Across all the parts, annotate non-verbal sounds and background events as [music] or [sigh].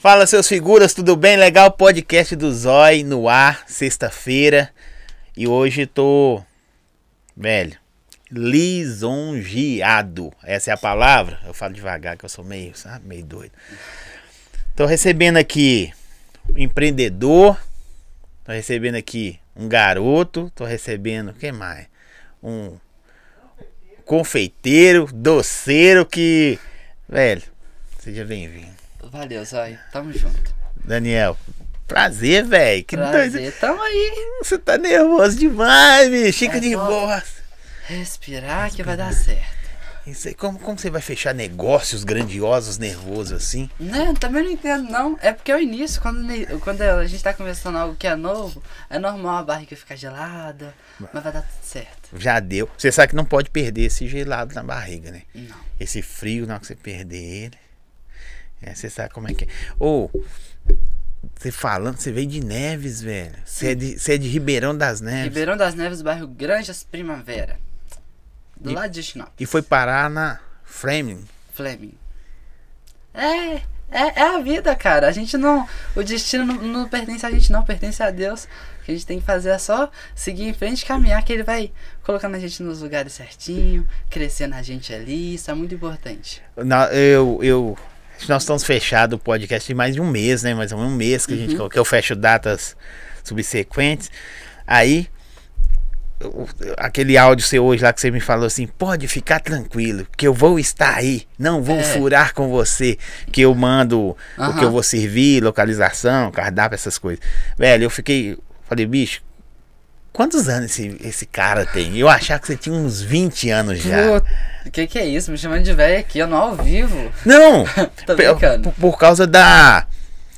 Fala, seus figuras, tudo bem? Legal? Podcast do Zói no ar, sexta-feira. E hoje tô, velho, lisonjeado. Essa é a palavra? Eu falo devagar que eu sou meio, sabe, meio doido. Tô recebendo aqui um empreendedor, tô recebendo aqui um garoto, tô recebendo, o que mais? Um confeiteiro, doceiro que, velho, seja bem-vindo. Valeu, Zói. Tamo junto. Daniel, prazer, velho. Que Prazer. doido. Tamo aí. Você tá nervoso demais, bicho. Fica É de boa. Respirar que vai dar certo. Isso aí, como, como você vai fechar negócios grandiosos, nervoso assim? Né? Também não entendo, não. É porque é o início, quando, quando a gente tá começando algo que é novo, é normal a barriga ficar gelada, mas vai dar tudo certo. Já deu. Você sabe que não pode perder esse gelado na barriga, né? Não. Esse frio, na hora que você perder ele. É, você sabe como é que é. Ou, você falando, você veio de Neves, velho. Você é de, você é de Ribeirão das Neves. Ribeirão das Neves, bairro Granjas Primavera. Do E- lado de Sinop. E foi parar na Framing. Fleming. É, é, é a vida, cara. A gente não. O destino não, não pertence a gente, não, pertence a Deus. O que a gente tem que fazer é só seguir em frente, caminhar, que ele vai colocando a gente nos lugares certinho, crescendo a gente ali. Isso é muito importante. Na- eu, eu, nós estamos fechados o podcast tem mais de um mês, né? Mais ou menos um mês que a gente que eu fecho datas subsequentes. Aí, aquele áudio seu hoje lá que você me falou assim, pode ficar tranquilo, que eu vou estar aí, não vou É. furar com você, que eu mando o que eu vou servir, localização, cardápio, essas coisas. Velho, eu fiquei, falei, bicho, quantos anos esse, esse cara tem? Eu achava que você tinha uns 20 anos já. O que, que é isso? Me chamando de velho aqui, eu não ao vivo. Não! [laughs] Tô brincando. por, por causa da.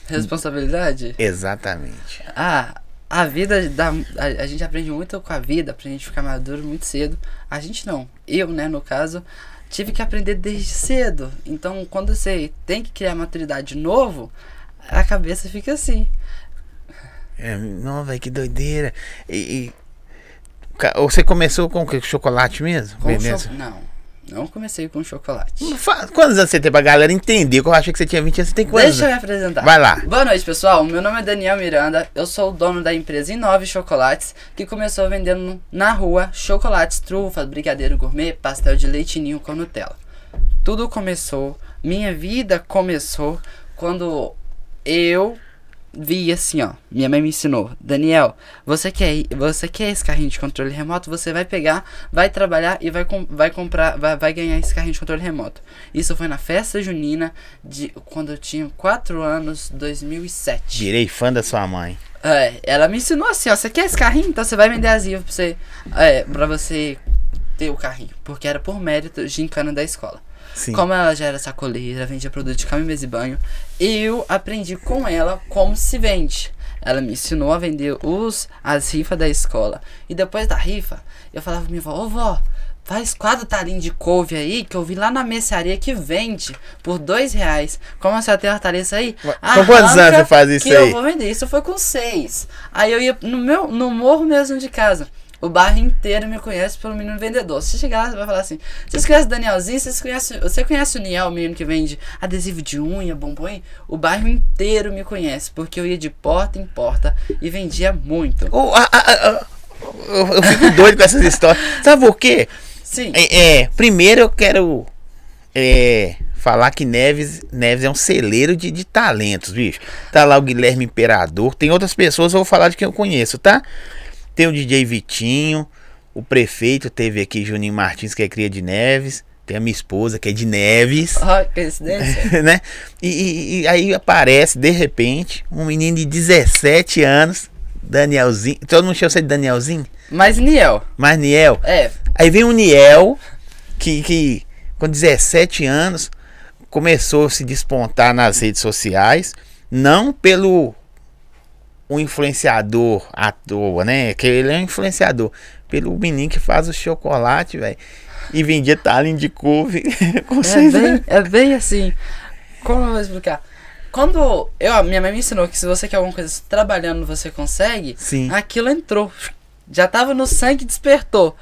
Responsabilidade? Exatamente. Ah, a vida dá. A, a gente aprende muito com a vida pra gente ficar maduro muito cedo. A gente não. Eu, né, no caso, tive que aprender desde cedo. Então, quando você tem que criar maturidade de novo, a cabeça fica assim. É, não, velho, que doideira. E, e- Você começou com o? Com chocolate mesmo? Com Beleza. cho- Não, não comecei com chocolate. Quantos anos você tem pra galera entender? Que eu achei que você tinha 20 anos, você tem quantos? Deixa eu me apresentar. Vai lá. Boa noite, pessoal. Meu nome é Daniel Miranda. Eu sou o dono da empresa Inove Chocolates, que começou vendendo na rua chocolates, trufas, brigadeiro gourmet, pastel de leite ninho com Nutella. Tudo começou, minha vida começou quando eu vi assim, ó. Minha mãe me ensinou, Daniel, você quer, você quer esse carrinho de controle remoto? Você vai pegar, vai trabalhar e vai, com- vai comprar, vai, vai ganhar esse carrinho de controle remoto. Isso foi na festa junina de quando eu tinha 4 anos, 2007. Virei fã da sua mãe. É, ela me ensinou assim, ó, você quer esse carrinho? Então você vai vender adesivo pra você, é, pra você ter o carrinho. Porque era por mérito de encana da escola. Sim. Como ela já era sacoleira, vendia produto de cama, mesa e banho, eu aprendi com ela como se vende. Ela me ensinou a vender os, as rifas da escola. E depois da rifa, eu falava pra minha avó, ô vó, faz quatro talinhos de couve aí, que eu vi lá na mercearia que vende por dois reais. Como você tem hortaliça aí? Com quantos anos você faz isso que aí? Eu vou vender. Isso foi com seis. Aí eu ia no meu, no morro mesmo de casa. O bairro inteiro me conhece pelo menino vendedor. Se chegar lá, você vai falar assim: Vocês conhecem o Danielzinho? Vocês conhecem, você conhece o Niel, o menino que vende adesivo de unha, bombom? O bairro inteiro me conhece, porque eu ia de porta em porta e vendia muito. Ô, ah, ah, ah, eu, eu fico doido com essas histórias. Sabe por quê? Sim. É, é, primeiro eu quero é, falar que Neves, Neves é um celeiro de, de talentos, bicho. Tá lá o Guilherme Imperador, tem outras pessoas, eu vou falar de quem eu conheço, tá? Tem o DJ Vitinho, o prefeito teve aqui Juninho Martins, que é cria de Neves, tem a minha esposa, que é de Neves, Ó, coincidência. [laughs] né? E, e- e aí aparece, de repente, um menino de 17 anos, Danielzinho. Todo mundo chama você de Danielzinho? Mas Niel, Mas Niel. é, Aí vem o Niel, que, que com 17 anos começou a se despontar nas redes sociais, não pelo um influenciador à toa, né? Que ele é um influenciador, pelo menino que faz o chocolate, velho. E vendia talinho de couve [laughs] com É bem, é bem assim. Como eu vou explicar? Quando eu, a minha mãe me ensinou que se você quer alguma coisa trabalhando, você consegue. Sim. Aquilo entrou. Já tava no sangue, despertou.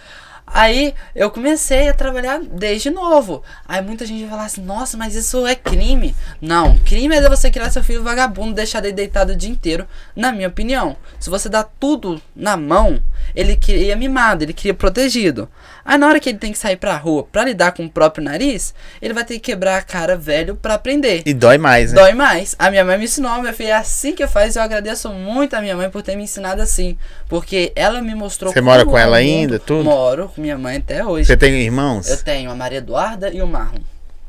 Aí eu comecei a trabalhar desde novo. Aí muita gente vai falar assim: nossa, mas isso é crime. Não, crime é você criar seu filho vagabundo, deixar ele deitado o dia inteiro, na minha opinião. Se você dá tudo na mão, ele cria mimado, ele cria protegido. Aí na hora que ele tem que sair pra rua pra lidar com o próprio nariz, ele vai ter que quebrar a cara velho pra aprender. E dói mais, né? Dói mais. A minha mãe me ensinou, minha filha, é assim que faz. Eu agradeço muito a minha mãe por ter me ensinado assim. Porque ela me mostrou Você mora com é ela mundo. ainda, tudo? Moro com minha mãe até hoje. Você tem irmãos? Eu tenho a Maria Eduarda e o Marlon.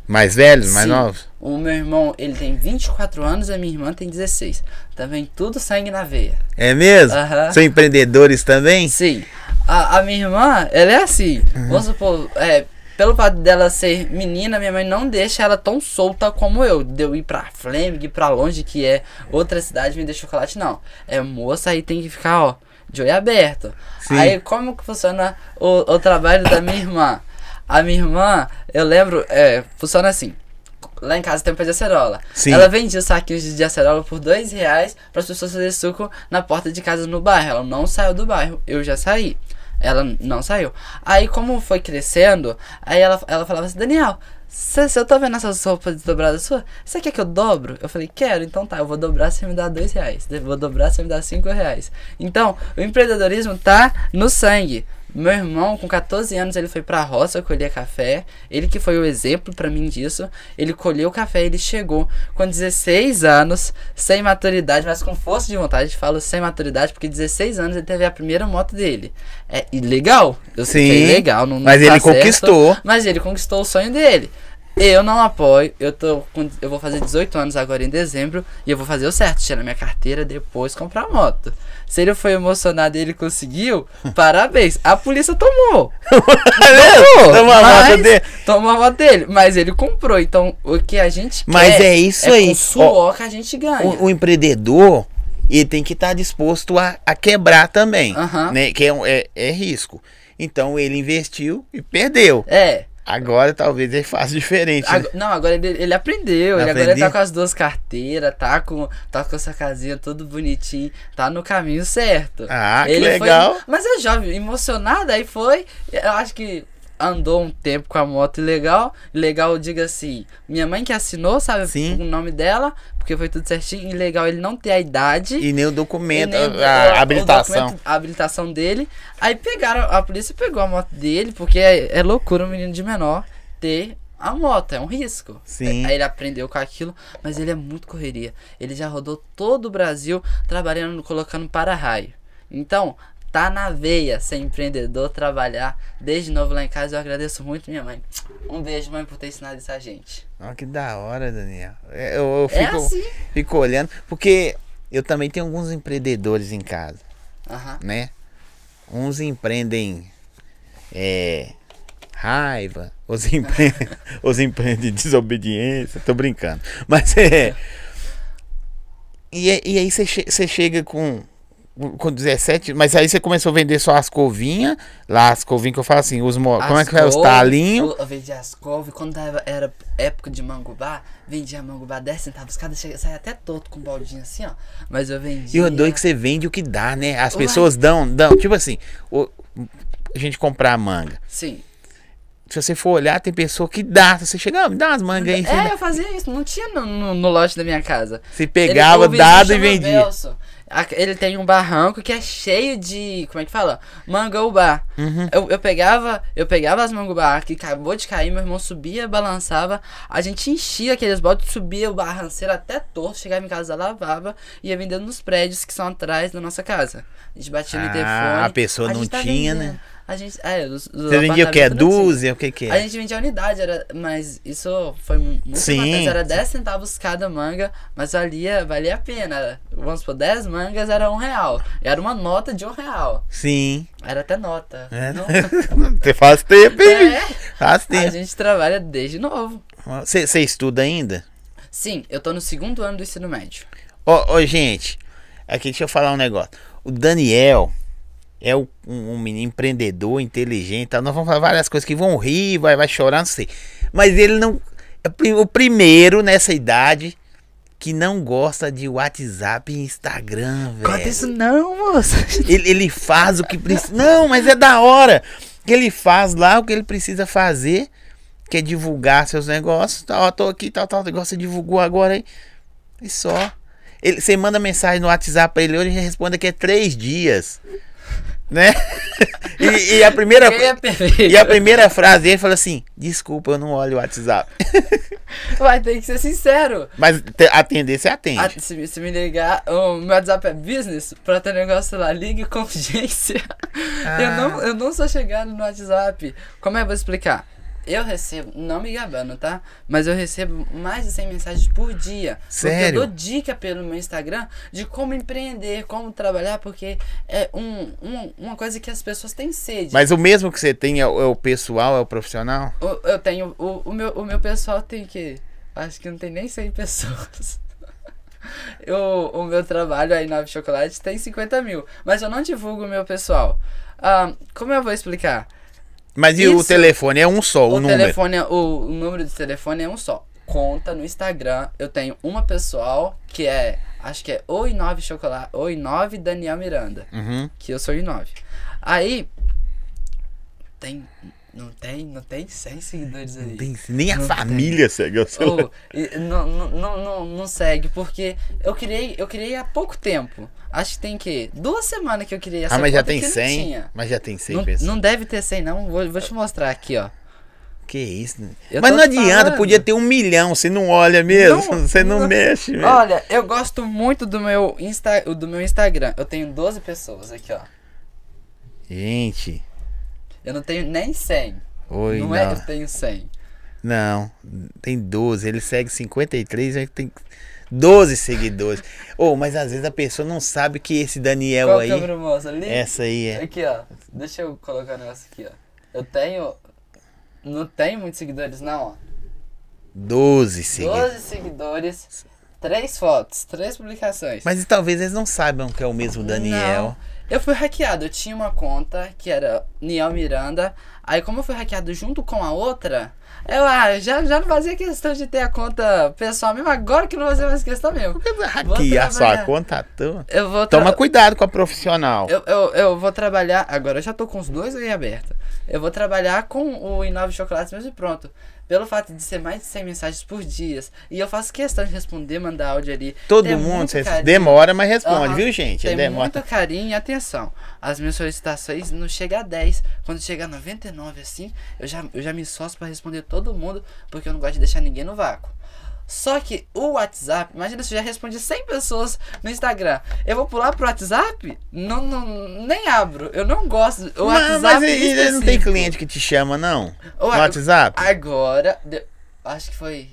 Mais velhos, mais Sim. novos? O meu irmão, ele tem 24 anos e a minha irmã tem 16. Também tudo sangue na veia. É mesmo? São empreendedores também? Sim. A, a minha irmã, ela é assim. Uhum. Vamos supor, é, pelo fato dela ser menina, minha mãe não deixa ela tão solta como eu. De eu ir pra Flamengo, ir pra longe, que é outra cidade, me dê chocolate, não. É moça, aí tem que ficar, ó, de olho aberto. Sim. Aí como que funciona o, o trabalho da minha irmã? A minha irmã, eu lembro, é, funciona assim. Lá em casa tem pé de acerola. Sim. Ela vendia saquinhos de acerola por dois reais para as pessoas fazerem suco na porta de casa no bairro. Ela não saiu do bairro, eu já saí. Ela não saiu. Aí, como foi crescendo, aí ela, ela falava assim: Daniel, se, eu tô vendo essas roupas desdobradas sua, você quer que eu dobro? Eu falei: Quero, então tá, eu vou dobrar você me dá dois reais. Vou dobrar você me dá cinco reais. Então, o empreendedorismo tá no sangue. Meu irmão, com 14 anos, ele foi pra roça colher café. Ele que foi o exemplo pra mim disso. Ele colheu café, ele chegou com 16 anos, sem maturidade, mas com força de vontade. Falo sem maturidade, porque 16 anos ele teve a primeira moto dele. É ilegal. Eu sei que é ilegal, não, não mas tá ele certo, conquistou. Mas ele conquistou o sonho dele. Eu não apoio, eu tô com, eu vou fazer 18 anos agora em dezembro e eu vou fazer o certo, tirar minha carteira depois comprar a moto. Se ele foi emocionado e ele conseguiu, [laughs] parabéns. A polícia [laughs] tomou. tomou. Tomou a moto dele. Tomou a moto dele, mas ele comprou. Então, o que a gente Mas quer é isso é aí. com suor que a gente ganha. O, o empreendedor, ele tem que estar disposto a, a quebrar também, né? Que é, é, é risco. Então ele investiu e perdeu. É. Agora talvez ele faça diferente. né? Não, agora ele, ele aprendeu. Ele agora ele Aprendi. tá com as duas carteiras, tá com, tá com essa casinha tudo bonitinho, tá no caminho certo. Ah, que ele legal. Foi, mas é jovem, emocionado, aí foi. Eu acho que andou um tempo com a moto legal. Legal, diga assim, minha mãe que assinou, sabe Sim. o nome dela, porque foi tudo certinho. E legal ele não ter a idade. E nem o documento, nem a, a habilitação. documento, a habilitação dele. Aí pegaram, a polícia pegou a moto dele, porque é, é loucura um menino de menor ter a moto, é um risco. Sim. Aí ele aprendeu com aquilo, mas ele é muito correria. Ele já rodou todo o Brasil trabalhando, colocando para-raio. Então, tá na veia ser empreendedor, trabalhar. Desde novo lá em casa, eu agradeço muito minha mãe. Um beijo, mãe, por ter ensinado isso a gente. Olha que da hora, Daniel. É, Eu, eu É fico, assim. fico olhando, porque eu também tenho alguns empreendedores em casa, né? Uns empreendem é, raiva, os empreendem, [laughs] os empreendem desobediência, tô brincando. Mas é. E, é- e aí você che- você chega com, com 17, mas aí você começou a vender só as covinhas, lá as covinhas que eu falo assim, os mo- como é que é os talinhos? Eu vendia as couve, quando era época de mangubá, vendia mangubá 10 centavos cada, chega, saia até todo com um baldinho assim, ó. Mas eu vendia. E o doido é que você vende o que dá, né? As pessoas dão, dão. Tipo assim, o- a gente comprar manga. Sim. Se você for olhar, tem pessoa que dá. Se você chegar, "Ah, me dá umas mangas aí. É, eu fazia isso, não tinha no, no, no lote da minha casa. Você pegava, Ele- dado e vendia. A- Ele tem um barranco que é cheio de. Como é que fala? Mangubá. Uhum. Eu, eu pegava, eu pegava as mangubá que acabou de cair, meu irmão subia, balançava, a gente enchia aqueles botes, subia o barranceiro até torto, chegava em casa, lavava e ia vendendo nos prédios que são atrás da nossa casa. A gente batia no Ah, telefone. a pessoa não gente tá tinha, vendendo. né? A gente, é, os, os Você vendia o que? É dúzia? O que que A é? gente vendia unidade, era, mas isso foi muito Sim. Era 10 centavos cada manga, mas valia, valia a pena. Vamos supor, 10 mangas era um real. Era uma nota de um real. Sim. Era até nota. É. Não- [laughs] Você faz tempo, hein? É. Faz A tempo. gente trabalha desde novo. Você estuda ainda? Sim, eu tô no segundo ano do ensino médio. Ó, ó, gente, aqui deixa eu falar um negócio. O Daniel é o- um, um menino empreendedor, inteligente. Tá? Nós vamos falar várias coisas que vão rir, vai, vai chorar, não sei. Mas ele não. É o primeiro nessa idade que não gosta de WhatsApp e Instagram, velho. não, moça. [laughs] Ele, ele faz o que precisa. Não, mas é da hora. Que ele faz lá o que ele precisa fazer, que é divulgar seus negócios. Tá, ó, tô aqui, tal, tal negócio, você divulgou agora aí. E só. Ele, você manda mensagem no WhatsApp pra ele, ele responde daqui a três dias. Né? e, e a primeira, É e a primeira frase dele fala assim: Desculpa, eu não olho o WhatsApp. [laughs] Vai ter que ser sincero. Mas te- atender, você atende. Se, me- se me ligar, o meu WhatsApp é business, pra ter negócio lá, ligue com urgência. Ah. Eu, não, eu não sou chegado no WhatsApp. Como é que eu vou explicar? Eu recebo, não me gabando, tá? Mas eu recebo mais de 100 mensagens por dia. Sério? Porque eu dou dica pelo meu Instagram de como empreender, como trabalhar, porque é um, um- uma coisa que as pessoas têm sede. Mas o mesmo que você tem é o, é o pessoal, é o profissional? O- Eu tenho. O, o, meu, o meu pessoal tem que. Acho que não tem nem 100 [laughs] pessoas. Eu, o meu trabalho aí na Chocolate tem 50 mil. Mas eu não divulgo o meu pessoal. Ah, como eu vou explicar? Mas e o Isso. telefone? É um só, o, O, número. telefone, o, o número de telefone é um só. Conta no Instagram. Eu tenho uma pessoal que é. Acho que é Oi9 Chocolate. Oi9 Daniel Miranda. Uhum. Que eu sou I9. Aí. Tem. Não tem, não tem 100 seguidores aí. Não tem- nem a Não família segue o. Ô, e não, não, não, não, segue, porque eu criei, eu criei há pouco tempo. Acho que tem que duas semanas que eu criei essa ah, mas já tem que não 100? tinha. Mas já tem 100 Não, pessoas. não deve ter 100 não, vou, vou te mostrar aqui, ó. Que isso? Eu Mas não adianta, falando. podia ter um milhão. Você não olha mesmo, Não, [laughs] você não, não. mexe mesmo. Olha, eu gosto muito do meu, Insta, do meu Instagram. Eu tenho 12 pessoas aqui, ó. Gente, Eu não tenho nem 100. oi, não, não. é que eu tenho 100. Não, tem 12. Ele segue 53, aí tem 12 seguidores. Ô, mas às vezes a pessoa não sabe que esse Daniel Qual aí. câmera mostra? Ali? Essa aí é. Aqui, ó. Deixa eu colocar o negócio aqui, ó. Eu tenho... Não tenho muitos seguidores, não, ó. 12 seguidores. 12 seguidores, 3 fotos, 3 publicações. Mas talvez eles não saibam que é o mesmo Daniel. Não. Eu fui hackeado, eu tinha uma conta que era Niel Miranda. Aí como eu fui hackeado junto com a outra, eu ah, já, já não fazia questão de ter a conta pessoal mesmo, agora que não fazer mais questão mesmo. Por que Vou hackear sua conta à toa? Eu vou tra- Toma cuidado com a profissional. eu, eu, eu vou trabalhar. Agora eu já tô com os dois aí abertos. Eu vou trabalhar com o Inove Chocolates mesmo e pronto. Pelo fato de ser mais de 100 mensagens por dia. E eu faço questão de responder, mandar áudio ali. Todo ter mundo muito cê carinho. demora, mas responde, Aham. viu, gente? Tem demora. muito carinho e atenção. As minhas solicitações não chegam a 10. Quando chega a 99 assim, eu já, eu já me esforço pra responder todo mundo, porque eu não gosto de deixar ninguém no vácuo. Só que o WhatsApp, imagina se eu já respondi 100 pessoas no Instagram. Eu vou pular pro WhatsApp? Não, não, nem abro. Eu não gosto. O Mas, WhatsApp mas ele não tem cliente que te chama, não? O- No WhatsApp? Agora, acho que foi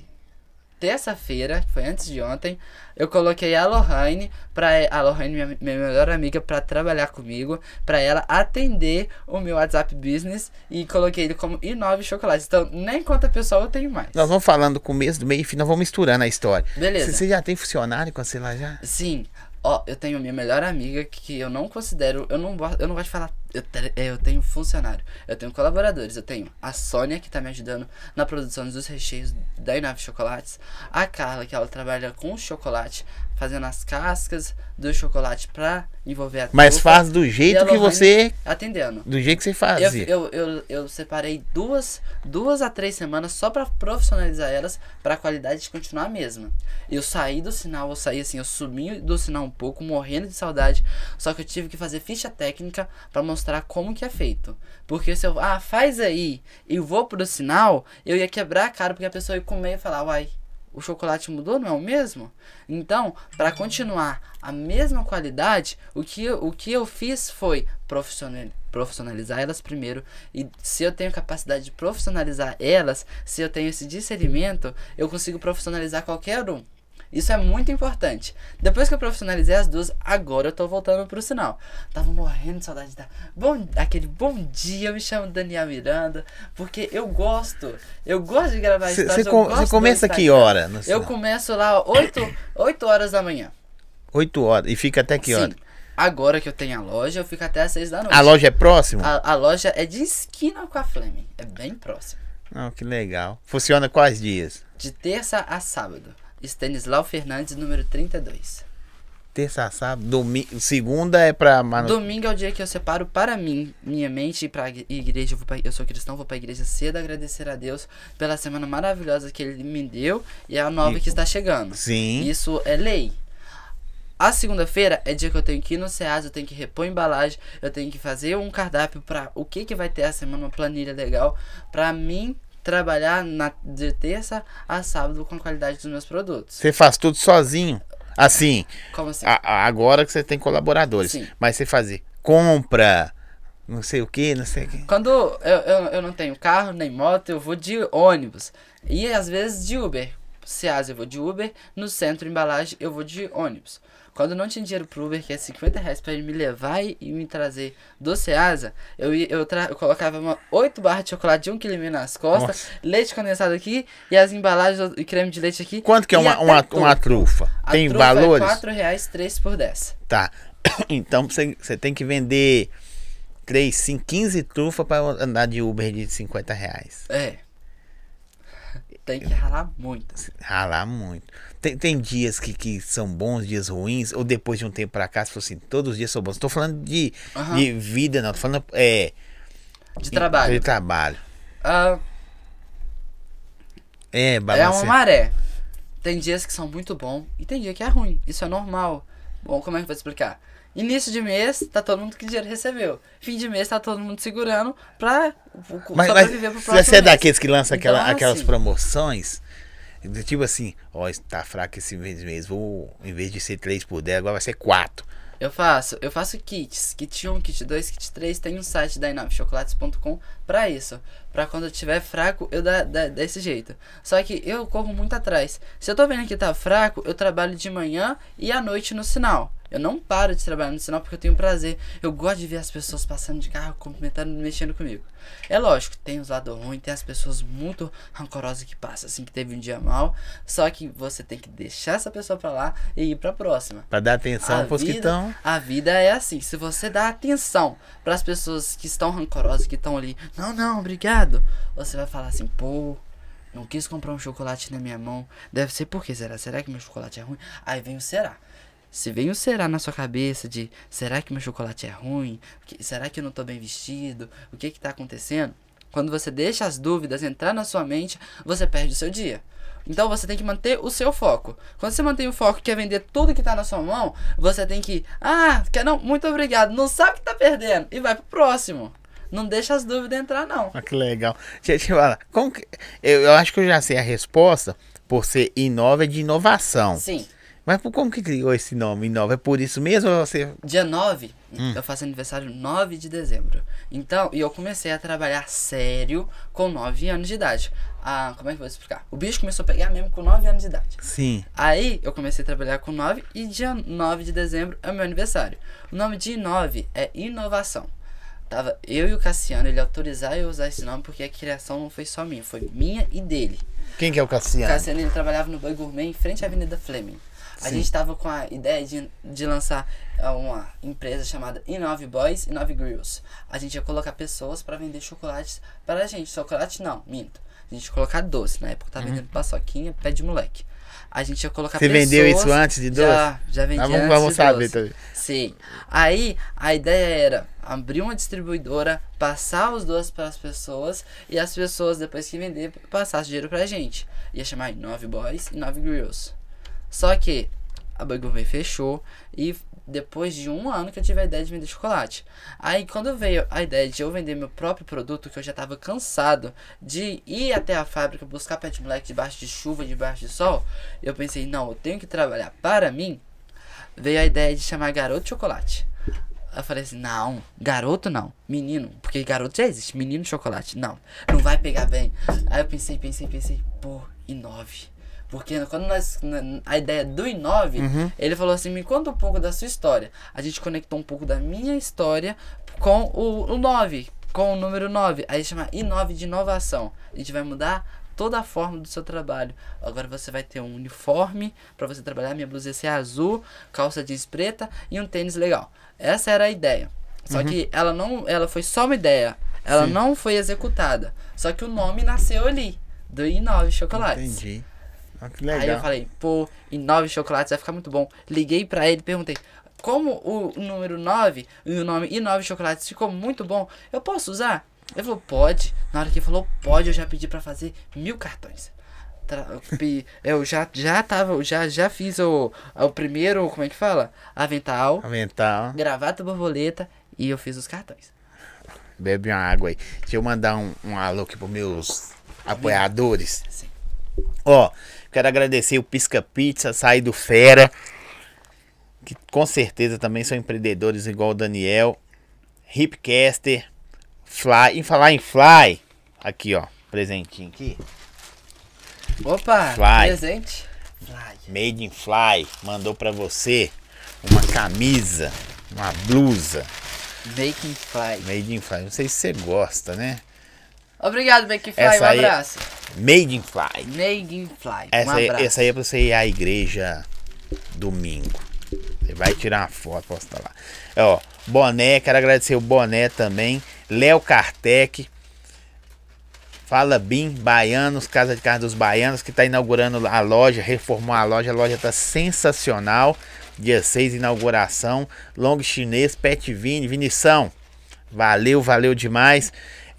terça-feira, que foi antes de ontem, eu coloquei a Lohane, pra, a Lohane, minha, minha melhor amiga, pra trabalhar comigo, pra ela atender o meu WhatsApp Business e coloquei ele como I9 Chocolates. Então, nem conta pessoal eu tenho mais. Nós vamos falando do começo, do meio e fim, nós vamos misturando a história. Beleza. Você já tem funcionário com a sei lá já? Sim. Ó, eu tenho minha melhor amiga que eu não considero, eu não, eu não gosto de falar, eu, eu tenho funcionário, eu tenho colaboradores, eu tenho a Sônia que tá me ajudando na produção dos recheios da Inave Chocolates, a Carla que ela trabalha com chocolate, fazendo as cascas do chocolate pra envolver a Mas faz do jeito que você. atendendo. Do jeito que você Eu, fazia. eu, eu, eu separei duas, duas a três semanas só pra profissionalizar elas, pra qualidade continuar a mesma. Eu saí do sinal, eu saí assim, eu sumi do sinal um pouco, morrendo de saudade, só que eu tive que fazer ficha técnica pra mostrar como que é feito. Porque se eu, ah, faz aí e vou pro sinal, eu ia quebrar a cara porque a pessoa ia comer e falar, uai, o chocolate mudou, não é o mesmo? Então, para continuar a mesma qualidade, o que, o que eu fiz foi profissional- profissionalizar elas primeiro. E se eu tenho capacidade de profissionalizar elas, se eu tenho esse discernimento, eu consigo profissionalizar qualquer um. Isso é muito importante. Depois que eu profissionalizei as duas, agora eu tô voltando pro sinal. Tava morrendo de saudade da. Bom, aquele bom dia, eu me chamo Daniel Miranda, porque eu gosto. Eu gosto de gravar com- gosto você do começa que hora? Eu começo lá 8, 8 [coughs] horas da manhã. 8 horas. E fica até que hora? Sim. Agora que eu tenho a loja, eu fico até às 6 da noite. A loja é próxima? A, a loja é de esquina com a Fleming. É bem próximo. Não, que legal. Funciona quais dias? De terça a sábado. Stanislau Fernandes, número 32. terça sábado. Domingo, segunda é pra manu... Domingo é o dia que eu separo para mim, minha mente e pra igreja. Eu, pra, eu sou cristão, vou pra igreja cedo agradecer a Deus pela semana maravilhosa que Ele me deu e a nova E- que está chegando. Sim. Isso é lei. A segunda-feira é dia que eu tenho que ir no SEAS, eu tenho que repor embalagem, eu tenho que fazer um cardápio para o que, que vai ter a semana, uma planilha legal, para mim trabalhar na, de terça a sábado com a qualidade dos meus produtos. Você faz tudo sozinho. Assim, Como assim? a- agora que você tem colaboradores. Sim. Mas você fazer compra, não sei o que, não sei o que. Quando eu, eu, eu não tenho carro nem moto, eu vou de ônibus. E às vezes de Uber. Seasa eu vou de Uber, no centro embalagem eu vou de ônibus. Quando eu não tinha dinheiro pro Uber, que é 50 reais pra ele me levar e, me trazer do Ceasa, eu, eu, eu colocava uma 8 barras de chocolate de 1 kg nas costas, leite condensado aqui e as embalagens e creme de leite aqui. Quanto que é uma, uma, uma trufa? A Tem trufa valores? É 4 reais, 3 por 10. Tá. [coughs] Então você, você tem que vender 3, 5, 15 trufas pra andar de Uber de 50 reais. É. Tem que ralar muito. Ralar muito. Tem, tem dias que, que são bons, dias ruins, ou depois de um tempo pra cá, você falou assim, todos os dias são bons. Não tô falando de, Aham. de vida, não. Tô falando é, De trabalho. de trabalho. Ah, É, É balança. uma maré. Tem dias que são muito bom e tem dia que é ruim. Isso é normal. Bom, como é que eu vou explicar? Início de mês, tá todo mundo que dinheiro recebeu. Fim de mês, tá todo mundo segurando pra Mas, mas sobreviver pro se próximo você é daqueles que lança aquela, Então, aquelas assim, promoções, do tipo assim, ó, tá fraco esse mês mesmo, vou, em vez de ser 3 por 10, agora vai ser 4. Eu faço, eu faço kits, kit 1, kit 2, kit 3, tem um site da inovechocolates.com pra isso. Pra quando eu tiver fraco, eu dar, dar desse jeito. Só que eu corro muito atrás. Se eu tô vendo que tá fraco, eu trabalho de manhã e à noite no sinal. Eu não paro de trabalhar no sinal porque eu tenho prazer. Eu gosto de ver as pessoas passando de carro, cumprimentando, mexendo comigo. É lógico, tem os lados ruins, tem as pessoas muito rancorosas que passam, assim, que teve um dia mal. Só que você tem que deixar essa pessoa pra lá e ir pra próxima. Pra dar atenção A pros que estão. A vida é assim. Se você dá atenção para as pessoas que estão rancorosas, que estão ali, não, não, obrigado. Você vai falar assim, pô, não quis comprar um chocolate na minha mão. Deve ser por quê? Será? Será que meu chocolate é ruim? Aí vem o será. Se vem o será na sua cabeça de será que meu chocolate é ruim? Que- Será que eu não tô bem vestido? O que que tá acontecendo? Quando você deixa as dúvidas entrar na sua mente, você perde o seu dia. Então você tem que manter o seu foco. Quando você mantém o foco e quer vender tudo que tá na sua mão, você tem que. Ah, quer não? Muito obrigado. Não sabe que tá perdendo. E vai pro próximo. Não deixa as dúvidas entrar, não. Ah, que legal. Deixa eu te falar, como que- eu, eu acho que eu já sei a resposta, por ser Inova é de inovação. Sim. Mas por como que criou esse nome, Inova? É por isso mesmo ou você... Dia 9, Hum. eu faço aniversário 9 de dezembro. Então, e eu comecei a trabalhar sério com 9 anos de idade. Ah, como é que eu vou explicar? O bicho começou a pegar mesmo com 9 anos de idade. Sim. Aí eu comecei a trabalhar com 9 e dia 9 de dezembro é o meu aniversário. O nome de 9 é inovação. Tava eu e o Cassiano, ele autorizar eu usar esse nome porque a criação não foi só minha, foi minha e dele. Quem que é o O Cassiano? Cassiano ele trabalhava no Boi Gourmet em frente à Avenida Fleming. A Sim. gente tava com a ideia de, de lançar ah, uma empresa chamada Inove Boys e Inove Grills. A gente ia colocar pessoas para vender chocolates para a gente. Chocolate não, minto. A gente ia colocar doce. Na época tava vendendo paçoquinha, pé de moleque. A gente ia colocar Uhum. Você pessoas... vendeu isso antes de doce? Já, já vendi vamos, antes vamos de saber doce. também. Sim. Aí a ideia era abrir uma distribuidora, passar os doces para as pessoas e as pessoas depois que vender passassem dinheiro pra gente. Ia chamar Nove Boys e Nove Grills. Só que a Gourmet fechou e depois de um ano que eu tive a ideia de vender chocolate. Aí quando veio a ideia de eu vender meu próprio produto, que eu já tava cansado de ir até a fábrica buscar de moleque debaixo de chuva, debaixo de sol, eu pensei, não, eu tenho que trabalhar para mim. Veio a ideia de chamar Garoto Chocolate. Eu falei assim, não, garoto não, menino, porque garoto já existe, menino chocolate, não, não vai pegar bem. Aí eu pensei, pensei, pensei, pô, inove. Porque quando nós, na- a ideia do Inove, ele falou assim, me conta um pouco da sua história. A gente conectou um pouco da minha história com o, o 9, com o número 9. Aí chama Inove de inovação. A gente vai mudar toda a forma do seu trabalho. Agora você vai ter um uniforme para você trabalhar. Minha blusa ia ser azul, calça jeans preta e um tênis legal. Essa era a ideia. Só que ela não, ela foi só uma ideia. Ela Sim. não foi executada. Só que o nome nasceu ali, do I9 Chocolates. Entendi. Ah, que Aí eu legal. falei, pô, em nove chocolates vai ficar muito bom. Liguei pra ele, perguntei, como o número 9 e o nome e nove chocolates ficou muito bom, eu posso usar? Ele falou, pode. Na hora que ele falou, pode, eu já pedi pra fazer mil cartões. Eu já, já tava, já, já fiz o, o primeiro, como é que fala? Avental, Avental. gravata borboleta e eu fiz os cartões. Bebe uma água aí. Deixa eu mandar um, um alô aqui pros meus apoiadores. Sim. Ó, quero agradecer o Pisca Pizza, Sair do Fera, que com certeza também são empreendedores igual o Daniel, Hipcaster, Fly. Em falar em Fly, aqui ó, presentinho aqui. Opa, Fly. presente. Fly. Made in Fly mandou pra você uma camisa, uma blusa Making Fly. Made in Fly. Não sei se você gosta, né? Obrigado, Making Fly. Essa um aí- abraço. Made in Fly. Making Fly. Essa, um aí, essa aí é pra você ir à igreja domingo. Você vai tirar uma foto, postar lá. Ó, boné, quero agradecer o boné também. Léo Kartek. Fala Bim, Baianos, Casa de Carne dos Baianos, que tá inaugurando a loja, reformou a loja. A loja tá sensacional. Dia 6, inauguração. Long chinês, Pet Vini, Vinição. Valeu, valeu demais.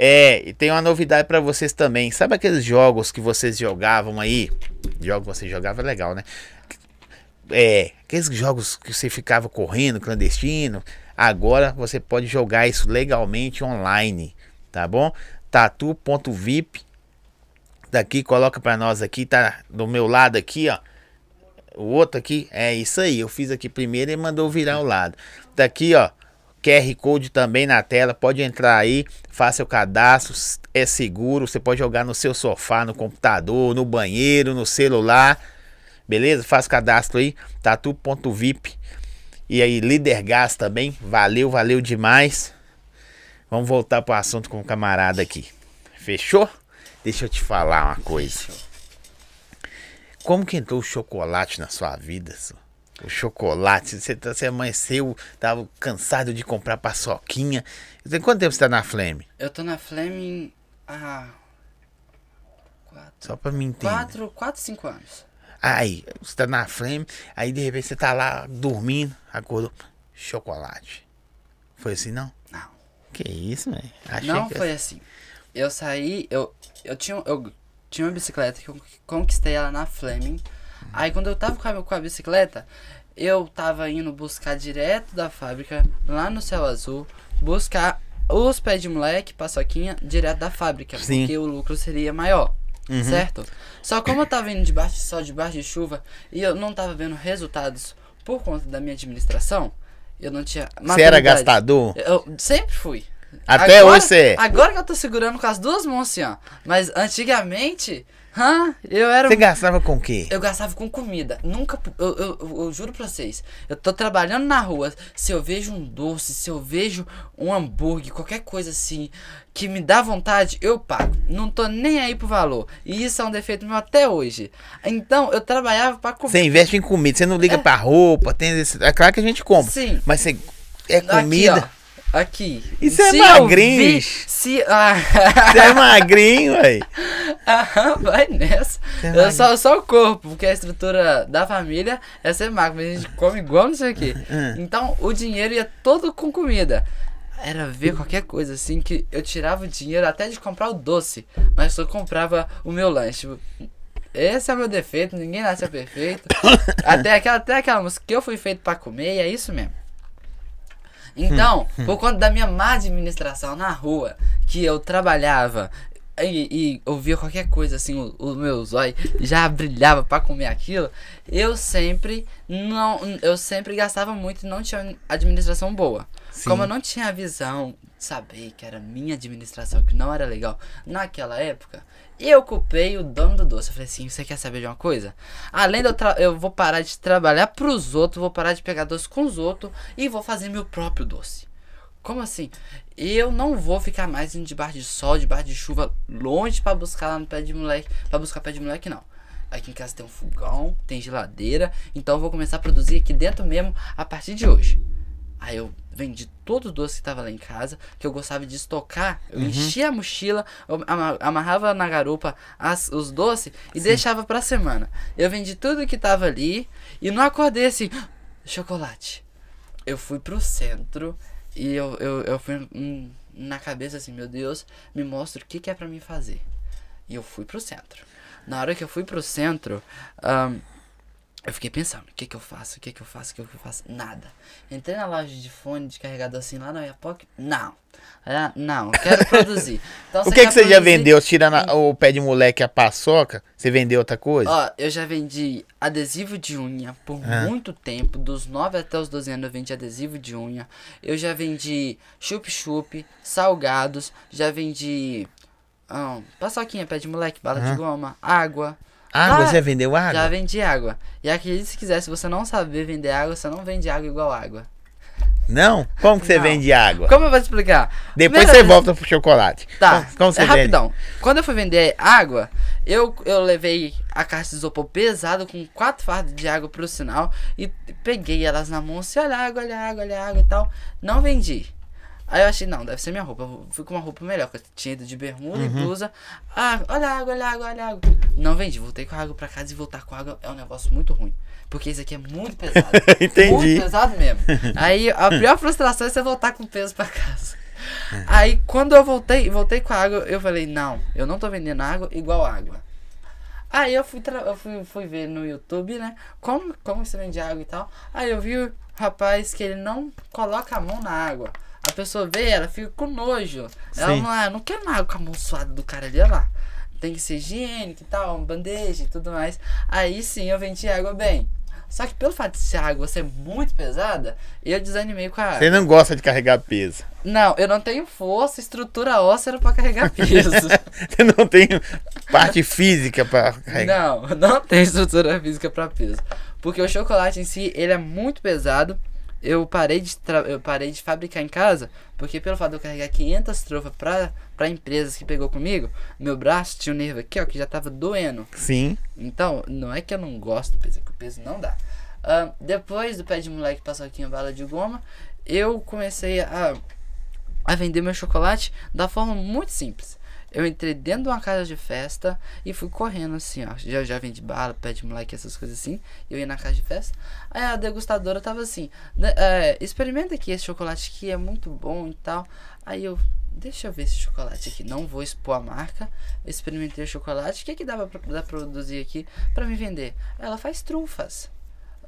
É, e tem uma novidade pra vocês também. Sabe aqueles jogos que vocês jogavam aí? Jogo que você jogava é legal, né? É, aqueles jogos que você ficava correndo, clandestino. Agora você pode jogar isso legalmente online, tá bom? Tatu.vip. Daqui, coloca pra nós aqui, tá do meu lado aqui, ó. O outro aqui, é isso aí. Eu fiz aqui primeiro e mandou virar o lado. Daqui, ó. QR Code também na tela. Pode entrar aí, faça o cadastro. É seguro. Você pode jogar no seu sofá, no computador, no banheiro, no celular. Beleza? Faz o cadastro aí. Tatu.vip. E aí, Líder Gás também. Valeu, valeu demais. Vamos voltar pro assunto com o camarada aqui. Fechou? Deixa eu te falar uma coisa. Como que entrou o chocolate na sua vida? só? O chocolate, você, tá- você amanheceu, tava cansado de comprar paçoquinha. Tem quanto tempo você tá na Flame? Eu tô na Fleming há. Quatro, Só pra me entender. quatro, quatro, cinco anos. Aí, você tá na Flame, aí de repente você tá lá dormindo, acordou. Chocolate. Foi assim, não? Não. Que isso, velho? Achei Não que- foi assim. Eu saí, eu, eu, tinha, eu tinha uma bicicleta que eu conquistei ela na Fleming. Aí quando eu tava com a, com a bicicleta, eu tava indo buscar direto da fábrica, lá no céu azul, buscar os pés de moleque, paçoquinha, direto da fábrica, Sim. porque o lucro seria maior. Uhum. Certo? Só como eu tava indo debaixo de sol, debaixo de chuva, e eu não tava vendo resultados por conta da minha administração, eu não tinha. Você era gastador? Eu sempre fui. Até hoje você é. Agora que eu tô segurando com as duas mãos assim, ó. Mas antigamente, hã, eu era. Você gastava com o quê? Eu gastava com comida. Nunca. Eu, eu, eu- eu juro pra vocês. Eu tô trabalhando na rua. Se eu vejo um doce, se eu vejo um hambúrguer, qualquer coisa assim, que me dá vontade, eu pago. Não tô nem aí pro valor. E isso é um defeito meu até hoje. Então, eu trabalhava pra comer. Você investe em comida, você não liga pra roupa, tem. É claro que a gente compra. Sim. Mas você. É comida. Aqui. Aqui. Isso é Se magrinho. vi- Se. [laughs] Ah. Você é magrinho, velho. Aham, vai nessa. É só, só o corpo, porque a estrutura da família é ser magro, mas a gente come igual não sei o quê. Hum. [laughs] Então o dinheiro ia todo com comida. Era ver qualquer coisa assim que eu tirava o dinheiro até de comprar o doce, mas só comprava o meu lanche. Esse é o meu defeito, ninguém nasceu perfeito. [coughs] até, aquela, até aquela música que eu fui feito pra comer, e é isso mesmo. Então, por conta da minha má administração na rua, que eu trabalhava e, e eu via qualquer coisa assim, o, o meu zóio já brilhava pra comer aquilo, eu sempre não, eu sempre gastava muito e não tinha administração boa. Sim. Como eu não tinha a visão de saber que era minha administração, que não era legal naquela época, eu culpei o dono do doce. Eu falei assim: você quer saber de uma coisa? Além de eu, eu vou parar de trabalhar pros outros, vou parar de pegar doce com os outros e vou fazer meu próprio doce. Como assim? Eu não vou ficar mais indo debaixo de sol, debaixo de chuva, longe pra buscar lá no pé de moleque. Pra buscar pé de moleque, não. Aqui em casa tem um fogão, tem geladeira. Então eu vou começar a produzir aqui dentro mesmo a partir de hoje. Aí eu vendi todos os doces que tava lá em casa, que eu gostava de estocar. Eu Uhum. enchia a mochila, amarrava na garupa as- os doces e deixava pra semana. Eu vendi tudo que tava ali e não acordei assim, chocolate. Eu fui pro centro e eu, eu, eu fui hum, na cabeça assim, meu Deus, me mostra o que, que é pra mim fazer. E eu fui pro centro. Na hora que eu fui pro centro, eu fiquei pensando, o que que eu faço, o que que eu faço, o que que eu faço? Nada. Entrei na loja de fone, de carregador assim, lá na Iapoc, não. Ah, não, eu quero produzir. [laughs] Então, O que, que você já produzir? vendeu? Tirando o pé de moleque a paçoca, você vendeu outra coisa? Ó, eu já vendi adesivo de unha por Ah. muito tempo. Dos 9 até os 12 anos eu vendi adesivo de unha. Eu já vendi chup-chup, salgados. Já vendi ah, paçoquinha, pé de moleque, bala de Aham. goma, água. Água, ah, você vendeu água? Já vendi água. E acredite se quiser, se você não saber vender água, você não vende água igual água. Não? Como que você Não. vende água? Como eu vou te explicar? Depois Primeira você vez- volta pro chocolate. Tá, Como, como você é vende? rapidão. Quando eu fui vender água, eu, eu levei a caixa de isopor pesado com quatro fardos de água pro sinal e peguei elas na mão assim, olha a água, olha água, olha água e tal. Não vendi. Aí eu achei, não, deve ser minha roupa. Eu fui com uma roupa melhor, que eu tinha ido de bermuda e blusa. Ah, olha a água, olha a água, olha a água. Não vendi, voltei com a água pra casa e voltar com a água é um negócio muito ruim. Porque isso aqui é muito pesado. [laughs] Entendi. Muito pesado mesmo. Aí a pior frustração é você voltar com peso pra casa. Aí quando eu voltei, voltei com a água, eu falei, não, eu não tô vendendo água igual água. Aí eu fui, eu fui, fui ver no YouTube, né? Como, como você vende água e tal. Aí eu vi o rapaz que ele não coloca a mão na água. Pessoa vê, ela fica com nojo. Ela Sim. não, ah, não quer água com a mão suada do cara ali, olha lá. Tem que ser higiênico e tal, um bandeja e tudo mais. Aí sim eu vendi água bem. Só que pelo fato de ser água ser muito pesada, eu desanimei com a água. Você não gosta de carregar peso. Não, eu não tenho força, estrutura óssea pra carregar [laughs] peso. Você não tem parte física pra carregar. não, [laughs] não tem estrutura física pra peso. Porque o chocolate em si, ele é muito pesado. Eu parei de, eu parei de fabricar em casa, porque pelo fato de eu carregar 500 trofas pra, pra empresas que pegou comigo, meu braço tinha um nervo aqui, ó, que já tava doendo. Sim. Então, não é que eu não gosto do peso, é que o peso não dá. Ahn, depois do pé de moleque paçoquinha bala de goma, eu comecei a, a vender meu chocolate da forma muito simples. Eu entrei dentro de uma casa de festa e fui correndo assim, ó. Já, já vendi bala, pé de moleque, essas coisas assim. Eu ia na casa de festa. Aí a degustadora tava assim: "Né, é, experimenta aqui esse chocolate que é muito bom e tal. Aí eu, deixa eu ver esse chocolate aqui. Não vou expor a marca. Experimentei o chocolate. O que, que dá pra, pra produzir aqui pra me vender? Ela faz trufas.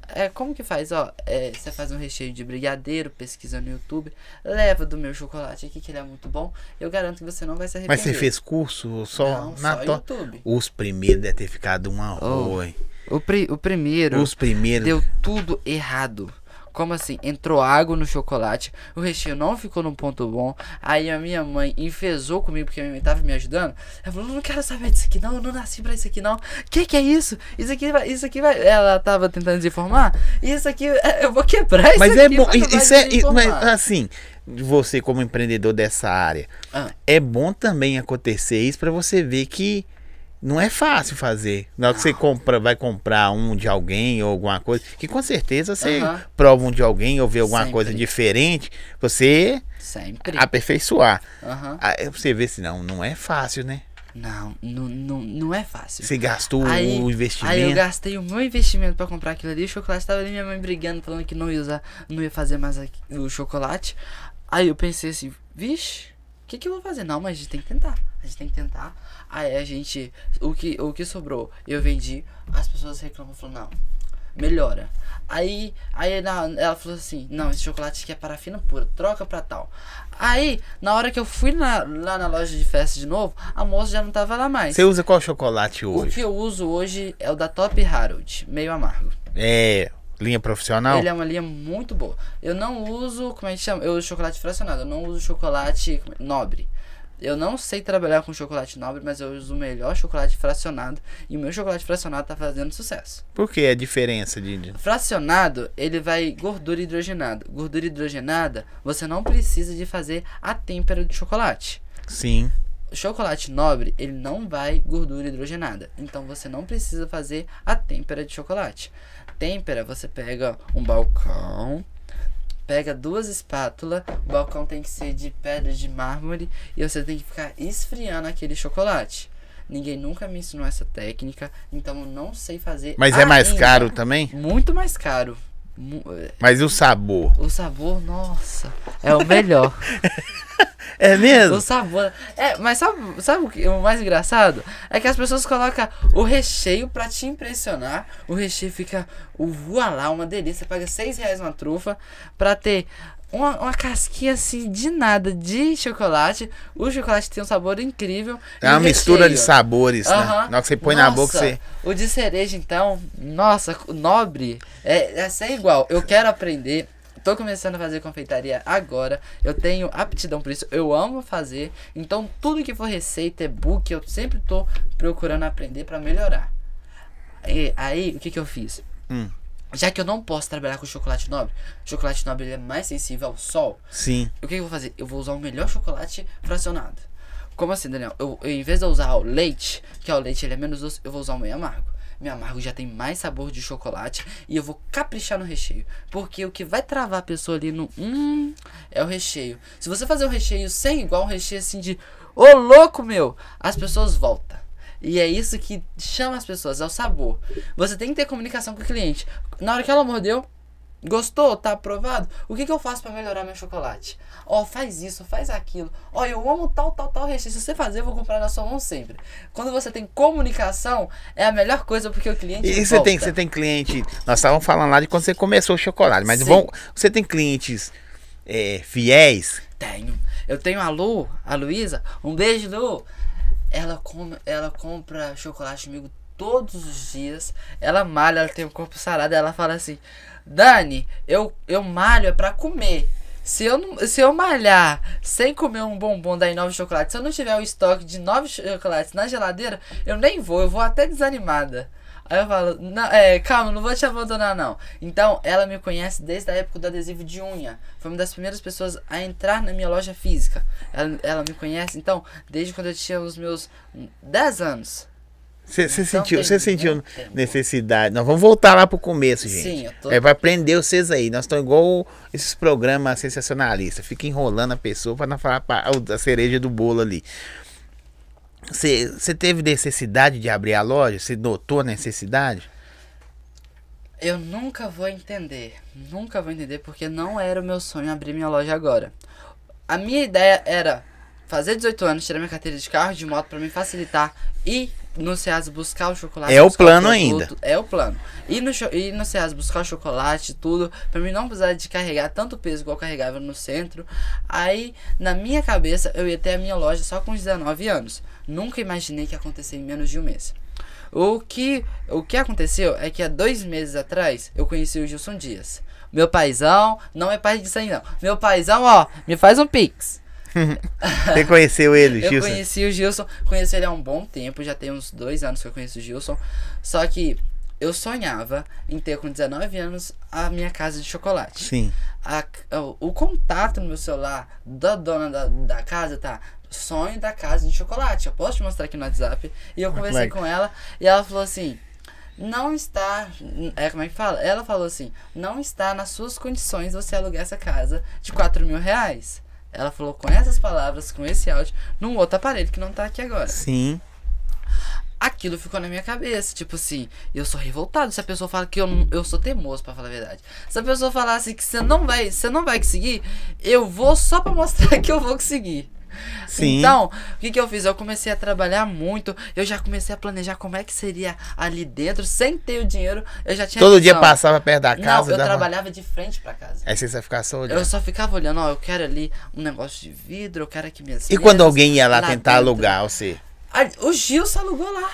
É, como que faz? Ó, é, você faz um recheio de brigadeiro, pesquisa no YouTube, leva do meu chocolate aqui, que ele é muito bom. Eu garanto que você não vai se arrepender. Mas você fez curso só Não, na só to... YouTube. Os primeiros devem ter ficado um horror. hein? O, pri- o primeiro Os primeiros. deu tudo errado. Como assim? Entrou água no chocolate, o recheio não ficou num ponto bom. Aí a minha mãe enfesou comigo porque a minha mãe tava me ajudando. Ela falou: Não quero saber disso aqui, não. Eu não nasci pra isso aqui, não. Que que é isso? Isso aqui vai. Isso aqui vai. Ela tava tentando desinformar. Isso aqui. é, Eu vou quebrar isso Mas aqui. é bom. vai Isso é. isso- Mas desinformar." assim, você como empreendedor dessa área, Ah. é bom também acontecer isso pra você ver que não é fácil fazer. Na hora que você compra, vai comprar um de alguém ou alguma coisa, que com certeza você Aham. prova um de alguém ou vê alguma Sempre. coisa diferente, você Sempre. aperfeiçoar. Aham. Aí você vê se não, não é fácil, né? Não, não, não, não é fácil. Você gastou Aí- o Aí eu investimento. gastei o meu investimento pra comprar aquilo ali. O chocolate tava ali, minha mãe brigando, falando que não ia usar, não ia fazer mais o chocolate. Aí eu pensei assim, vixe, o que, que eu vou fazer? Não, mas a gente tem que tentar. A gente tem que tentar. Aí a gente. O que, o que sobrou? Eu vendi, as pessoas reclamam, falam, não, melhora. Aí, aí na- ela falou assim, não, esse chocolate aqui é parafina pura, troca pra tal. Aí, na hora que eu fui na- lá na loja de festa de novo, a moça já não tava lá mais. Você usa qual chocolate O hoje? que eu uso hoje é o da Top Harold, meio amargo. É linha profissional? Ele é uma linha muito boa. Eu não uso, como é que chama? Eu uso chocolate fracionado, eu não uso chocolate é? nobre. Eu não sei trabalhar com chocolate nobre, mas eu uso o melhor chocolate fracionado. E o meu chocolate fracionado tá fazendo sucesso. Por que a diferença de- Fracionado, ele vai gordura hidrogenada. Gordura hidrogenada, você não precisa de fazer a têmpera de chocolate. Sim. O chocolate nobre, ele não vai gordura hidrogenada. Então você não precisa fazer a têmpera de chocolate. Têmpera, você pega um balcão, pega duas espátulas, o balcão tem que ser de pedra de mármore e você tem que ficar esfriando aquele chocolate. Ninguém nunca me ensinou essa técnica, então eu não sei fazer. Mas é mais ainda. caro também? Muito mais caro. Mas e o sabor? O sabor, nossa, é o melhor. [laughs] É mesmo? o sabor. É, mas sabe, sabe o, que, o mais engraçado? É que as pessoas colocam o recheio pra te impressionar. O recheio fica o voa lá, uma delícia. Você paga 6 reais uma trufa pra ter uma, uma casquinha assim de nada de chocolate. O chocolate tem um sabor incrível. É uma mistura de recheio- sabores, né? Aham. Na hora que você põe na boca, Nossa, você. O de cereja, então, nossa, nobre. É, é ser igual. Eu quero aprender. Tô começando a fazer confeitaria agora. Eu tenho aptidão por isso. Eu amo fazer. Então, tudo que for receita, e-book, eu sempre tô procurando aprender pra melhorar. E, aí, o que que eu fiz? Hum. Já que eu não posso trabalhar com chocolate nobre, chocolate nobre é mais sensível ao sol. Sim. O que, eu vou fazer? Eu vou usar o melhor chocolate fracionado. Como assim, Daniel? Eu, eu, em vez de eu usar o leite, que é o leite ele é menos doce, eu vou usar o meio amargo. Meio amargo já tem mais sabor de chocolate e eu vou caprichar no recheio. Porque o que vai travar a pessoa ali no hum é o recheio. Se você fazer um recheio sem igual um recheio assim de ô louco meu, as pessoas voltam. E é isso que chama as pessoas, é o sabor. Você tem que ter comunicação com o cliente. Na hora que ela mordeu, Gostou? Tá aprovado? O que, que eu faço pra melhorar meu chocolate? Ó, faz isso, faz aquilo. Ó, eu amo tal, tal, tal recheio. Se você fazer, eu vou comprar na sua mão sempre. Quando você tem comunicação, é a melhor coisa porque o cliente. E você tem, você tem cliente. Nós estávamos falando lá de quando você começou o chocolate, mas vão, você tem clientes é, fiéis? Tenho. Eu tenho a Lu, a Luísa. Um beijo, Lu. Ela, come, ela compra chocolate comigo todos os dias. Ela malha, ela tem um corpo sarado. Ela fala assim: Dani, eu, eu malho é pra comer. Se eu, não, se eu malhar sem comer um bombom da Inove Chocolate, se eu não tiver o estoque de nove chocolates na geladeira, eu nem vou, eu vou até desanimada. Aí eu falo, é, calma, não vou te abandonar não. Então, ela me conhece desde a época do adesivo de unha. Foi uma das primeiras pessoas a entrar na minha loja física. Ela, ela me conhece, então, desde quando eu tinha os meus 10 anos. Você, Então sentiu, você sentiu necessidade? Nós vamos voltar lá pro começo, gente. Sim, eu tô- É, vai prender vocês aí. Nós estamos igual esses programas sensacionalistas. Fica enrolando a pessoa para não falar pra- a cereja do bolo ali. Você teve necessidade de abrir a loja? Você notou a necessidade? Eu nunca vou entender. Nunca vou entender porque não era o meu sonho abrir minha loja agora. A minha ideia era fazer 18 anos, tirar minha carteira de carro de moto pra me facilitar e no Ceasa buscar o chocolate. É o plano produto. É o plano. E no, e no Ceasa buscar o chocolate, tudo, pra mim não precisar de carregar tanto peso igual eu carregava no centro. Aí, na minha cabeça, eu ia ter a minha loja só com 19 anos. Nunca imaginei que ia acontecer em menos de um mês. O que, o que aconteceu é que há dois meses atrás eu conheci o Gilson Dias. Meu paizão, não é pai disso aí não. Meu paizão, ó, me faz um pix. [laughs] Você conheceu ele, Eu Gilson? conheci o Gilson, conheci ele há um bom tempo, já tem uns dois anos que eu conheço o Gilson. Só que eu sonhava em ter com 19 anos a minha casa de chocolate. Sim. A- o, o contato no meu celular da dona da, da casa tá sonho da casa de chocolate. Eu posso te mostrar aqui no WhatsApp. E eu conversei Moleque. com ela e ela falou assim: não está. É como é que fala? Ela falou assim: não está nas suas condições você alugar essa casa de 4 mil reais. Ela falou com essas palavras, com esse áudio, num outro aparelho que não tá aqui agora Sim. aquilo ficou na minha cabeça. Tipo assim, eu sou revoltado se a pessoa fala que eu, não- eu sou teimoso, pra falar a verdade. Se a pessoa falar assim que você não vai, você não vai conseguir, eu vou só pra mostrar [laughs] que eu vou conseguir. Sim. Então, o que, que eu fiz? Eu comecei a trabalhar muito, eu já comecei a planejar como é que seria ali dentro, sem ter o dinheiro, eu já tinha Todo dia visão. passava perto da Não, casa. eu dava- trabalhava de frente pra casa. Aí você ia ficar só olhando. Eu só ficava olhando, ó, eu quero ali um negócio de vidro, eu quero aqui minhas E quando alguém ia lá, lá tentar dentro. alugar você? O Gilson alugou lá.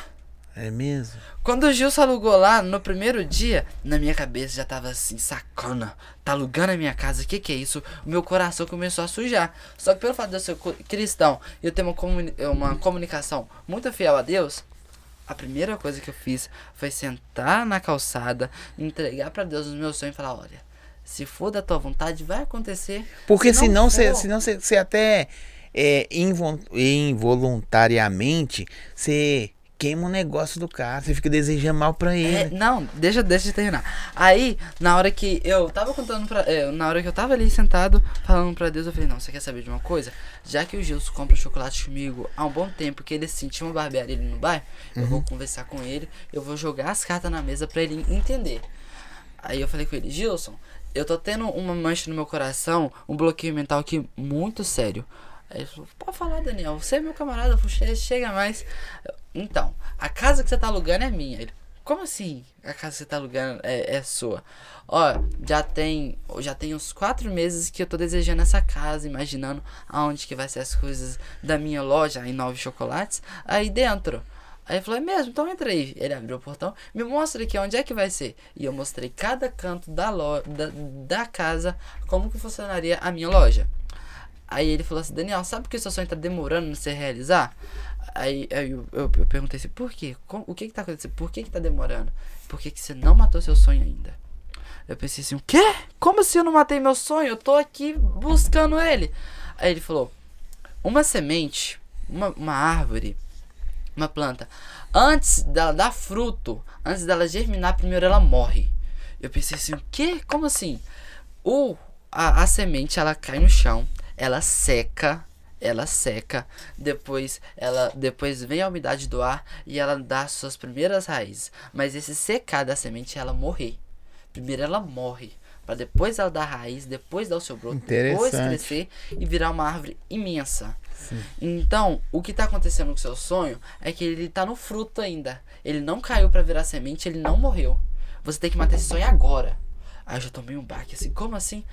É mesmo? Quando o Gilson alugou lá, no primeiro dia, na minha cabeça já tava assim, sacana, tá alugando a minha casa, o que que é isso? O meu coração começou a sujar. Só que pelo fato de eu ser cristão e eu ter uma, comuni- uma comunicação muito fiel a Deus, a primeira coisa que eu fiz foi sentar na calçada, entregar pra Deus os meus sonhos e falar, olha, se for da tua vontade, vai acontecer. Porque Se senão não você, senão você, até é, invol- involuntariamente você queima o negócio do cara. Você fica desejando mal pra É, ele. não, deixa, deixa de terminar. Aí, na hora que eu tava contando pra. é, na hora que eu tava ali sentado, falando pra Deus, eu falei, não, você quer saber de uma coisa? Já que o Gilson compra chocolate comigo há um bom tempo, que ele sentiu uma barbearia ali no bairro, eu vou conversar com ele, eu vou jogar as cartas na mesa pra ele entender. Aí eu falei com ele, Gilson, eu tô tendo uma mancha no meu coração, um bloqueio mental aqui muito sério. Aí ele falou, pode falar, Daniel, você é meu camarada, você chega mais. Então, a casa que você tá alugando é minha. Ele, como assim? A casa que você tá alugando é, é sua? Ó, já tem, já tem uns quatro meses que eu tô desejando essa casa, imaginando aonde que vai ser as coisas da minha loja em Nove Chocolates, aí dentro. Aí ele falou, é mesmo? Então entra aí. Ele abriu o portão, me mostra aqui onde é que vai ser. E eu mostrei cada canto da, da, da casa, como que funcionaria a minha loja. Aí ele falou assim, Daniel, sabe que seu sonho tá demorando a se realizar? Aí, aí eu, eu, eu perguntei assim, por quê? Com- o que que tá acontecendo? Por que que tá demorando? Por que que você não matou seu sonho ainda? Eu pensei assim, o quê? Como assim eu não matei meu sonho? Eu tô aqui buscando ele. Aí ele falou, uma semente, uma, uma árvore, uma planta, antes dela dar fruto, antes dela germinar, primeiro ela morre. Eu pensei assim, o quê? Como assim? O, a, a semente, ela cai no chão, ela seca, ela seca, depois ela depois vem a umidade do ar e ela dá suas primeiras raízes. Mas esse secar da semente, ela morrer. Primeiro ela morre, para depois ela dar raiz, depois dar o seu broto, depois crescer e virar uma árvore imensa. Então, o que tá acontecendo com o seu sonho é que ele tá no fruto ainda. Ele não caiu para virar semente, ele não morreu. Você tem que matar esse sonho agora. Aí eu já tomei um baque assim, como assim?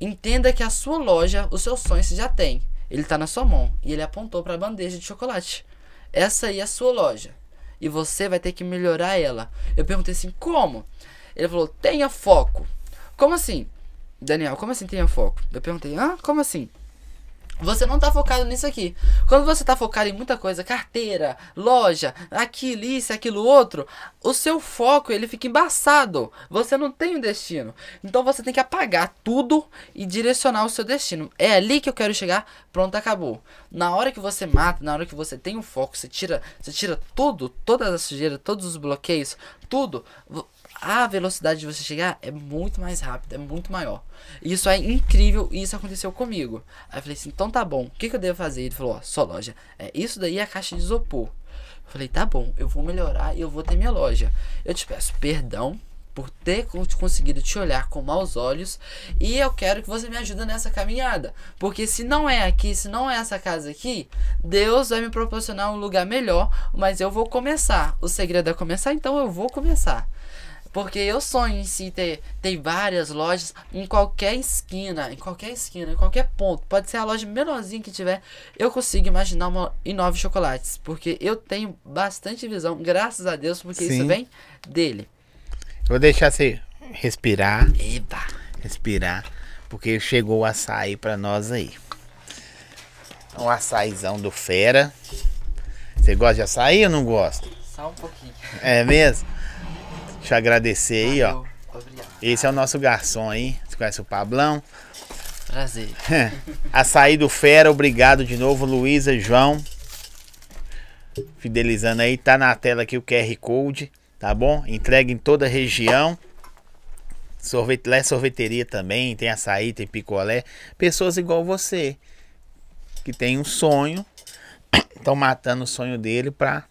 Entenda que a sua loja, o seu sonho você já tem. Ele tá na sua mão e ele apontou para a bandeja de chocolate. Essa aí é a sua loja. E você vai ter que melhorar ela. Eu perguntei assim, como? Ele falou, tenha foco. Como assim? Daniel, como assim tenha foco? Eu perguntei, ah, como assim? Você não tá focado nisso aqui. Quando você tá focado em muita coisa, carteira, loja, aquilo, isso, aquilo outro, o seu foco ele fica embaçado. Você não tem um destino. Então você tem que apagar tudo e direcionar o seu destino. É ali que eu quero chegar, pronto, acabou. Na hora que você mata, na hora que você tem um foco, você tira, você tira tudo, toda a sujeira, todos os bloqueios, tudo. A velocidade de você chegar é muito mais rápida, é muito maior. Isso é incrível e isso aconteceu comigo. Aí eu falei assim, então tá bom, o que, que eu devo fazer? Ele falou, ó, sua loja, é isso daí é a caixa de isopor. Eu falei, tá bom, eu vou melhorar e eu vou ter minha loja. Eu te peço perdão por ter con- conseguido te olhar com maus olhos e eu quero que você me ajude nessa caminhada. Porque se não é aqui, se não é essa casa aqui, Deus vai me proporcionar um lugar melhor, mas eu vou começar. O segredo é começar, então eu vou começar. Porque eu sonho em si ter, ter várias lojas em qualquer esquina, em qualquer esquina, em qualquer ponto. Pode ser a loja menorzinha que tiver. Eu consigo imaginar uma em nove chocolates. Porque eu tenho bastante visão, graças a Deus, porque isso Sim. vem dele. Vou deixar você respirar, Eba! respirar, porque chegou o açaí pra nós aí. Um açaizão do Fera. Você gosta de açaí ou não gosta? Só um pouquinho. É mesmo? Eu agradecer aí, ó. Obrigado. Esse é o nosso garçom aí. Você conhece o Pablão? Prazer. [laughs] Açaí do Fera, obrigado de novo, Luísa, João. Fidelizando aí, tá na tela aqui o QR Code, tá bom? Entrega em toda a região. Sorvete, lá é sorveteria também, tem açaí, tem picolé. Pessoas igual você, que tem um sonho, [coughs] estão matando o sonho dele pra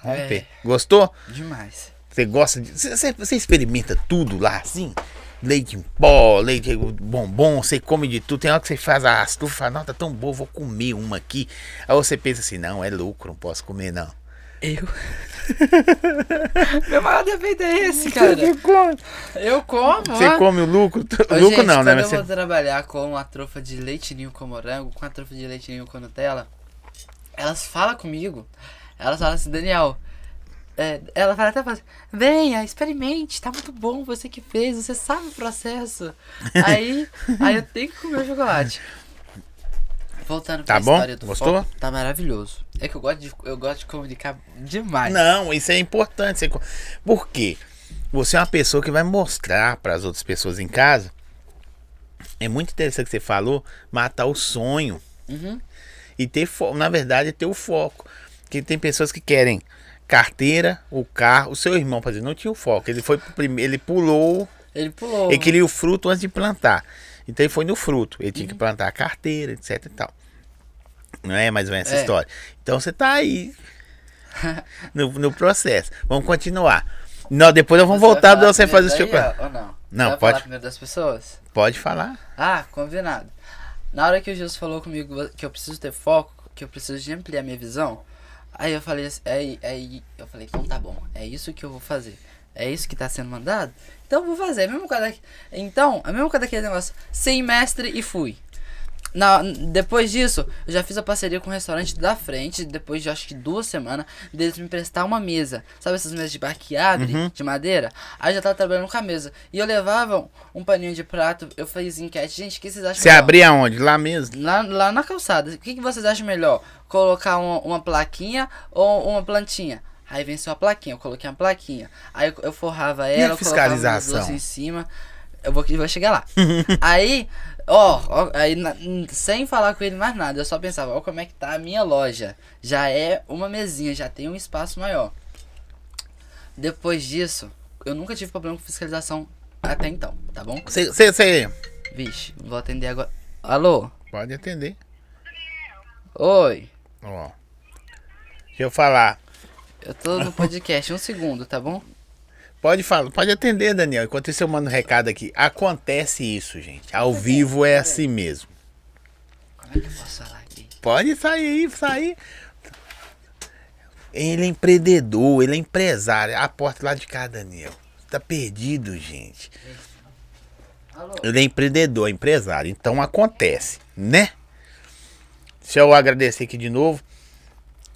romper. Gostou? Demais. Você gosta de. Você, você- experimenta tudo lá, assim? Leite em pó, leite bombom, você come de tudo. Tem hora que você faz a estufa e fala, não, tá tão boa, vou comer uma aqui. Aí você pensa assim, não, é lucro, não posso comer, não. Eu. [laughs] Meu maior defeito é esse, cara. come, Eu como. você ó. come o lucro. Ô, [laughs] lucro gente, não, né? quando Mas eu você- vou trabalhar com a trufa de leite ninho com morango, com a trufa de leite ninho com Nutella, elas falam comigo. Elas falam assim, Daniel. É, ela fala até assim, venha, experimente, tá muito bom, você que fez, você sabe o processo. [laughs] Aí, aí eu tenho que comer o chocolate. Voltando pra Tá bom? história do Gostou? foco, tá maravilhoso. É que eu gosto de, eu gosto de comunicar demais. Não, isso é importante. Você... Por quê? Você é uma pessoa que vai mostrar para as outras pessoas em casa. É muito interessante que você falou, matar o sonho. Uhum. E ter foco, na verdade, ter o foco. Que tem pessoas que querem carteira, o carro. O seu irmão, exemplo, não tinha o foco. Ele foi primeiro, ele pulou, Ele pulou. ele queria o fruto antes de plantar. Então ele foi no fruto. Ele Uhum. tinha que plantar a carteira, etc e tal. Não é mais ou menos essa É. história. Então você tá aí [laughs] no, no processo. Vamos continuar. Não, depois nós vamos Você voltar pra você fazer o seu plano. Ou não? Não, Você pode. falar primeiro das pessoas? Pode falar. Ah, combinado. Na hora que o Gilson falou comigo que eu preciso ter foco, que eu preciso de ampliar minha visão, aí eu falei assim, aí, aí eu falei, então tá bom, é isso que eu vou fazer. É isso que tá sendo mandado? Então vou fazer. A mesma coisa, então, a mesma coisa daquele negócio, sem mestre e fui. Na, depois disso, eu já fiz a parceria com o restaurante da frente, depois de acho que duas semanas, deles me emprestar uma mesa. Sabe essas mesas de bar que abre, Uhum. de madeira? Aí eu já tava trabalhando com a mesa. E eu levava um paninho de prato, eu fazia enquete. Gente, o que vocês acham Você melhor? abria onde? Lá mesmo? Lá, lá na calçada. O que, que vocês acham melhor? Colocar uma, uma plaquinha ou uma plantinha? Aí venceu a plaquinha, eu coloquei uma plaquinha. Aí eu, eu forrava ela, eu colocava os fiscalização? doces em cima. Eu vou, eu vou chegar lá. [laughs] aí, ó, ó, aí na- sem falar com ele mais nada, eu só pensava, ó como é que tá a minha loja. Já é uma mesinha, já tem um espaço maior. Depois disso, eu nunca tive problema com fiscalização até então, tá bom? Você Vixe, vou atender agora. Alô? pode atender. Oi. Ó. Deixa eu falar. Eu tô no podcast, um segundo, tá bom? Pode falar, pode atender, Daniel. Enquanto isso eu mando um recado aqui. Acontece isso, gente. Ao vivo é assim mesmo. Como é que eu posso falar aqui? Pode sair, sair. Ele é empreendedor, ele é empresário. A porta lá de cá, Daniel. Tá perdido, gente. Ele é empreendedor, empresário. Então acontece, né? Deixa eu agradecer aqui de novo.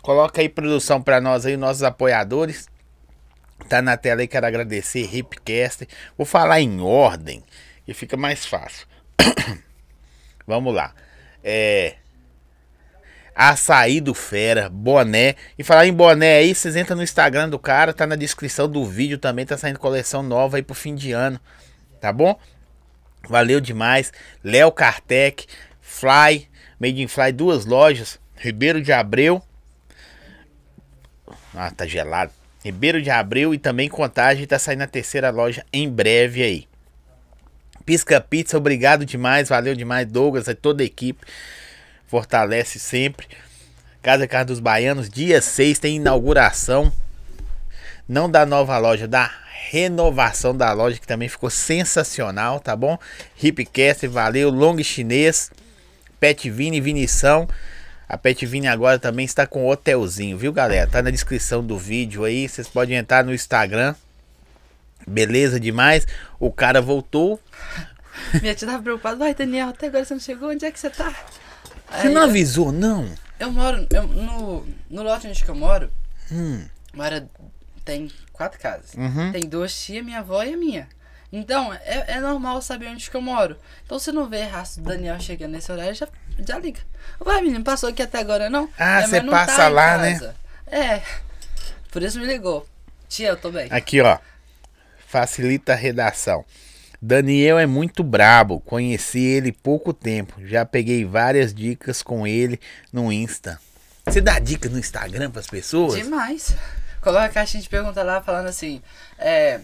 Coloca aí produção pra nós aí, nossos apoiadores. Tá na tela aí, quero agradecer, Hipcaster. Vou falar em ordem e fica mais fácil. [coughs] Vamos lá. É. Açaí do Fera, boné. E falar em boné aí, vocês entram no Instagram do cara, tá na descrição do vídeo também, tá saindo coleção nova aí pro fim de ano. Tá bom? Valeu demais. Léo Kartek, Fly, Made in Fly, duas lojas. Ribeiro de Abreu. Ah, tá gelado. Ribeiro de Abreu e também Contagem. Tá saindo a terceira loja em breve aí. Pisca Pizza, obrigado demais. Valeu demais, Douglas, e toda a equipe. Fortalece sempre. Casa Casa dos Baianos, dia 6 tem inauguração. Não da nova loja, da renovação da loja, que também ficou sensacional, tá bom? Hipcast, valeu. Long Chinês, Pet Vini, Vinição. A Pet Vini agora também está com hotelzinho, viu, galera? Tá na descrição do vídeo aí. Vocês podem entrar no Instagram. Beleza demais. O cara voltou. [laughs] Minha tia tava preocupada. Vai, Daniel, até agora você não chegou? Onde é que você tá? Você Aí não avisou, não? Eu moro eu- no, no lote onde que eu moro. Hum. Mora, tem quatro casas. Uhum. Tem duas tias, minha avó e a minha. Então, é, é normal saber onde que eu moro. Então, se não vê rastro do Daniel chegando nesse horário, já, já liga. Vai, menino, passou aqui até agora, não? Ah, você passa tá lá, né? É. Por isso me ligou. Tia, eu tô bem. Aqui, ó. Facilita a redação. Daniel é muito brabo. Conheci ele pouco tempo. Já peguei várias dicas com ele no Insta. Você dá dica no Instagram pras pessoas? Demais. Coloca a caixinha de pergunta lá falando assim. É,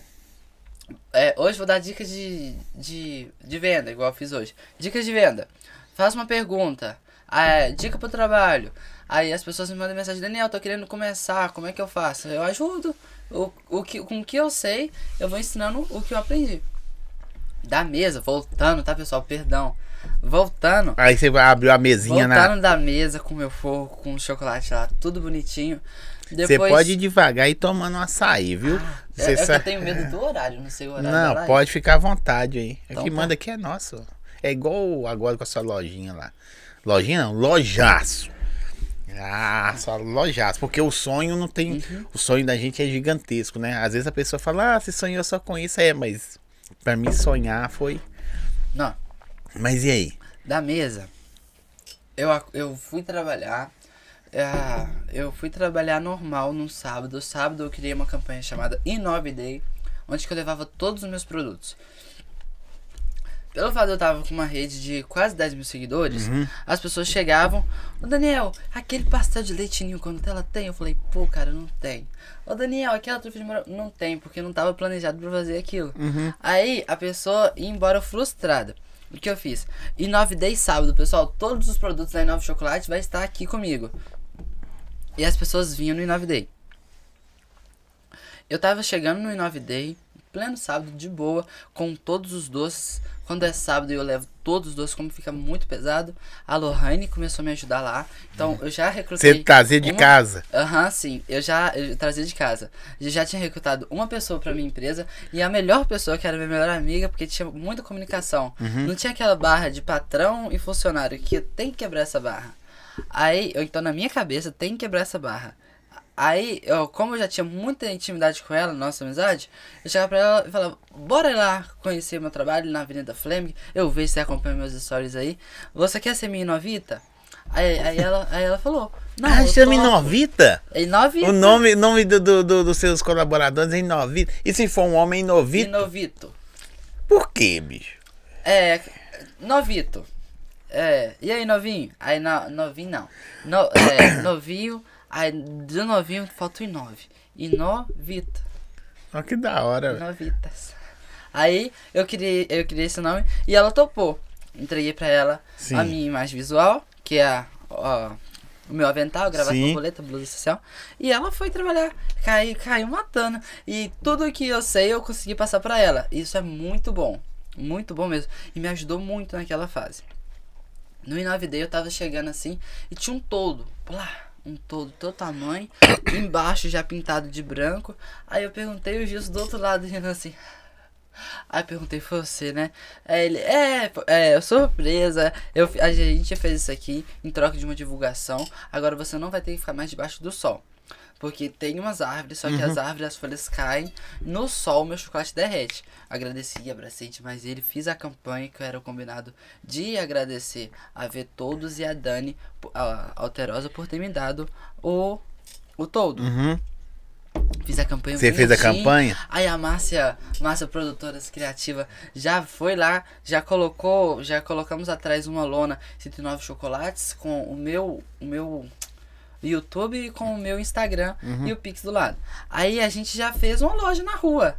é, hoje vou dar dicas de, de, de venda, igual eu fiz hoje. Dicas de venda. Faz uma pergunta. É, dica pro trabalho. Aí as pessoas me mandam mensagem, Daniel, tô querendo começar, como é que eu faço? Eu ajudo. O, o que, com o que eu sei, eu vou ensinando o que eu aprendi. Da mesa, voltando, tá pessoal? Perdão. Voltando. Aí você abriu a mesinha na. Voltando da mesa com meu forro, com o chocolate lá, tudo bonitinho. Você Depois, pode ir devagar e tomando um açaí, viu? É, Você é que sa- eu tenho medo do horário, não sei o horário. Não, pode ficar à vontade aí. Então Aqui tá. manda aqui é nosso. É igual agora com a sua lojinha lá. Lojinha não, lojaço. Ah, só lojaço. Porque o sonho não tem. Uhum. O sonho da gente é gigantesco, né? Às vezes a pessoa fala, ah, você sonhou só com isso. É, mas pra mim sonhar foi. Não, Mas e aí? da mesa, eu, eu fui trabalhar. Ah, eu fui trabalhar normal no sábado. Sábado eu criei uma campanha chamada Inove Day, onde que eu levava todos os meus produtos. pelo fato de eu tava com uma rede de quase 10 mil seguidores, as pessoas chegavam, ô Daniel, aquele pastel de leite ninho com Nutella tem? Eu falei, pô, cara, não tem. Ô Daniel, aquela trufa de morango, não tem, porque não tava planejado pra fazer aquilo. Aí a pessoa ia embora frustrada. O que eu fiz? Inove Day sábado, pessoal, todos os produtos da Inove Chocolate vai estar aqui comigo. E as pessoas vinham no Inove Day. Eu tava chegando no Inove Day, pleno sábado, de boa, com todos os doces. Quando é sábado eu levo todos os doces, como fica muito pesado. A Lohane começou a me ajudar lá. Então eu já recrutei. Você trazer de uma- casa. Aham, sim. Eu já eu trazia de casa. Eu já tinha recrutado uma pessoa pra minha empresa e a melhor pessoa, que era minha melhor amiga, porque tinha muita comunicação. Não tinha aquela barra de patrão e funcionário que tem que quebrar essa barra. Aí, eu, então na minha cabeça, tem que quebrar essa barra. Aí, eu, como eu já tinha muita intimidade com ela, nossa amizade, eu chegava pra ela e falava, bora lá conhecer meu trabalho na Avenida Fleming, eu vejo se você acompanha meus stories aí. Você quer ser minha novita? Aí, aí, ela, aí ela falou, não, ah, chama topo." Inovita? É Inovita. O nome, nome do, do- do- dos seus colaboradores é Inovita. E se for um homem Inovita? Inovito. Por quê, bicho? É, novito. É, e aí, novinho? Aí, no, novinho não. No, é, [coughs] novinho, aí do novinho falta o inove. Inovita. Olha que da hora. velho. Novitas. Aí, eu criei, eu criei esse nome e ela topou. Entreguei pra ela Sim. a minha imagem visual, que é a, ó, o meu avental, gravata Sim. borboleta, blusa social. E ela foi trabalhar, caiu, caiu matando. E tudo que eu sei eu consegui passar pra ela. Isso é muito bom. Muito bom mesmo. E me ajudou muito naquela fase. No Inovidei eu tava chegando assim e tinha um todo. Lá, um todo do teu tamanho. [coughs] embaixo já pintado de branco. Aí eu perguntei o Gilson do outro lado, rindo assim. Aí eu perguntei, foi você, né? Aí ele, é, é, surpresa. Eu, a gente fez isso aqui em troca de uma divulgação. Agora você não vai ter que ficar mais debaixo do sol. Porque tem umas árvores, só que as árvores, as folhas caem. No sol, meu chocolate derrete. Agradeci, abracei demais ele. Fiz a campanha que era o combinado de agradecer a ver todos e a Dani, a Alterosa, por ter me dado o, o todo. Uhum. Fiz a campanha Você fez a campanha? Aí a Márcia, Márcia Produtoras Criativa, já foi lá, já colocou, já colocamos atrás uma lona 109 chocolates com o meu, o meu YouTube com o meu Instagram Uhum. e o Pix do lado. Aí a gente já fez uma loja na rua.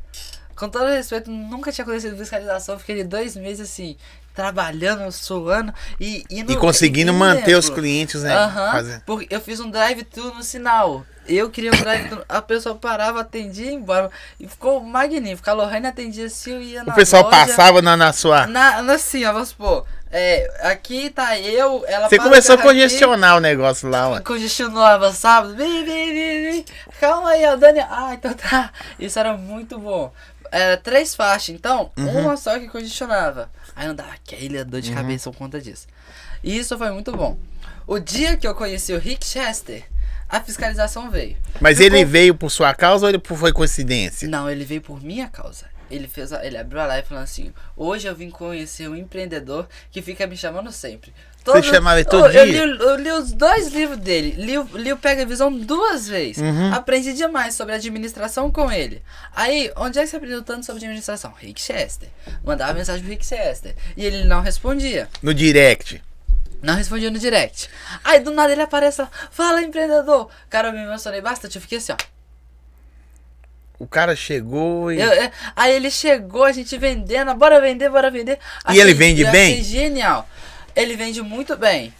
Com todo respeito, nunca tinha acontecido fiscalização, fiquei dois meses assim, trabalhando, suando e indo, E conseguindo indo manter os clientes, né? Fazer- porque eu fiz um drive-thru no sinal. Eu queria um drive-thru, a pessoa parava, atendia e ia embora. E ficou magnífico. A Lohane atendia assim, eu ia na O pessoal loja, passava na, na sua. Na, na- assim, ó, vamos supor. É, aqui tá eu, ela Você o começou a carro aqui, congestionar o negócio lá, ué. Congestionava sábado. Vem, vem, vem, vem. Calma aí, ó, Dani. Ah, então tá. Isso era muito bom. Era três faixas, então, Uhum. uma só que congestionava. Aí não dava aquela dor de cabeça por conta disso. E isso foi muito bom. O dia que eu conheci o Rick Chester, a fiscalização veio. Mas Ficou- ele veio por sua causa ou ele foi coincidência? Não, ele veio por minha causa. Ele fez, a- ele abriu a live falando assim: "Hoje eu vim conhecer um empreendedor que fica me chamando sempre". Você chamava ele todo eu, eu dia? li, eu li os dois livros dele. Li, o- li o Pega Visão duas vezes. Uhum. Aprendi demais sobre administração com ele. Aí, onde é que você aprendeu tanto sobre administração? Rick Chester. Mandava mensagem pro Rick Chester. E ele não respondia. No direct. Não respondia no direct. Aí do nada ele aparece lá, fala empreendedor. Cara, eu me emocionei bastante. Eu fiquei assim, ó. O cara chegou e. Eu- é, aí ele chegou, a gente vendendo, bora vender, bora vender. E ele vende eu bem? Achei genial. Ele vende muito bem.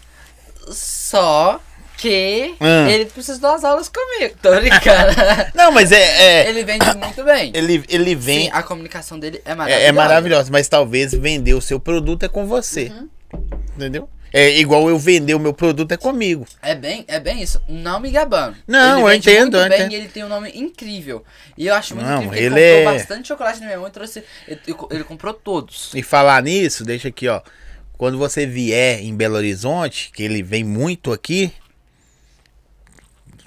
Só que Hum. ele precisa das aulas comigo. Tô brincando. [laughs] Não, mas é. é- ele vende muito bem. ele, ele vem. Sim, a comunicação dele é é, maravilhosa. é maravilhoso, mas talvez vender o seu produto é com você. Uhum. Entendeu? É igual eu vender o meu produto é comigo. É bem, é bem isso. Não me gabando. Não, ele eu entendo, muito eu bem entendo. Ele tem um nome incrível. E eu acho muito Não, incrível. ele Ele comprou é- bastante chocolate na minha mão e trouxe. Ele, ele comprou todos. E falar nisso, deixa aqui, ó. Quando você vier em Belo Horizonte, que ele vem muito aqui,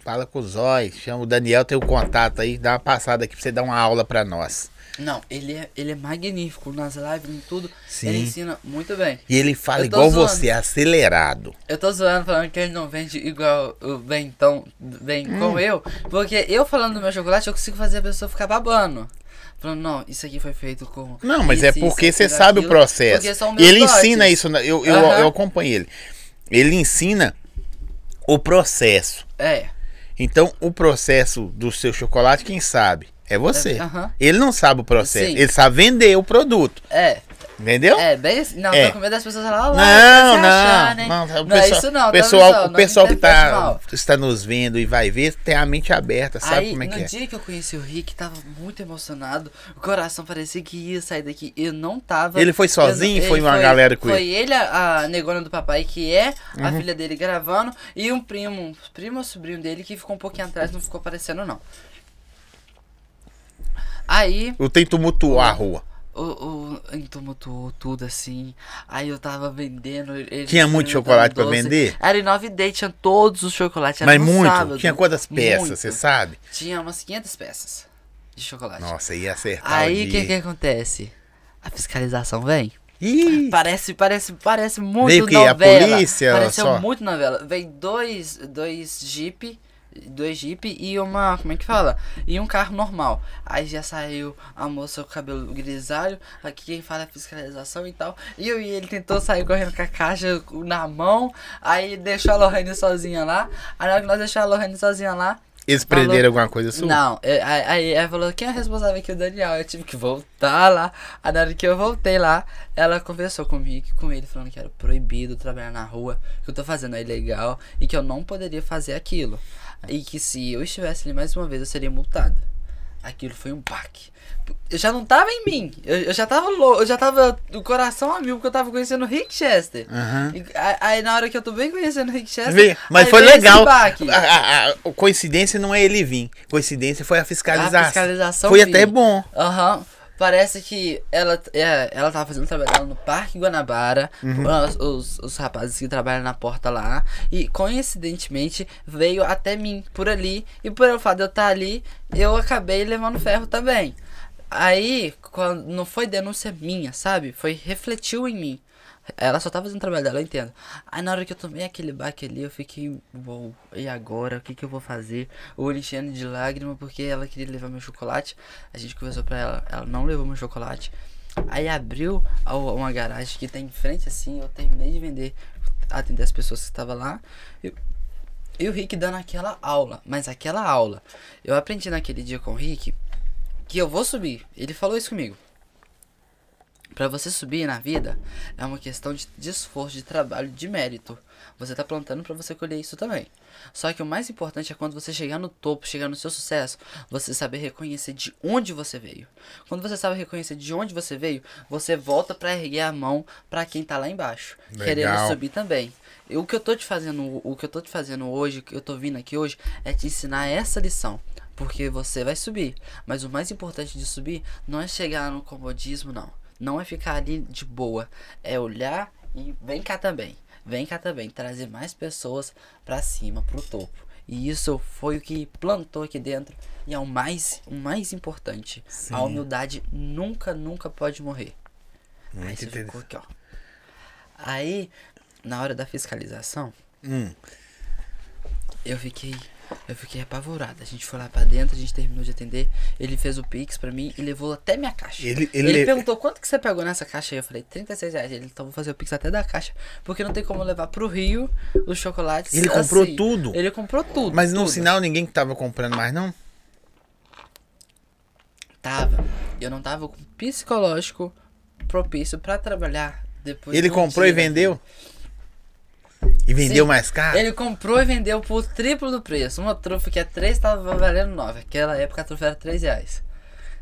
fala com o Zói, chama o Daniel, tem o contato aí, dá uma passada aqui pra você dar uma aula pra nós. Não, ele é, ele é magnífico nas lives, em tudo. Sim. Ele ensina muito bem. E ele fala igual zoando. você, acelerado. Eu tô zoando falando que ele não vende igual o Bentão vem com eu. Porque eu falando do meu chocolate, eu consigo fazer a pessoa ficar babando. Falando, não, isso aqui foi feito com. Não, mas isso, é isso, porque você aquilo, sabe o processo. porque são meus Ele dotes. ensina isso, eu, eu, Aham. eu acompanho ele. Ele ensina o processo. É. Então, o processo do seu chocolate, quem sabe? É você. Ele não sabe o processo. Sim. Ele sabe vender o produto. É. Entendeu? É, bem assim. Não, É. tô com medo das pessoas falarem, "Ah, lá, Não, não, achando, hein?" não, o Não é isso não, o tá, pessoal, o pessoal que tá, está nos vendo e vai ver tem a mente aberta, sabe Aí, como é no que é? dia que eu conheci o Rick, tava muito emocionado. O coração parecia que ia sair daqui. Eu não tava. Ele foi sozinho? Eu não- Foi ele uma galera com Foi ele? ele, a, a negona do papai, que é Uhum. a filha dele gravando, e um primo, primo ou sobrinho dele, que ficou um pouquinho atrás, não ficou aparecendo, não. Aí, Eu tenho tumultuar a rua. o, o, tumultuou tudo assim. Aí eu tava vendendo. Tinha muito chocolate pra doce. vender? Era em 9 day, tinha todos os chocolates. Mas muito. sábado. Tinha quantas peças, você sabe? Tinha umas 500 peças de chocolate. Nossa, ia acertar Aí o o que que acontece? A fiscalização vem. Ih, Parece, parece, parece muito Veio o quê? A novela. polícia, Pareceu só? muito novela. Veio dois, dois Jeep, dois Jeep e uma, como é que fala? E um carro normal. Aí já saiu a moça com o cabelo grisalho, aqui quem fala é fiscalização e tal. E eu e ele tentou sair correndo com a caixa na mão, aí deixou a Lorraine sozinha lá. Aí na hora que nós deixamos a Lorraine sozinha lá, eles falou- prenderam alguma coisa sua? não, aí, ela falou, quem é responsável aqui? O Daniel. Eu tive que voltar lá. Aí na hora que eu voltei lá, ela conversou comigo com ele, falando que era proibido trabalhar na rua, que eu tô fazendo é ilegal e que eu não poderia fazer aquilo. E que se eu estivesse ali mais uma vez, eu seria multado. Aquilo foi um baque. Eu já não tava em mim. Eu, eu já tava louco. Eu já tava do coração a mil, porque eu tava conhecendo o Rick Chester. Aham. E aí, na hora que eu tô bem conhecendo o Rick Chester. Vê, Mas foi legal. A, a- a- coincidência não é ele vir. Coincidência foi a fiscalização. A fiscalização Foi vir. até bom. Aham. Parece que ela, é, ela tava fazendo trabalho dela no Parque Guanabara, Uhum. os, os, os rapazes que trabalham na porta lá, e coincidentemente veio até mim por ali, e por o fato de eu estar ali, eu acabei levando ferro também. Aí, quando não foi denúncia minha, sabe? Foi refletiu em mim. Ela só tava fazendo o trabalho dela, eu entendo. Aí na hora que eu tomei aquele baque ali, eu fiquei, uou, e agora? O que que eu vou fazer? O olho de lágrima porque ela queria levar meu chocolate. A gente conversou pra ela, ela não levou meu chocolate. Aí abriu uma garagem que tem em frente assim, eu terminei de vender, atender as pessoas que estavam lá. E, e o Rick dando aquela aula, mas aquela aula. Eu aprendi naquele dia com o Rick que eu vou subir. Ele falou isso comigo. Pra você subir na vida é uma questão de, de esforço, de trabalho, de mérito. Você tá plantando pra você colher isso também. Só que o mais importante é quando você chegar no topo, chegar no seu sucesso, você saber reconhecer de onde você veio. Quando você sabe reconhecer de onde você veio, você volta pra erguer a mão pra quem tá lá embaixo, Legal. querendo subir também. E o que eu tô te fazendo, o que eu tô te fazendo hoje, o que eu tô vindo aqui hoje, é te ensinar essa lição. Porque você vai subir. Mas o mais importante de subir não é chegar no comodismo, não. Não é ficar ali de boa. É olhar e vem cá também. Vem cá também. Trazer mais pessoas pra cima, pro topo. E isso foi o que plantou aqui dentro. E é o mais, o mais importante. Sim. A humildade nunca, nunca pode morrer. Aí Muito você ficou aqui, ó. Aí, na hora da fiscalização, Hum. eu fiquei. Eu fiquei apavorado. A gente foi lá pra dentro, a gente terminou de atender. Ele fez o Pix pra mim e levou até minha caixa. Ele- Ele, ele- perguntou quanto que você pegou nessa caixa. Eu falei, 36 reais. Ele, então vou fazer o Pix até da caixa. Porque não tem como levar pro Rio os chocolates. Ele comprou assim. tudo? Ele comprou tudo. Mas no tudo. sinal ninguém que tava comprando mais, não? Tava. Eu não tava com psicológico propício pra trabalhar depois. Ele comprou e dia. vendeu? E vendeu Sim. mais caro? Ele comprou e vendeu por triplo do preço. Uma trufa que é 3 tava valendo 9. Aquela época a trufa era 3 reais.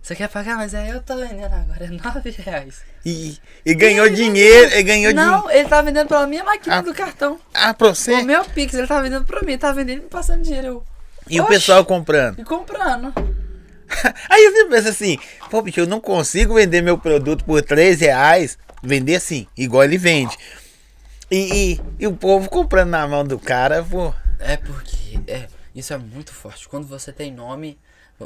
Você quer pagar? Mas aí eu tô vendendo agora, é 9 reais. E, e ganhou dinheiro, e ganhou. Não, ele tá vendendo pela minha máquina Ah. do cartão. Ah, pra você? O meu Pix, ele tá vendendo pra mim, tá vendendo e me passando dinheiro. Eu, E o Oxe. pessoal comprando. E comprando. [laughs] Aí eu pensando assim, pô, bicho, eu não consigo vender meu produto por 3 reais. Vender assim, igual ele vende. E, e, e o povo comprando na mão do cara, pô. É porque é, isso é muito forte. Quando você tem nome,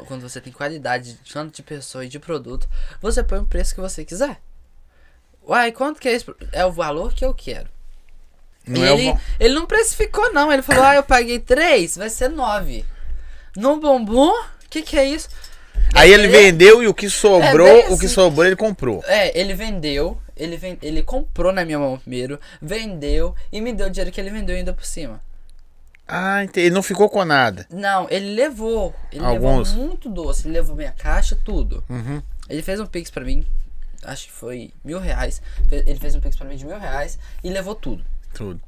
quando você tem qualidade, tanto de pessoa e de produto, você põe o preço que você quiser. Uai, quanto que é isso? É o valor que eu quero. Não é ele, bom. ele não precificou, não. Ele falou, ah, eu paguei 3, vai ser 9. No bombom, o que que é isso? Aí ele Ele- vendeu e o que sobrou, É bem o que assim. sobrou ele comprou. É, ele vendeu, ele, ven- ele comprou na minha mão primeiro, vendeu e me deu o dinheiro que ele vendeu ainda por cima. Ah, entendi. Ele não ficou com nada. Não, ele levou. Ele Alguns. levou muito doce. Ele levou minha caixa, tudo. Uhum. Ele fez um pix pra mim. Acho que foi mil reais. Ele fez um pix pra mim de mil reais e levou tudo. Tudo.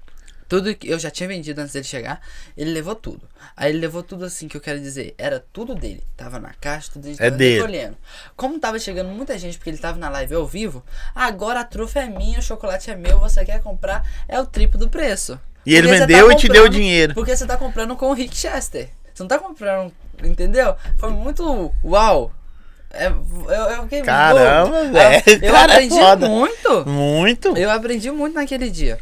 Tudo que eu já tinha vendido antes dele chegar, ele levou tudo. Aí ele levou tudo assim que eu quero dizer, era tudo dele. Tava na caixa, tudo gente É tava dele. recolhendo. Como tava chegando muita gente, porque ele tava na live ao vivo, agora a trufa é minha, o chocolate é meu, você quer comprar, é o triplo do preço. E ele Porque você vendeu tá e te deu dinheiro. Porque você tá comprando com o Rick Chester. Você não tá comprando, entendeu? Foi muito uau. É, eu, eu fiquei Caramba, velho. [laughs] Eu, eu é aprendi foda. muito. Muito. Eu aprendi muito naquele dia.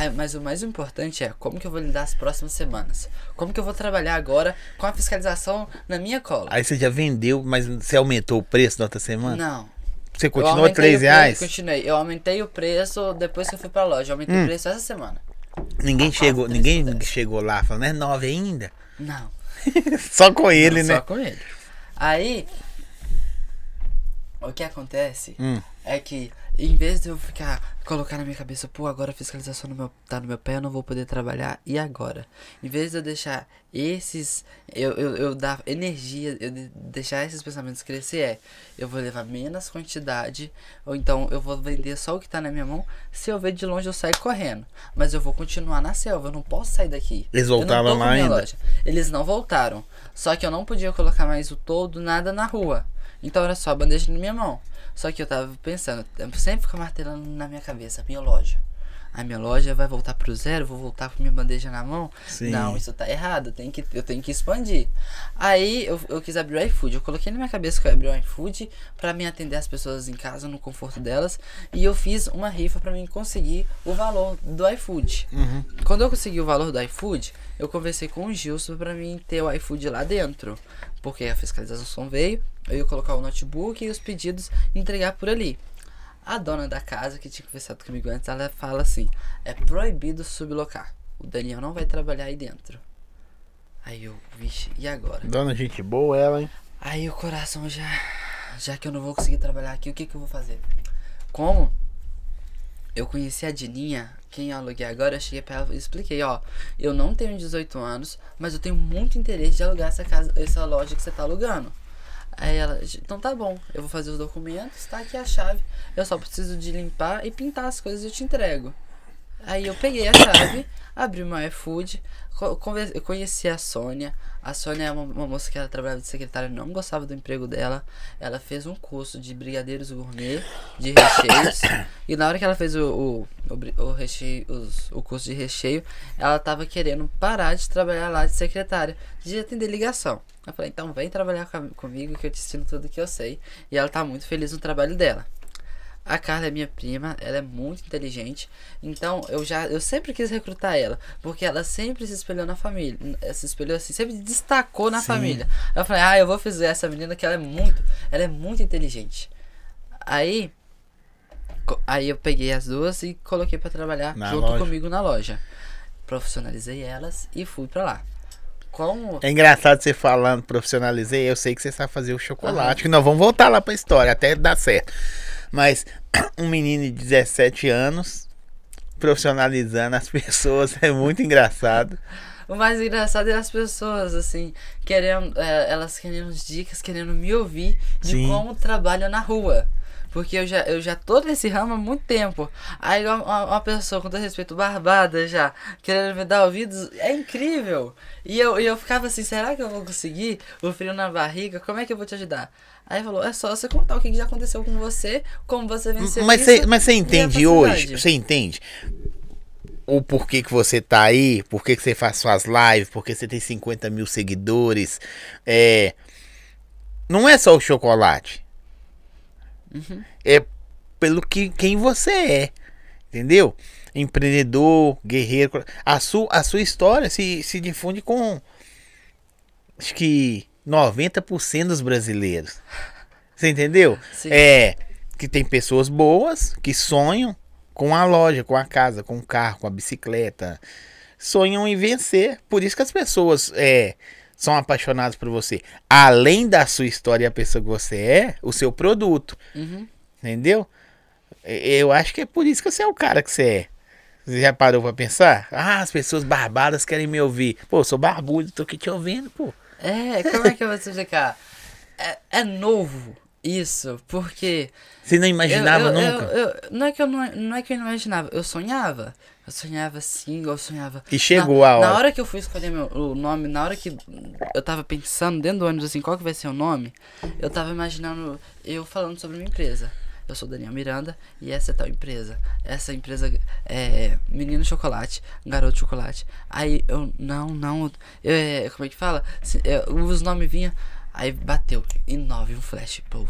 Ah, mas o mais importante é como que eu vou lidar as próximas semanas. Como que eu vou trabalhar agora com a fiscalização na minha cola. Aí você já vendeu, mas você aumentou o preço na outra semana? Não. Você eu continuou aumentei 3 o preço- reais? Continuei. Eu aumentei o preço depois que eu fui pra loja. Eu aumentei Hum. o preço essa semana. Ninguém chegou, ninguém chegou lá falando, é 9 ainda? Não. [laughs] Só com ele, Não, né? Só com ele. Aí, o que acontece Hum. é que, em vez de eu ficar, colocar na minha cabeça, pô, agora a fiscalização no meu, tá no meu pé, eu não vou poder trabalhar, e agora? Em vez de eu deixar esses, eu, eu, eu dar energia, eu de- deixar esses pensamentos crescer, é, eu vou levar menos quantidade, ou então eu vou vender só o que tá na minha mão, se eu ver de longe eu saio correndo, mas eu vou continuar na selva, eu não posso sair daqui. Eles voltavam lá ainda? loja. Eles não voltaram. Só que eu não podia colocar mais o todo, nada na rua. Então era só a bandeja na minha mão. Só que eu tava pensando, sempre fica martelando na minha cabeça, minha loja. A minha loja vai voltar pro zero, vou voltar com minha bandeja na mão. Sim. Não, isso tá errado, eu tenho que, eu tenho que expandir. Aí eu, eu quis abrir o iFood. Eu coloquei na minha cabeça que eu ia abrir o iFood pra me atender as pessoas em casa, no conforto delas. E eu fiz uma rifa pra mim conseguir o valor do iFood. Uhum. Quando eu consegui o valor do iFood, eu conversei com o Gilson pra mim ter o iFood lá dentro. Porque a fiscalização veio, eu ia colocar o notebook e os pedidos entregar por ali. A dona da casa, que tinha conversado comigo antes, ela fala assim: é proibido sublocar. O Daniel não vai trabalhar aí dentro. Aí eu, vixe, e agora? Dona gente boa ela, hein? Aí o coração já. Já que eu não vou conseguir trabalhar aqui, o que, que eu vou fazer? Como eu conheci a Dininha, quem eu aluguei agora, eu cheguei pra ela e expliquei, ó. Eu não tenho 18 anos, mas eu tenho muito interesse de alugar essa casa, essa loja que você tá alugando. Aí ela, então tá bom, eu vou fazer os documentos, tá aqui a chave. Eu só preciso de limpar e pintar as coisas eu te entrego. Aí eu peguei a chave, abri meu iFood, conheci a Sônia. A Sônia é uma, uma moça que ela trabalhava de secretária, não gostava do emprego dela. Ela fez um curso de brigadeiros gourmet, de recheios. e na hora que ela fez o, o, o, o recheio, os- o curso de recheio, ela tava querendo parar de trabalhar lá de secretária, de atender ligação. Eu falei, então vem trabalhar com- comigo que eu te ensino tudo que eu sei. E ela tá muito feliz no trabalho dela. A Carla é minha prima, ela é muito inteligente. Então eu já eu sempre quis recrutar ela, porque ela sempre se espelhou na família, eh, se espelhou assim, sempre destacou na Sim. família. Eu falei: "Ah, eu vou fazer essa menina que ela é muito, ela é muito inteligente". Aí aí eu peguei as duas e coloquei pra trabalhar Na junto loja. comigo na loja. Profissionalizei elas e fui pra lá. Como É engraçado você falando, profissionalizei, eu sei que você sabe fazer o chocolate, que nós vamos voltar lá pra história, até dar certo. Mas [coughs] um menino de 17 anos profissionalizando as [laughs] pessoas é muito engraçado. O mais engraçado é as pessoas, assim, querendo. é, elas querendo dicas, querendo me ouvir de Sim. como trabalha na rua. Porque eu já, eu já tô nesse ramo há muito tempo. Aí uma, uma- pessoa, com todo respeito, barbada já, querendo me dar ouvidos, é incrível. E eu, eu ficava assim, será que eu vou conseguir? O frio na barriga, como é que eu vou te ajudar? Aí falou, é só você contar o que já aconteceu com você, como você venceu Mas isso você, mas você entende hoje? Você entende? O porquê que você tá aí, por que que você faz suas lives, porque você tem 50 mil seguidores. É, não é só o chocolate. Uhum. É pelo que quem você é. Entendeu? Empreendedor, guerreiro. A sua, a sua história se, se difunde com. Acho que 90% dos brasileiros. Você entendeu? Sim. É. Que tem pessoas boas que sonham com a loja, com a casa, com o carro, com a bicicleta. Sonham em vencer. Por isso que as pessoas é, são apaixonados por você. Além da sua história e a pessoa que você é, o seu produto. Uhum. Entendeu? Eu acho que é por isso que você é o cara que você é. Você já parou pra pensar? Ah, as pessoas barbadas querem me ouvir. Pô, eu sou barbudo, tô aqui te ouvindo, pô. É, como é que eu vou te explicar? É, é novo isso, porque. Você não imaginava eu, eu- nunca? eu- não, é que eu não, não é que eu não imaginava, eu sonhava. Eu sonhava assim, eu sonhava. E chegou na, a hora. Na hora que eu fui escolher meu, o nome, na hora que eu tava pensando dentro do ônibus assim, qual que vai ser o nome, eu tava imaginando eu falando sobre minha empresa. Eu sou Daniel Miranda e essa é tal empresa. Essa empresa é Menino Chocolate, Garoto Chocolate. Aí eu, não, não, eu, é, como é que fala? É, os nomes vinham, aí bateu, Inove, um flash, pô.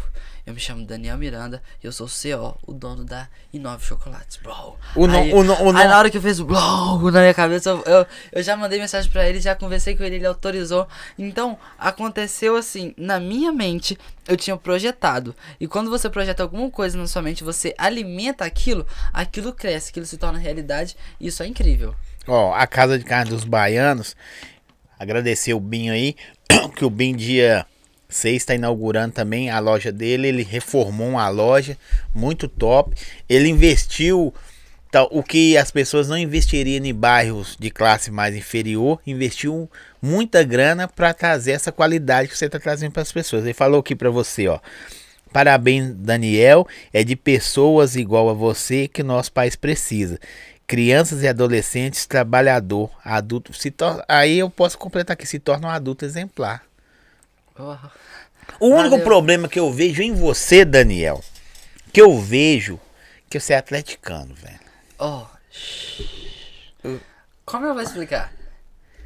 Eu me chamo Daniel Miranda e eu sou o CO, o dono da Inove Chocolates, bro. O no- aí, o no- o aí no- na hora que eu fiz o blow na minha cabeça, eu, eu, eu já mandei mensagem pra ele, já conversei com ele, ele autorizou. Então, aconteceu assim, na minha mente, eu tinha projetado. E quando você projeta alguma coisa na sua mente, você alimenta aquilo, aquilo cresce, aquilo se torna realidade, e isso é incrível. Ó, a Casa de Carne dos Baianos, agradecer o Binho aí, [coughs] que o Binho dia 6 está inaugurando também a loja dele, ele reformou uma loja muito top, ele investiu o que as pessoas não investiriam em bairros de classe mais inferior, investiu muita grana para trazer essa qualidade que você está trazendo para as pessoas. Ele falou aqui para você, ó. Parabéns, Daniel. É de pessoas igual a você que nosso país precisa. Crianças e adolescentes, trabalhador, adulto. Se Aí eu posso completar aqui: se torna um adulto exemplar. O único Valeu. problema que eu vejo em você, Daniel, que eu vejo que você é atleticano, velho. oh. Como eu vou explicar?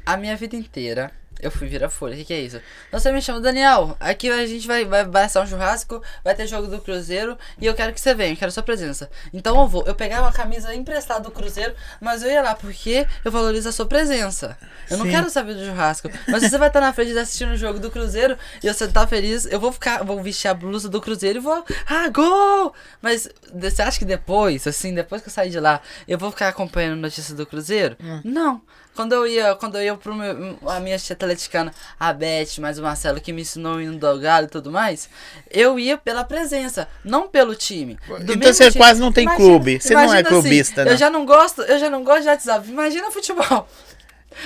A minha vida inteira eu fui virar folha. O que, que é isso? Você me chama Daniel. Aqui a gente vai, vai, vai assar um churrasco, vai ter jogo do Cruzeiro e eu quero que você venha, eu quero sua presença. Então eu vou. Eu pegava uma camisa emprestada do Cruzeiro, mas eu ia lá porque eu valorizo a sua presença. Eu não Sim. quero saber do churrasco. Mas se você vai estar na frente assistindo o jogo do Cruzeiro e você tá feliz, eu vou ficar, vou vestir a blusa do Cruzeiro e vou. Ah, gol! Mas você acha que depois, assim, depois que eu sair de lá, eu vou ficar acompanhando notícias do Cruzeiro? Não. Quando eu ia, quando eu ia pro meu, a minha tia atleticana, a Beth, mais o Marcelo, que me ensinou o hino do Galo e tudo mais, eu ia pela presença, não pelo time. Do Então você time. quase não tem clube, você não é imagina clubista, assim, não. Eu já não gosto, eu já não gosto de WhatsApp. Imagina futebol.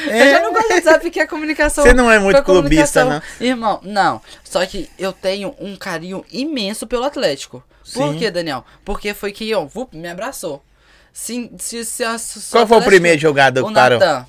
É. Eu já não gosto de WhatsApp, que é comunicação. Você não é muito clubista, comunicação. Irmão, não. Só que eu tenho um carinho imenso pelo Atlético. Por Sim. quê, Daniel? Porque foi que vup, me abraçou. Se, se, se, a- se Qual foi o primeiro jogador o que parou? Natan.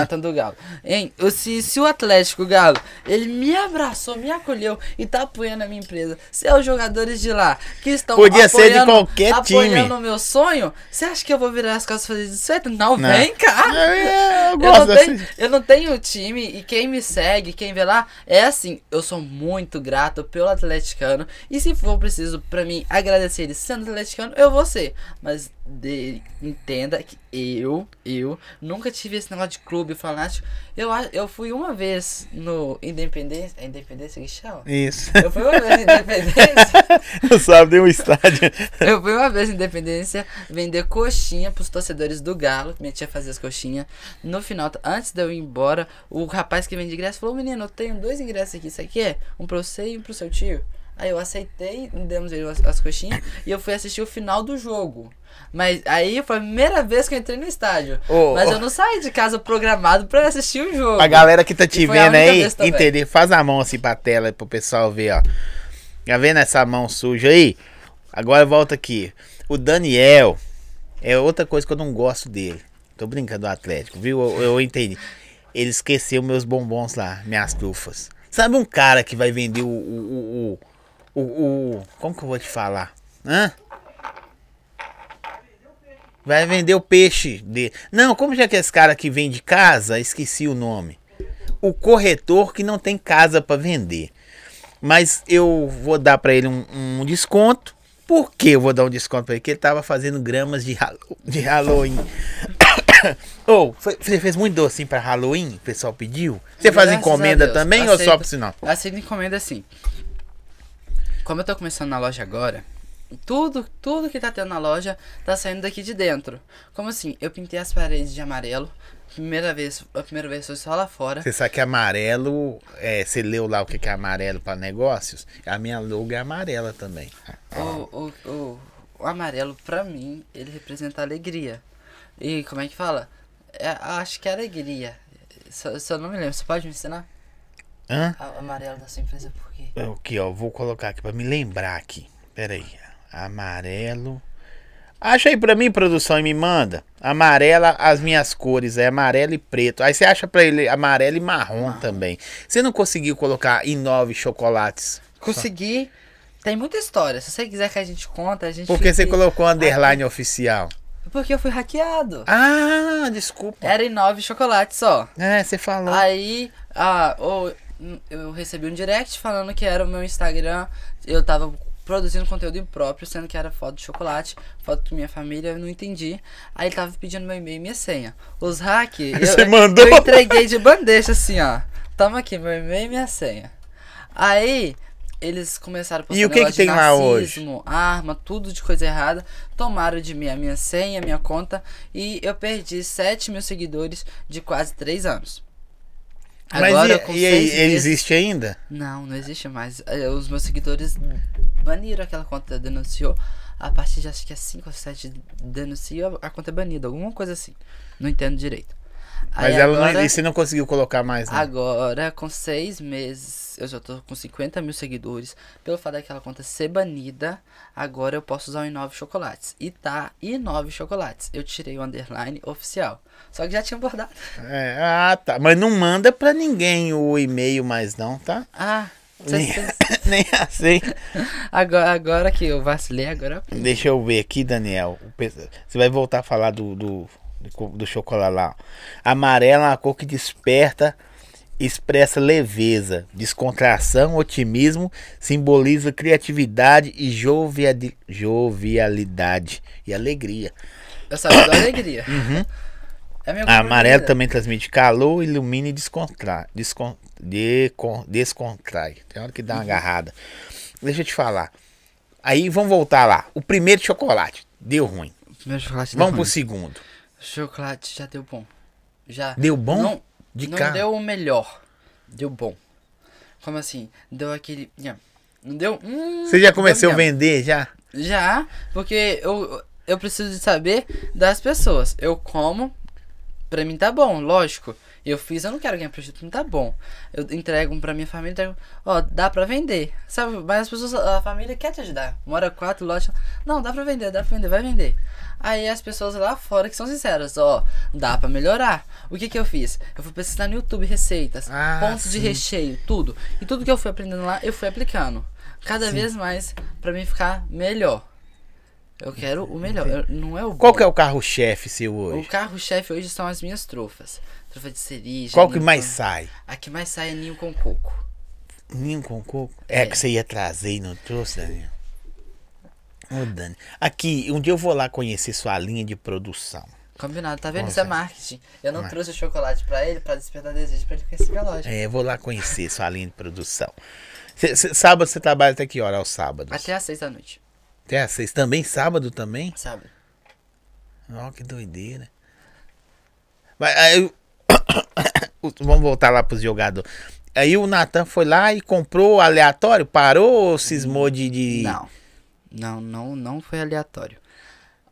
Natan? Do Galo. Hein? o- Se, se o Atlético Galo, ele me abraçou, me acolheu e tá apoiando a minha empresa. Se é os jogadores de lá que estão Podia ser de apoiando- qualquer apoiando time. o meu sonho, você acha que eu vou virar as costas e fazer desfeito? Não, Não. vem cá. É, eu Eu não, tenho, eu não tenho time e quem me segue, quem vê lá, é assim. Eu sou muito grato pelo atleticano. E se for preciso pra mim agradecer ele sendo atleticano, eu vou ser. Mas de- entenda que eu, eu, nunca tive esse negócio de clube fanático. Eu, eu fui uma vez no Independência. É Independência que chama? Isso. Eu fui uma vez no Independência. [laughs] Não sabe o estádio. Eu fui uma vez em Independência vender coxinha pros torcedores do Galo. Minha tia fazia as coxinhas. No final, antes de eu ir embora, o rapaz que vende ingresso falou: Menino, eu tenho dois ingressos aqui. Isso aqui é um pra você e um pro seu tio. Aí eu aceitei, demos ele as, as coxinhas e eu fui assistir o final do jogo. Mas aí foi a primeira vez que eu entrei no estádio. Ô, Mas ô. eu não saí de casa programado pra assistir o jogo. A galera que tá te vendo aí, entender, faz a mão assim pra tela pro pessoal ver, ó. Tá vendo essa mão suja aí? Agora volta aqui. O Daniel é outra coisa que eu não gosto dele. Tô brincando do Atlético, viu? Eu, eu entendi. Ele esqueceu meus bombons lá, minhas trufas. Sabe um cara que vai vender o. o, o, o, o- o- como que eu vou te falar? Hã? Vai vender o peixe dele. Não, como já que é esse cara que vende casa, esqueci o nome. O corretor que não tem casa para vender. Mas eu vou dar para ele um, um desconto. Por que eu vou dar um desconto para ele? Porque ele tava fazendo gramas de, Halo- de Halloween. [coughs] Ou, oh, você fez muito docinho para Halloween? O pessoal pediu? Você faz Graças encomenda também ou só aceito. pro sinal? Aceito encomenda assim. Como eu tô começando na loja agora, tudo, tudo que tá tendo na loja tá saindo daqui de dentro. Como assim? Eu pintei as paredes de amarelo, Primeira vez, a primeira vez foi só lá fora. Você sabe que amarelo, é, você leu lá o que é amarelo para negócios? A minha logo é amarela também. O, o, o, o amarelo, pra mim, ele representa alegria. E como é que fala? É, acho que é alegria. Se eu não me lembro, você pode me ensinar? Hã? A- amarelo da sua empresa por quê? Aqui, ó, vou colocar aqui para me lembrar aqui. Pera aí. Amarelo. Acha aí pra mim, produção, e me manda. Amarela, as minhas cores, é amarelo e preto. Aí você acha pra ele amarelo e marrom também. Você não conseguiu colocar em nove chocolates? Consegui. Tem muita história. Se você quiser que a gente conta, a gente. Porque você fica- colocou underline oficial. Porque eu fui hackeado. Ah, desculpa. Era em nove chocolates só. É, você falou. Aí, ah, o- eu recebi um direct falando que era o meu Instagram. Eu tava produzindo conteúdo impróprio, sendo que era foto de chocolate, foto da minha família, eu não entendi. Aí ele tava pedindo meu e-mail e minha senha. Os hack, eu, Você mandou? eu entreguei de bandeja assim, ó. Toma aqui, meu e-mail e minha senha. Aí, eles começaram a postar E o que que tem lá hoje? arma, tudo de coisa errada. Tomaram de mim a minha senha, a minha conta. E eu perdi 7 mil seguidores de quase 3 anos. Mas Agora, e, com e seis meses- existe ainda? Não, não existe mais. Eh, Os meus seguidores baniram aquela conta, denunciou. A partir de acho que é 5 ou 7 denunciou, a conta é banida, alguma coisa assim. Não entendo direito. Mas Aí ela agora, não, e você não conseguiu colocar mais, não. agora, com 6 meses, eu já tô com 50 mil seguidores. Pelo fato daquela conta ser banida, agora eu posso usar o i9 chocolates. E tá i9 chocolates. Eu tirei o underline oficial. Só que já tinha bordado. É, ah, tá. Mas não manda pra ninguém o e-mail mais, não, tá? Ah, Nem, [laughs] nem assim. agora, agora que eu vacilei, agora Deixa eu ver aqui, Daniel. Você vai voltar a falar do, do, do co- do chocolate lá. Amarela é uma cor que desperta, expressa leveza, descontração, otimismo, simboliza criatividade e jovialidade e alegria. Eu sabia da alegria. [coughs] É A cor amarelo também transmite calor, ilumina e descontrai. Descon, decon- descontrai. Tem hora que dá uma agarrada. Deixa eu te falar. Aí vamos voltar lá. O primeiro chocolate deu ruim. Primeiro chocolate Vamos deu pro ruim. segundo. Chocolate já deu bom. Já. Deu bom? Não, De não deu o melhor. Deu bom. Como assim? Deu aquele. Não deu. Hum, Você já começou a vender já? Já, porque eu, eu preciso de saber das pessoas. Eu como, pra mim tá bom, lógico. Eu fiz, eu não quero ganhar prejuízo, mim tá bom. Eu entrego pra minha família, entrego, ó, dá pra vender. Sabe, mas as pessoas, a família quer te ajudar. Mora quatro lojas. Não, dá pra vender, dá pra vender, vai vender. Aí as pessoas lá fora que são sinceras, ó, dá pra melhorar. O que que eu fiz? Eu fui pesquisar no YouTube receitas, Ah, pontos de sim. recheio, tudo. E tudo que eu fui aprendendo lá, eu fui aplicando. Cada vez mais pra mim ficar melhor. Eu quero o melhor, eu- não é o Qual bom. que é o carro-chefe seu O hoje? carro-chefe hoje são as minhas trufas. Trufa de cereja. Qual que mais com- sai? A que mais sai é ninho com coco. Ninho com coco? É, que você ia trazer e não trouxe, Daniel. Ô, Dani. Aqui, um dia eu vou lá conhecer sua linha de produção. Combinado, tá vendo? Com Isso é marketing. Eu não Mas- trouxe o chocolate pra ele pra despertar desejo pra ele conhecer minha loja. É, eu vou lá conhecer sua linha de produção. Cê- cê- sábado você trabalha até que hora aos sábados? Até às seis da noite, Até às seis. Também sábado também? sabe? Ó, que doideira. Mas aí, [coughs] vamos voltar lá pros jogadores. Aí o Natan foi lá e comprou aleatório? Parou ou cismou de. de... Não. Não, não, não foi aleatório.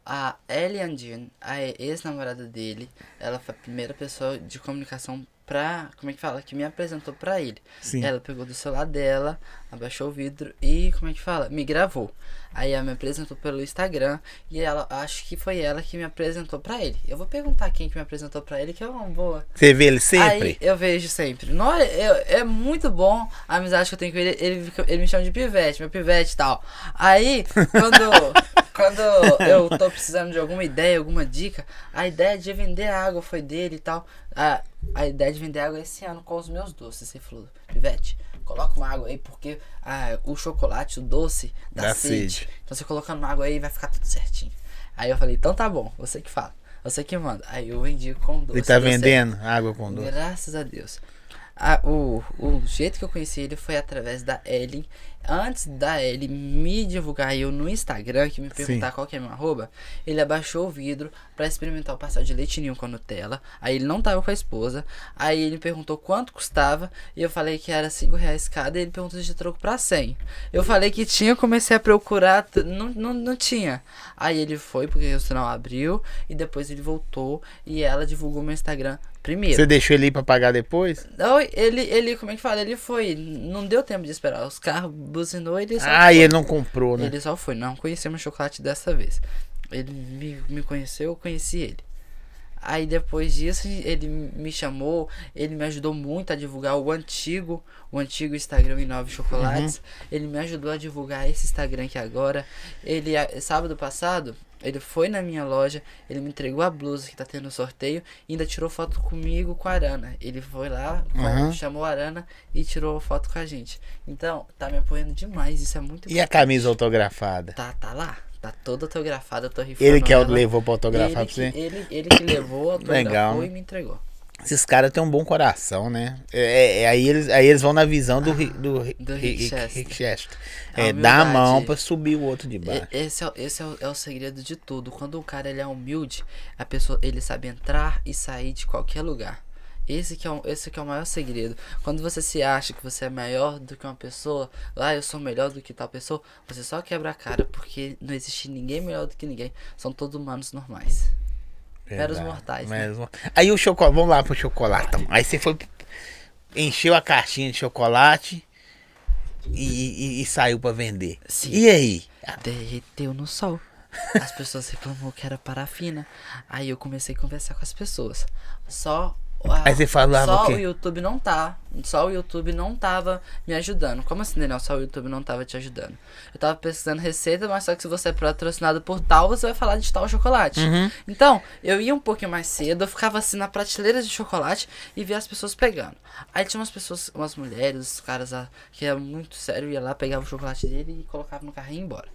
A Ellie Andine, a ex-namorada dele, ela foi a primeira pessoa de comunicação pra. Como é que fala? Que me apresentou pra ele. Sim. Ela pegou do celular dela, abaixou o vidro e, como é que fala? Me gravou. Aí ela me apresentou pelo Instagram e ela, acho que foi ela que me apresentou pra ele. Eu vou perguntar quem que me apresentou pra ele, que é uma boa. Você vê ele sempre? Aí eu vejo sempre. Não, é, é, muito bom a amizade que eu tenho com ele. Ele, ele me chama de pivete, meu pivete e tal. Aí, quando, [laughs] quando eu tô precisando de alguma ideia, alguma dica, a ideia de vender água foi dele e tal. A, a ideia de vender água esse ano com os meus doces. Ele falou, pivete, coloca uma água aí, porque ah, o chocolate, o doce, dá, Dá sede. sede. Então você colocando uma água aí vai ficar tudo certinho. Aí eu falei, então tá bom, você que fala. Você que manda. Aí eu vendi com doce. Ele tá vendendo água com doce. Graças a Deus. A, o, o jeito que eu conheci ele foi através da Ellen. Antes da Ellen me divulgar eu no Instagram, que me perguntar Sim. qual que é meu arroba, ele abaixou o vidro pra experimentar o pastel de leite ninho com a Nutella. Aí ele não tava com a esposa. Aí ele perguntou quanto custava. E eu falei que era 5 reais cada. E ele perguntou se de troco pra 100. Eu falei que tinha, comecei a procurar. Não, não, não tinha. Aí ele foi, porque o sinal abriu. E depois ele voltou. E ela divulgou meu Instagram primeiro. Você deixou ele ir pra pagar depois? Não, ele, ele, como é que fala? Ele foi. Não deu tempo de esperar. Os carros buzinou ele só Ah, foi. e ele não comprou, né? Ele só foi. Não conhecemos chocolate dessa vez. Ele me, me conheceu, eu conheci ele. Aí depois disso, ele me chamou, ele me ajudou muito a divulgar o antigo, o antigo Instagram Inove Chocolates. Uhum. Ele me ajudou a divulgar esse Instagram aqui agora. Ele, sábado passado, ele foi na minha loja, ele me entregou a blusa que tá tendo sorteio e ainda tirou foto comigo com a Arana. Ele foi lá, Uhum. chamou a Arana e tirou foto com a gente. Então, tá me apoiando demais, isso é muito E a camisa autografada? Tá, tá lá. Tá toda autografada, eu tô rifando Ele que é ela. levou pra autografar ele pra que, você? ele, ele que levou, [coughs] autografou Legal, e me entregou. Esses caras têm um bom coração, né? É, é- aí, eles, aí eles vão na visão do, Ri- do, Do Ri- Rick Chester. A É, dá a mão pra subir o outro de baixo. E- Esse, é, o- esse é, o, é o segredo de tudo. Quando o cara ele é humilde, a pessoa ele sabe entrar e sair de qualquer lugar. Esse que, é o, esse que é o maior segredo. Quando você se acha que você é maior do que uma pessoa, ah, eu sou melhor do que tal pessoa, você só quebra a cara porque não existe ninguém melhor do que ninguém. São todos humanos normais. Meros mortais, né? meros Aí o chocolate, vamos lá pro chocolatão. Aí você foi, encheu a caixinha de chocolate e, e- e saiu pra vender. Sim. E aí? derreteu no sol. As pessoas reclamou que era parafina. Aí eu comecei a conversar com as pessoas. Só a- Aí você falava só o o YouTube não tá. Só o YouTube não tava me ajudando. Como assim, Daniel? Só o YouTube não tava te ajudando. Eu tava pesquisando receita, mas só que se você é patrocinado por tal, você vai falar de tal chocolate. Uhum. Então, eu ia um pouquinho mais cedo, eu ficava assim na prateleira de chocolate e via as pessoas pegando. Aí tinha umas pessoas, umas mulheres, os caras ah, que era muito sério, ia lá, pegava o chocolate dele e colocava no carrinho e ia embora.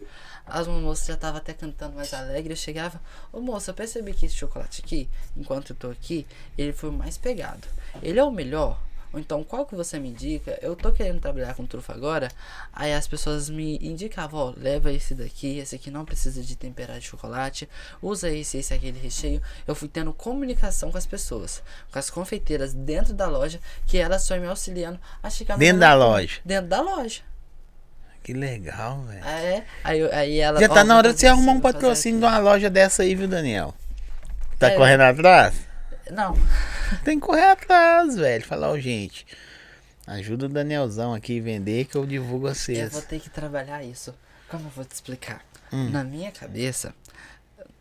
As moças já estavam até cantando mais alegre, eu chegava, ô moça, eu percebi que esse chocolate aqui, enquanto eu tô aqui, ele foi o mais pegado. Ele é o melhor? Ou então, qual que você me indica? Eu tô querendo trabalhar com trufa agora. Aí as pessoas me indicavam, ó, leva esse daqui, esse aqui não precisa de temperar de chocolate, usa esse, esse, aquele recheio. Eu fui tendo comunicação com as pessoas, com as confeiteiras dentro da loja, que elas foram me auxiliando a chegar Dentro da loja. Dentro da loja. Que legal, velho. Ah, é? Aí, eu- aí ela. Já tá na hora de você arrumar assim, um fazer patrocínio de uma loja dessa aí, viu, Daniel? Tá É. correndo atrás? Não, [laughs] Tem que correr atrás, velho. Falar, ó, gente, ajuda o Danielzão aqui a vender que eu divulgo eu vocês. vou ter que trabalhar isso. Como eu vou te explicar? Hum. Na minha cabeça,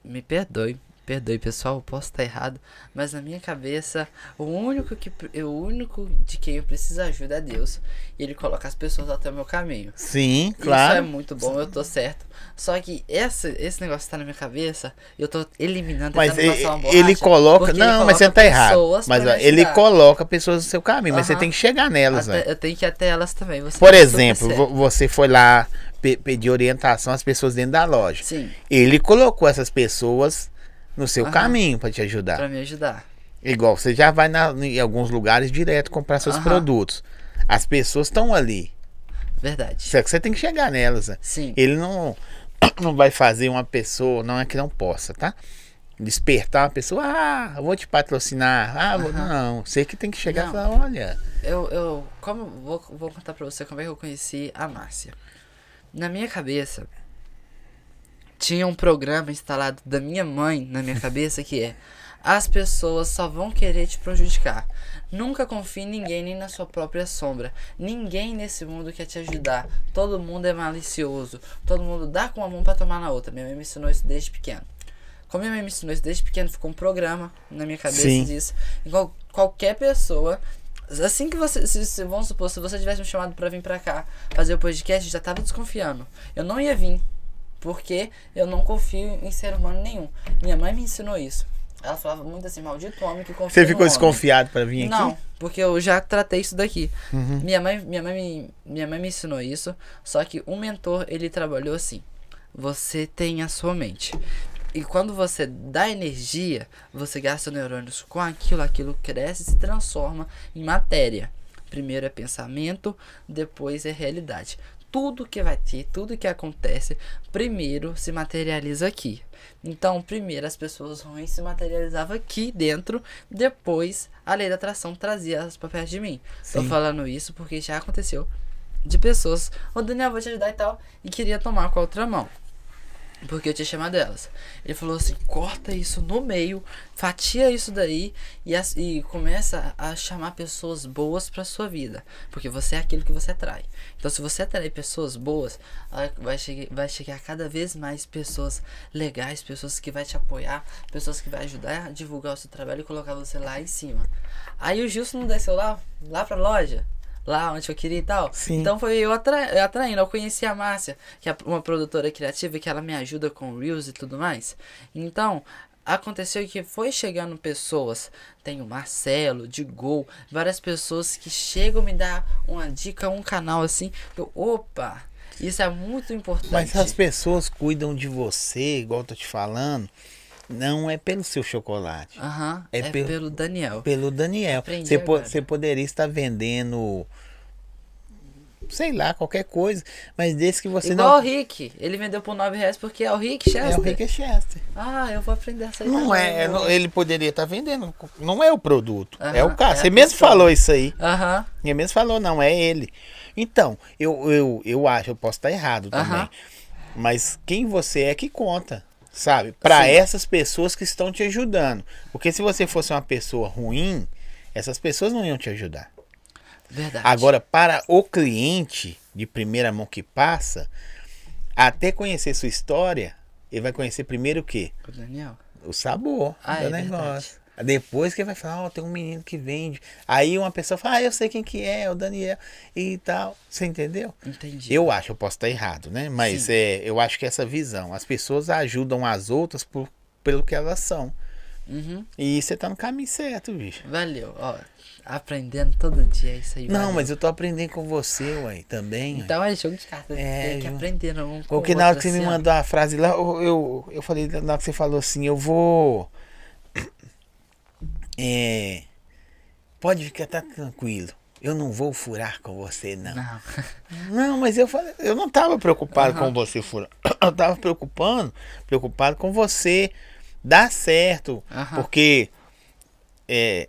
me perdoe, perdoe pessoal, eu posso estar errado, mas na minha cabeça, o único que o único de quem eu preciso ajuda é Deus. E ele coloca as pessoas até o meu caminho. Sim, Isso é claro. muito bom, eu tô certo. Só que esse, esse negócio que tá na minha cabeça, eu tô eliminando, Mas ele, uma ele borracha, coloca. Não, ele mas você coloca tá errado. Mas ó, ele coloca pessoas no seu caminho, mas você tem que chegar nelas, Até- velho. eu tenho que ir até elas também. Por exemplo, você foi lá pe- pedir orientação às pessoas dentro da loja. Sim, Ele colocou essas pessoas no seu Aham. caminho pra te ajudar. pra me ajudar. Igual, você já vai na- em alguns lugares direto comprar seus Aham. produtos. As pessoas estão ali. Verdade. Só que você tem que chegar nelas. né? Sim. Ele não, [coughs] não vai fazer uma pessoa, não é que não possa, tá? Despertar uma pessoa, ah, eu vou te patrocinar. Ah, vou- não, você que tem que chegar Não. e falar, olha. Eu, eu como vou, vou contar pra você como é que eu conheci a Márcia. Na minha cabeça tinha um programa instalado da minha mãe na minha cabeça que é as pessoas só vão querer te prejudicar. Nunca confie em ninguém, nem na sua própria sombra. Ninguém nesse mundo quer te ajudar. Todo mundo é malicioso. Todo mundo dá com uma mão pra tomar na outra. Minha mãe me ensinou isso desde pequeno. Como minha mãe me ensinou isso desde pequeno, ficou um programa na minha cabeça Sim. disso. Igual qualquer pessoa Assim que você. Se, se- vamos supor, se você tivesse me chamado pra vir pra cá fazer o podcast, eu já tava desconfiando. Eu não ia vir. Porque eu não confio em ser humano nenhum. Minha mãe me ensinou isso. Ela falava muito assim, maldito homem que confia Você ficou desconfiado pra vir Não, aqui? porque eu já tratei isso daqui. Uhum. Minha mãe, minha mãe, me, minha mãe me ensinou isso, só que o mentor, ele trabalhou assim. Você tem a sua mente. E quando você dá energia, você gasta neurônios com aquilo, aquilo cresce e se transforma em matéria. Primeiro é pensamento, depois é realidade. Tudo que vai ter, tudo que acontece, primeiro se materializa aqui. Então, primeiro as pessoas ruins se materializavam aqui dentro, depois a lei da atração trazia elas para perto de mim. Tô falando isso porque já aconteceu de pessoas, ô Daniel, vou te ajudar e tal, e queria tomar com a outra mão. Porque eu tinha chamado elas. Ele falou assim: corta isso no meio, fatia isso daí e, as- e começa a chamar pessoas boas pra sua vida. Porque você é aquilo que você atrai. Então, se você atrai pessoas boas, vai chegar, vai chegar cada vez mais pessoas legais, pessoas que vai te apoiar, pessoas que vai ajudar a divulgar o seu trabalho e colocar você lá em cima. Aí o Gilson não desceu lá, lá pra loja. Lá onde eu queria e tal. Sim. Então foi eu atra- eu atraindo. Eu conheci a Márcia, que é uma produtora criativa, que ela me ajuda com Reels e tudo mais. Então, aconteceu que foi chegando pessoas. Tem o Marcelo, de Gol, várias pessoas que chegam me dar uma dica, um canal assim. Eu, opa! Isso é muito importante. Mas as pessoas cuidam de você, igual eu tô te falando, não é pelo seu chocolate. Aham, É é, pelo- pelo Daniel. Pelo Daniel. Aprendi Você, po- você poderia estar vendendo, sei lá, qualquer coisa, mas desde que você Igual o não. Rick. Ele vendeu por 9 reais porque é o Rick Chester. É o Rick Chester. Ah, eu vou aprender essa aí Não é, não- ele poderia estar vendendo. Não é o produto, é o cara. é você mesmo pessoa. falou isso aí. Aham. Ele mesmo falou, não, é ele. Então, eu, eu, eu acho, eu posso estar errado também. Mas quem você é que conta, sabe? Para essas pessoas que estão te ajudando. Porque se você fosse uma pessoa ruim, essas pessoas não iam te ajudar. Verdade. Agora, para o cliente de primeira mão que passa, até conhecer sua história, ele vai conhecer primeiro o quê? O Daniel. O sabor Ah, do é negócio. Depois que vai falar, ó, tem um menino que vende. Aí uma pessoa fala, ah, eu sei quem que é, o Daniel e tal. Você entendeu? Entendi. Eu acho, eu posso estar errado, né? Mas Sim. é, eu acho que essa visão. As pessoas ajudam as outras por, pelo que elas são. Uhum. E você tá no caminho certo, bicho. Valeu, ó. Aprendendo todo dia é isso aí. Não, valeu. mas eu tô aprendendo com você, ué, também. ué. Então é jogo de cartas. É, tem que aprender um com Porque na hora que você me assim, ó. mandou a frase lá, eu, eu, eu falei, na hora que você falou assim, eu vou. É. Pode ficar tá tranquilo. Eu não vou furar com você, não. Não. [laughs] Não, mas eu falei, eu não tava preocupado Aham. com você furar. [coughs] Eu tava preocupando, preocupado com você dar certo. Aham. Porque é,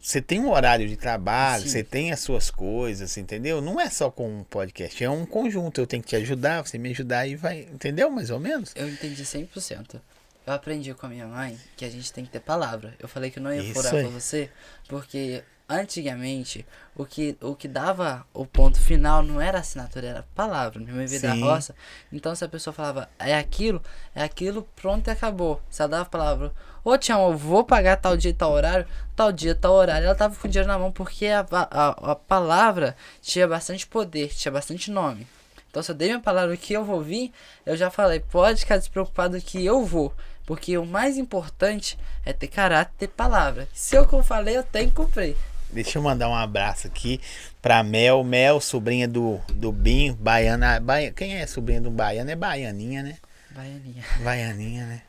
você tem um horário de trabalho, Sim. você tem as suas coisas, entendeu? Não é só com um podcast, é um conjunto. Eu tenho que te ajudar, você me ajudar e vai. Entendeu? Mais ou menos? Eu entendi 100%. Eu aprendi com a minha mãe que a gente tem que ter palavra. Eu falei que eu não ia Isso furar aí. com você, porque antigamente o que, o que dava o ponto final não era assinatura, era palavra. Minha mãe veio da roça. Então se a pessoa falava, é aquilo, é aquilo, pronto e acabou. Se ela dava a palavra, ô Tião, eu vou pagar tal dia e tal horário, tal dia, tal horário. Ela tava com o dinheiro na mão porque a, a, a palavra tinha bastante poder, tinha bastante nome. Então, se eu dei minha palavra que eu vou vir, eu já falei, pode ficar despreocupado que eu vou. Porque o mais importante é ter caráter, ter palavra. Se eu que eu falei, eu tenho que cumprir. Deixa eu mandar um abraço aqui pra Mel. Mel, sobrinha do, do Binho, baiana. Baia, quem é sobrinha do baiano? É baianinha, né? Baianinha. Baianinha, né?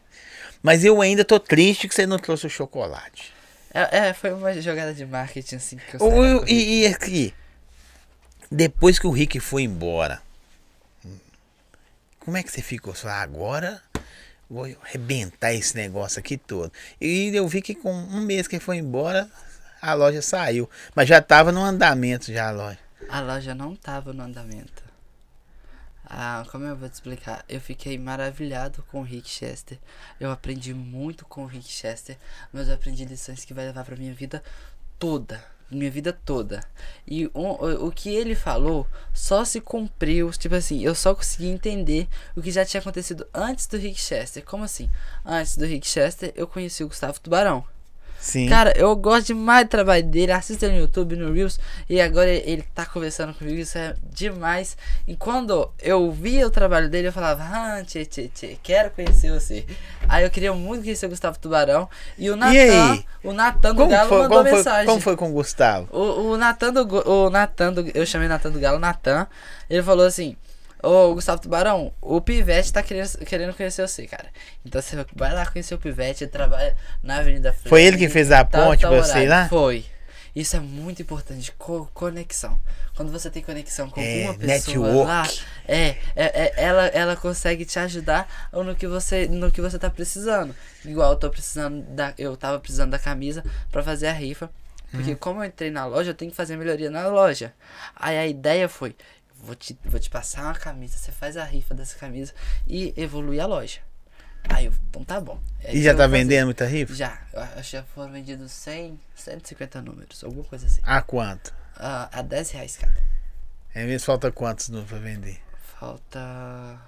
Mas eu ainda tô triste que você não trouxe o chocolate. É, é, foi uma jogada de marketing assim que eu corrida. e, e aqui, depois que o Rick foi embora, como é que você ficou? Falou, agora vou arrebentar esse negócio aqui todo. E eu vi que com um mês que foi embora, a loja saiu. Mas já tava no andamento já a loja. A loja não tava no andamento. Ah, como eu vou te explicar? Eu fiquei maravilhado com o Rick Chester. Eu aprendi muito com o Rick Chester, mas eu aprendi lições que vai levar pra minha vida toda. Minha vida toda. E o, o, que ele falou só se cumpriu. Tipo assim, eu só consegui entender o que já tinha acontecido antes do Rick Chester. Como assim? Antes do Rick Chester, eu conheci o Gustavo Tubarão. Sim. Cara, eu gosto demais do trabalho dele. Assista no YouTube, no Reels. E agora ele tá conversando comigo. Isso é demais. E quando eu via o trabalho dele, eu falava: Ah, tchê, tchê, tchê, quero conhecer você. Aí eu queria muito conhecer o Gustavo Tubarão. E o Natan, o Natan do como, Galo foi, mandou como, foi, mensagem. como foi com o Gustavo? O, o Natan do, o Natan do, eu chamei Natan do Galo, Natan, ele falou assim, ô Gustavo Tubarão, o Pivete tá querendo, querendo conhecer você, cara. Então você vai lá conhecer o Pivete, ele trabalha na Avenida Freire. Foi ele que fez a tal, ponte tal pra você ir horário." lá? Foi. Isso é muito importante, co conexão. Quando você tem conexão com É, uma pessoa network. lá, é, é, é, ela, ela consegue te ajudar no que você no que você tá precisando. Igual eu tô precisando da eu tava precisando da camisa pra fazer a rifa, porque Uhum. como eu entrei na loja, eu tenho que fazer melhoria na loja. Aí a ideia foi, vou te vou te passar uma camisa, você faz a rifa dessa camisa e evolui a loja. Aí eu, então tá bom. É E já tá vendendo muita rifa? Já, eu acho que já foram vendidos 100, 150 números, alguma coisa assim. A quanto? Ah, a 10 reais cada. É mesmo? Falta quantos no pra vender? Falta.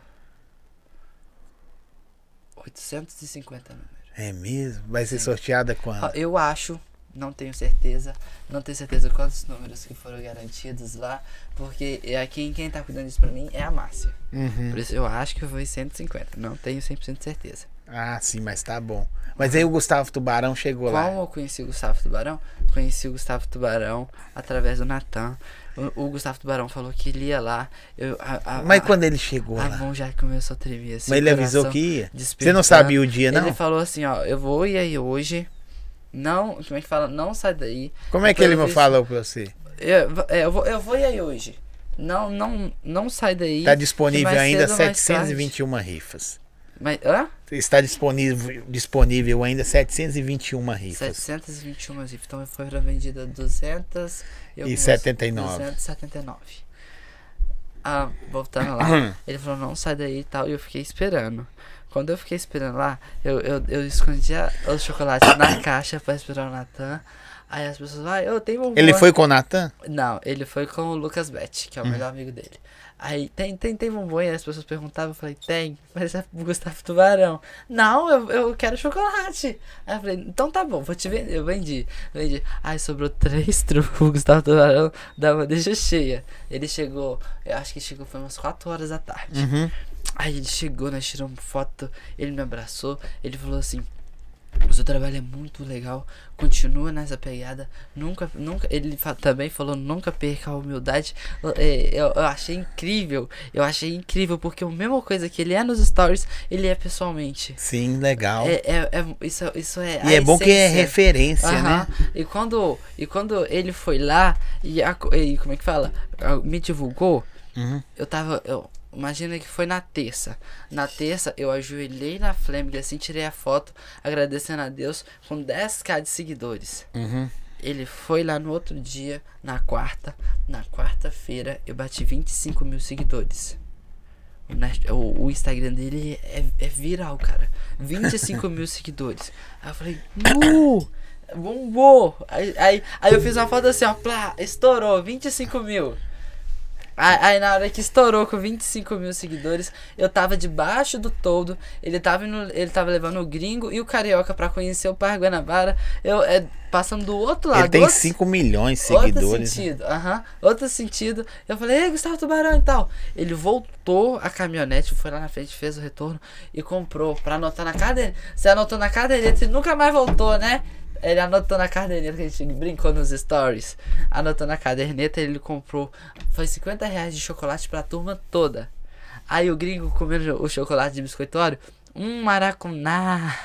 850 números. É mesmo? Vai ser Sim. sorteada quando? Eu acho, não tenho certeza, não tenho certeza quantos números que foram garantidos lá, porque é quem, quem tá cuidando disso pra mim é a Márcia. Uhum. Por isso eu acho que foi 150, não tenho 100% de certeza. Ah, sim, mas tá bom. Mas aí o Gustavo Tubarão chegou lá. Como eu conheci o Gustavo Tubarão? Conheci o Gustavo Tubarão através do Natan. O, o Gustavo Tubarão falou que ele ia lá. Eu, a, a, Mas a- quando ele chegou a lá? mão já começou a tremer. Assim, Mas ele avisou que ia? Você não sabia o dia, não? Ele falou assim, ó, eu vou ir aí hoje. Não, como é que fala? Não sai daí. Como é que ele me falou pra você? Eu, eu, vou, eu vou ir aí hoje. Não, não, não sai daí. Tá disponível ainda cedo ou mais 721 rifas. Mas, hã? Está disponível, disponível ainda 721 rifas. 721 rifas. Então foram vendidas 200 E 79. 279. Ah, voltando lá. [clears throat] Ele falou, não sai daí e tal. E eu fiquei esperando. Quando eu fiquei esperando lá, eu, eu, eu escondia os chocolates na [coughs] caixa pra esperar o Natan. Aí as pessoas, vai, eu tenho um Ele bombom." foi com o Natan? Não, ele foi com o Lucas Bet, que é o melhor amigo dele. Aí, tem, tem, tem bombom? E as pessoas perguntavam, eu falei, tem, mas é [laughs] Gustavo Tubarão. Não, eu, eu quero chocolate. Aí eu falei, então tá bom, vou te vender. Eu vendi, vendi. Aí sobrou [laughs] três trufos, o Gustavo Tubarão da bandeja cheia. Ele chegou, eu acho que chegou foi umas 4 horas da tarde. Uhum. Aí ele chegou, nós tiramos foto, ele me abraçou, ele falou assim, o seu trabalho é muito legal, continua nessa pegada, nunca, nunca, ele fa- também falou, nunca perca a humildade, Eu- é, eu, eu achei incrível, eu achei incrível, porque a mesma coisa que ele é nos stories, ele é pessoalmente. Sim, legal. É, é, é- isso, isso é e é bom que é referência, Aham. né? E quando, e quando ele foi lá e, a e como é que fala? Ah, Me divulgou, Uhum. eu tava. Eu, imagina que foi na terça. Na terça eu ajoelhei na Fleming assim, tirei a foto, agradecendo a Deus, com 10k de seguidores. Uhum. Ele foi lá no outro dia, na quarta. Na quarta-feira eu bati 25 mil seguidores. O- o Instagram dele é, é viral, cara. 25 [laughs] mil seguidores. Aí eu falei, nu! Bombou! Aí, aí, aí eu fiz uma foto assim, ó, plá, estourou, 25 mil. Aí, na hora que estourou com 25 mil seguidores, eu tava debaixo do todo. Ele tava, indo- ele tava levando o gringo e o carioca pra conhecer o Parque Guanabara. Eu é, passando do outro lado. Ele tem outro- 5 milhões de Outro seguidores. né? sentido, aham. Outro sentido. Eu falei, ei, Gustavo Tubarão e tal. Ele voltou a caminhonete, foi lá na frente, fez o retorno e comprou pra anotar na caderneta. Você anotou na caderneta e nunca mais voltou, né? Ele anotou na caderneta que a gente brincou nos stories. Anotou na caderneta, ele comprou. Foi 50 reais de chocolate pra turma toda. Aí o gringo comendo o chocolate de biscoitório. Um maracuná.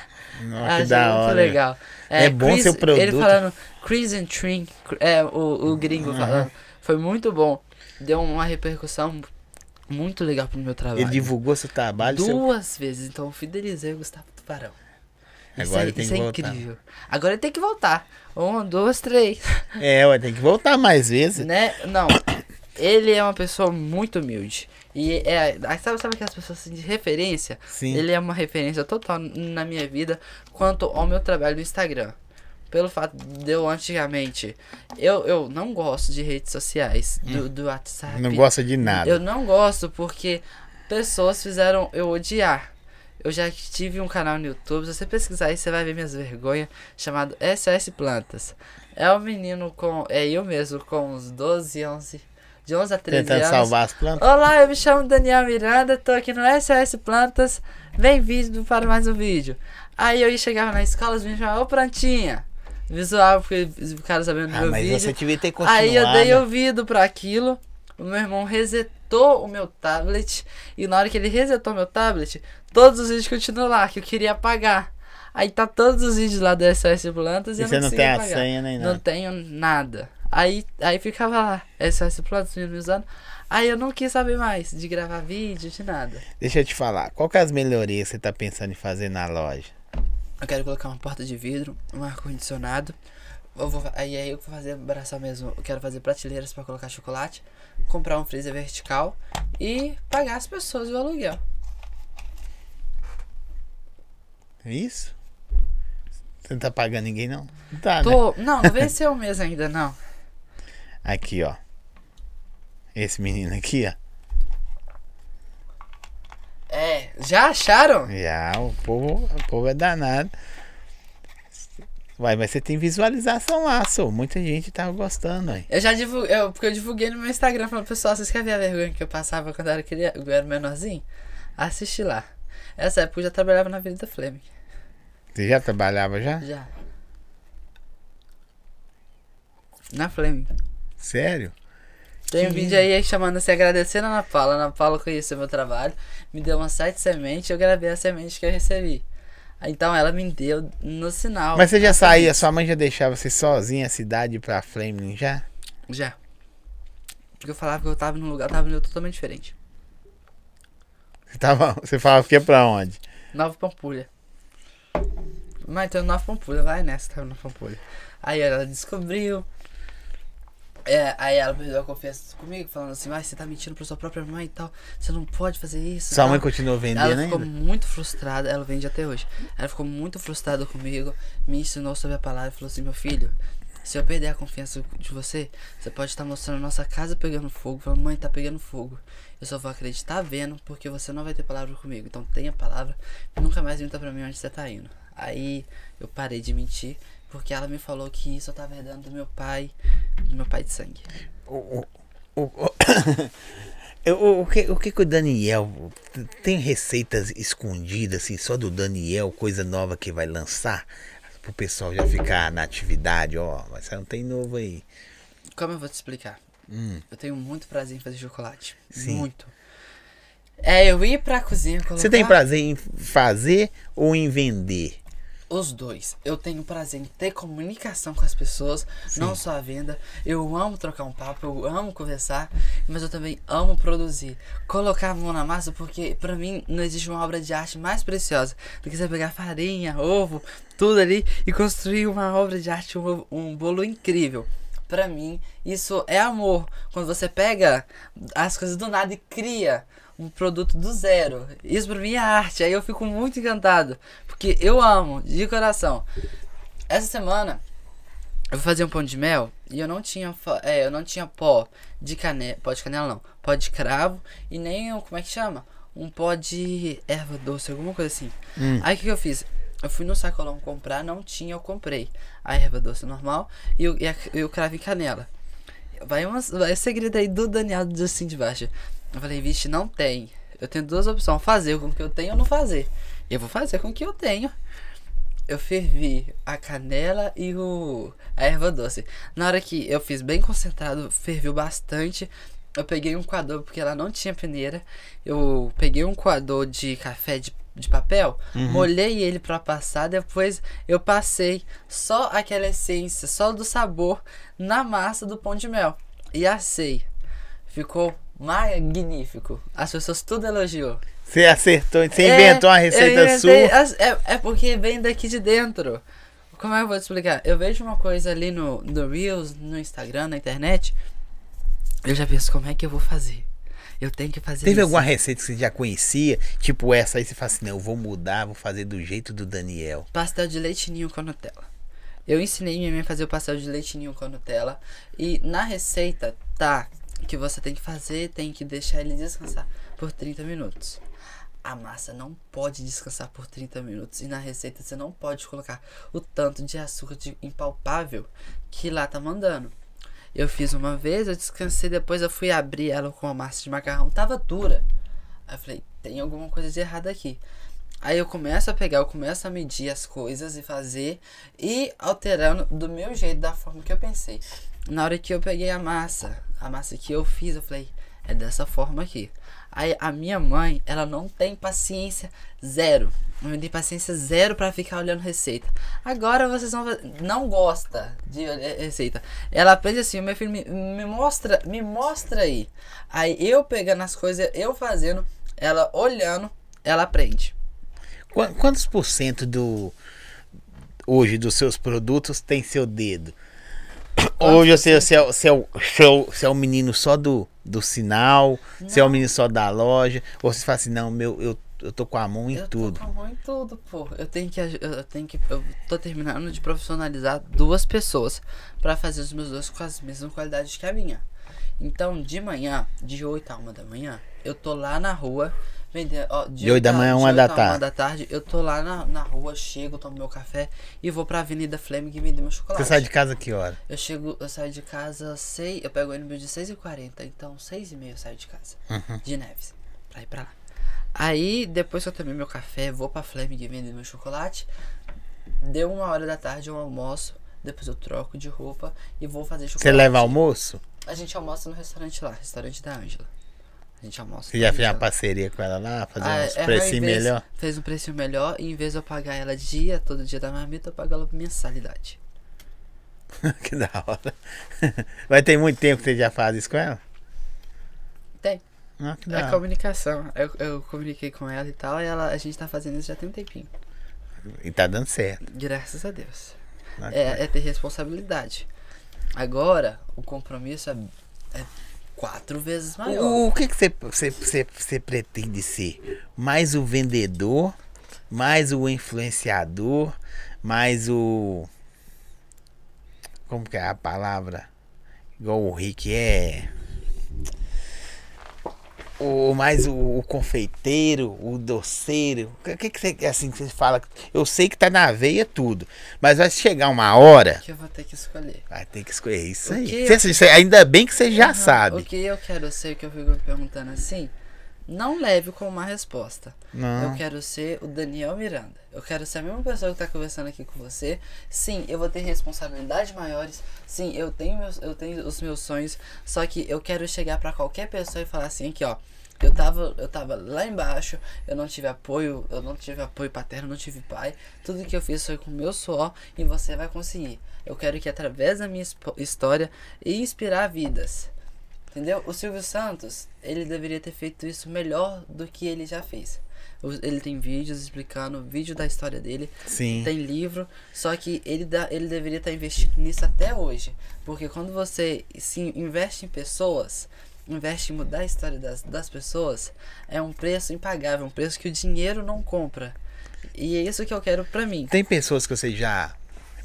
Nossa, que da muito hora. legal. É bom seu produto. Ele falando Chris and Trin, é, o, o gringo falando. Foi muito bom. Deu uma repercussão muito legal pro meu trabalho. Ele divulgou seu trabalho. seu- Duas vezes, então eu fidelizei o Gustavo Tubarão. Isso Agora é, ele tem isso que é voltar. incrível. Agora ele tem que voltar. Um, duas, três. [laughs] É, ué, tem que voltar mais vezes. né? Não. Ele é uma pessoa muito humilde. E é. Sabe, sabe aquelas pessoas assim, de referência? Sim. Ele é uma referência total na minha vida quanto ao meu trabalho no Instagram. Pelo fato de eu antigamente. Eu, eu não gosto de redes sociais, do, do WhatsApp. Não gosta de nada. Eu não gosto porque pessoas fizeram eu odiar. Eu já tive um canal no YouTube, se você pesquisar aí, você vai ver minhas vergonhas, chamado SOS Plantas. É um menino com. É eu mesmo, com uns 12, 11. De 11 a 13 Tentando anos. salvar as plantas. Olá, eu me chamo Daniel Miranda, tô aqui no SOS Plantas. Bem-vindo para mais um vídeo. Aí eu ia chegava na escola, os meninos chamavam, ô plantinha. Visual, porque ficaram sabendo do Ah, meu mas vídeo. você devia ter continuado. Aí eu dei ouvido pra aquilo. O meu irmão resetou o meu tablet. E na hora que ele resetou meu tablet, todos os vídeos continuam lá, que eu queria apagar. Aí tá todos os vídeos lá do SOS Plantas e, E eu você não não consigo tem a pagar. senha nem Não nada. tenho nada. Aí, aí ficava lá, SOS Plantas me usando. Aí eu não quis saber mais de gravar vídeo, de nada. Deixa eu te falar, qual que é as melhorias que você tá pensando em fazer na loja? Eu quero colocar uma porta de vidro, um ar-condicionado. Aí, aí eu vou fazer abraçar mesmo. Eu quero fazer prateleiras pra colocar chocolate, comprar um freezer vertical e pagar as pessoas o aluguel. É isso? Você não tá pagando ninguém, não? Não tá, né? Tô, não, não venceu o mês ainda, não. Aqui, ó. Esse menino aqui, ó. É, já acharam? Já, o povo, o povo é danado. Uai, mas você tem visualização lá, só. Muita gente tava gostando, aí. Eu já divulguei, eu, porque eu divulguei no meu Instagram falando, pessoal, vocês querem ver a vergonha que eu passava quando eu era, criança, eu era menorzinho? Assiste lá. Essa época eu já trabalhava na Vida Fleming. Você já trabalhava já? Já. Na Fleming. Sério? Tem um Que vídeo aí chamando se agradecendo a Ana Paula. A Ana Paula conheceu meu trabalho, me deu umas sete sementes eu gravei a semente que eu recebi. Então ela me deu no sinal. Mas você já saía, semente. sua mãe já deixava você sozinha a cidade pra Flaming já? Já. Porque eu falava que eu tava num lugar, eu tava num lugar totalmente diferente. [laughs] Você, tava, você falava que ia pra onde? Nova Pampulha. Mas então Nova Pampulha, vai nessa, tava Nova Pampulha. Aí ela descobriu. É, aí ela perdeu a confiança comigo, falando assim, mas você tá mentindo pra sua própria mãe e tal. Você não pode fazer isso. Sua tal." mãe continuou vendendo Ela ficou ainda? muito frustrada, ela vende até hoje. Ela ficou muito frustrada comigo, me ensinou sobre a palavra e falou assim: Meu filho, se eu perder a confiança de você, você pode estar mostrando a nossa casa pegando fogo, falando, mãe, tá pegando fogo. Eu só vou acreditar vendo, porque você não vai ter palavra comigo. Então tenha palavra e nunca mais minta pra mim onde você tá indo. Aí eu parei de mentir, porque ela me falou que isso eu tava herdando do meu pai, do meu pai de sangue. O, o, o, o, [coughs] o, o que, o que que o Daniel tem receitas escondidas assim só do Daniel coisa nova que vai lançar pro pessoal já ficar na atividade ó mas não tem novo aí Como eu vou te explicar? Hum. Eu tenho muito prazer em fazer chocolate. Sim. Muito. É, eu ir pra cozinha colocar... você tem prazer em fazer ou em vender Os dois. Eu tenho prazer em ter comunicação com as pessoas, não só a venda. Eu amo trocar um papo, eu amo conversar, mas eu também amo produzir. Colocar a mão na massa, porque pra mim não existe uma obra de arte mais preciosa do que você pegar farinha, ovo, tudo ali e construir uma obra de arte, um, um bolo incrível. Pra mim, isso é amor. Quando você pega as coisas do nada e cria um produto do zero. Isso pra mim é arte. Aí eu fico muito encantado. Porque eu amo, de coração. Essa semana eu vou fazer um pão de mel e eu não tinha, é, eu não tinha pó de canela, pó de canela não, pó de cravo e nem um, como é que chama? Um pó de erva doce, alguma coisa assim. Hum. Aí o que, que eu fiz? Eu fui no sacolão comprar, não tinha, eu comprei a erva doce normal e o, e, a- e o cravo em canela. Vai, umas, vai segredo aí do Daniel do assim de baixo. Eu falei, vixe, não tem. Eu tenho duas opções, fazer com o que eu tenho ou não fazer. Eu vou fazer com o que eu tenho. Eu fervi a canela e o a erva doce. Na hora que eu fiz bem concentrado, ferviu bastante. Eu peguei um coador, porque ela não tinha peneira. Eu peguei um coador de café de, de papel, molhei ele pra passar. Depois eu passei só aquela essência, só do sabor na massa do pão de mel. E assei. Ficou magnífico. As pessoas tudo elogiou. você acertou você É, inventou uma receita inventei- sua É, é porque vem daqui de dentro. Como é que eu vou te explicar? Eu vejo uma coisa ali no, no Reels, no Instagram, na internet. Eu já penso, como é que eu vou fazer? Eu tenho que fazer teve isso. alguma receita que você já conhecia tipo essa aí você fala assim não eu vou mudar vou fazer do jeito do Daniel Pastel de leite ninho com Nutella. Eu ensinei minha mãe a fazer o pastel de leite ninho com Nutella. E na receita tá que você tem que fazer, tem que deixar ele descansar por 30 minutos. A massa não pode descansar por 30 minutos. E na receita você não pode colocar o tanto de açúcar de impalpável que lá tá mandando. Eu fiz uma vez, eu descansei, depois eu fui abrir ela com a massa de macarrão, tava dura. Aí eu falei, tem alguma coisa de errado aqui. Aí eu começo a pegar, eu começo a medir as coisas e fazer e alterando do meu jeito, da forma que eu pensei. Na hora que eu peguei a massa, a massa que eu fiz, eu falei, é dessa forma aqui. Aí a minha mãe, ela não tem paciência zero. Não tem paciência zero pra ficar olhando receita. Agora vocês vão não gosta de receita. Ela aprende assim, meu filho me, me mostra, me mostra aí. Aí eu pegando as coisas, eu fazendo, ela olhando, ela aprende. Qua- Quantos por cento do hoje dos seus produtos tem seu dedo? Hoje você, você, é, você, é o, você é o- você é o menino só do, do sinal, você é o menino só da loja, ou você fala assim, não, meu, eu, eu tô com a mão em eu tudo. tô com a mão em tudo, pô. Eu tenho que eu tenho que eu tô terminando de profissionalizar duas pessoas pra fazer os meus dois com as mesmas qualidades que a minha. Então, de manhã, de 8 a 1 da manhã, eu tô lá na rua vendendo, ó, De oito da a- manhã, de uma oito da a uma tarde. da tarde, eu tô lá na, na rua, chego, tomo meu café e vou pra Avenida Fleming vender meu chocolate. Você sai de casa que hora? Eu chego, eu saio de casa seis, eu pego o ônibus de 6h40, então 6h30 eu saio de casa. Uhum. De Neves, pra ir pra lá. Aí, depois que eu tomei meu café, vou pra Fleming vender meu chocolate. Deu uma hora da tarde, eu almoço. Depois eu troco de roupa e vou fazer chocolate. Você leva almoço? A gente almoça no restaurante lá, restaurante da Ângela. A gente almoça. Você já fez uma parceria com ela lá, fazer Ah, uns é, precinhos vez- melhor? Fez um preço melhor e em vez de eu pagar ela dia, todo dia da marmita, eu pago ela por mensalidade. [laughs] que da hora. [laughs] Vai ter muito tempo que você já faz isso com ela? Tem. Ah, que da É hora. comunicação. Eu, eu comuniquei com ela e tal, e ela, a gente tá fazendo isso já tem um tempinho. E tá dando certo. Graças a Deus. Ah, É, é ter responsabilidade. Agora, o compromisso é, é quatro vezes maior. O, que, que você, você, você, você pretende ser? Mais o vendedor, mais o influenciador, mais o. Como que é a palavra? Igual o Rick é. O, mais o, o confeiteiro, o doceiro. O que, que você assim que você fala? Eu sei que tá na veia tudo, mas vai chegar uma hora. que eu vou ter que escolher. Vai ter que escolher isso O aí. que Você- você- ainda bem que você já Aham, sabe. O que eu quero ser, que eu fico perguntando assim, não leve como uma resposta. Não. Eu quero ser o Daniel Miranda. Eu quero ser a mesma pessoa que tá conversando aqui com você. Sim, eu vou ter responsabilidades maiores. Sim, eu tenho, meus, eu tenho os meus sonhos. Só que eu quero chegar pra qualquer pessoa e falar assim, aqui ó. Eu tava, eu tava lá embaixo, eu não tive apoio, eu não tive apoio paterno, não tive pai. Tudo que eu fiz foi com o meu suor e você vai conseguir. Eu quero que através da minha história inspirar vidas. Entendeu? O Silvio Santos, ele deveria ter feito isso melhor do que ele já fez. Ele tem vídeos explicando, vídeo da história dele, Sim. tem livro, só que ele, dá, ele deveria estar investindo nisso até hoje. Porque quando você se investe em pessoas, investe em mudar a história das, das pessoas, é um preço impagável, um preço que o dinheiro não compra. E é isso que eu quero pra mim. Tem pessoas que você já,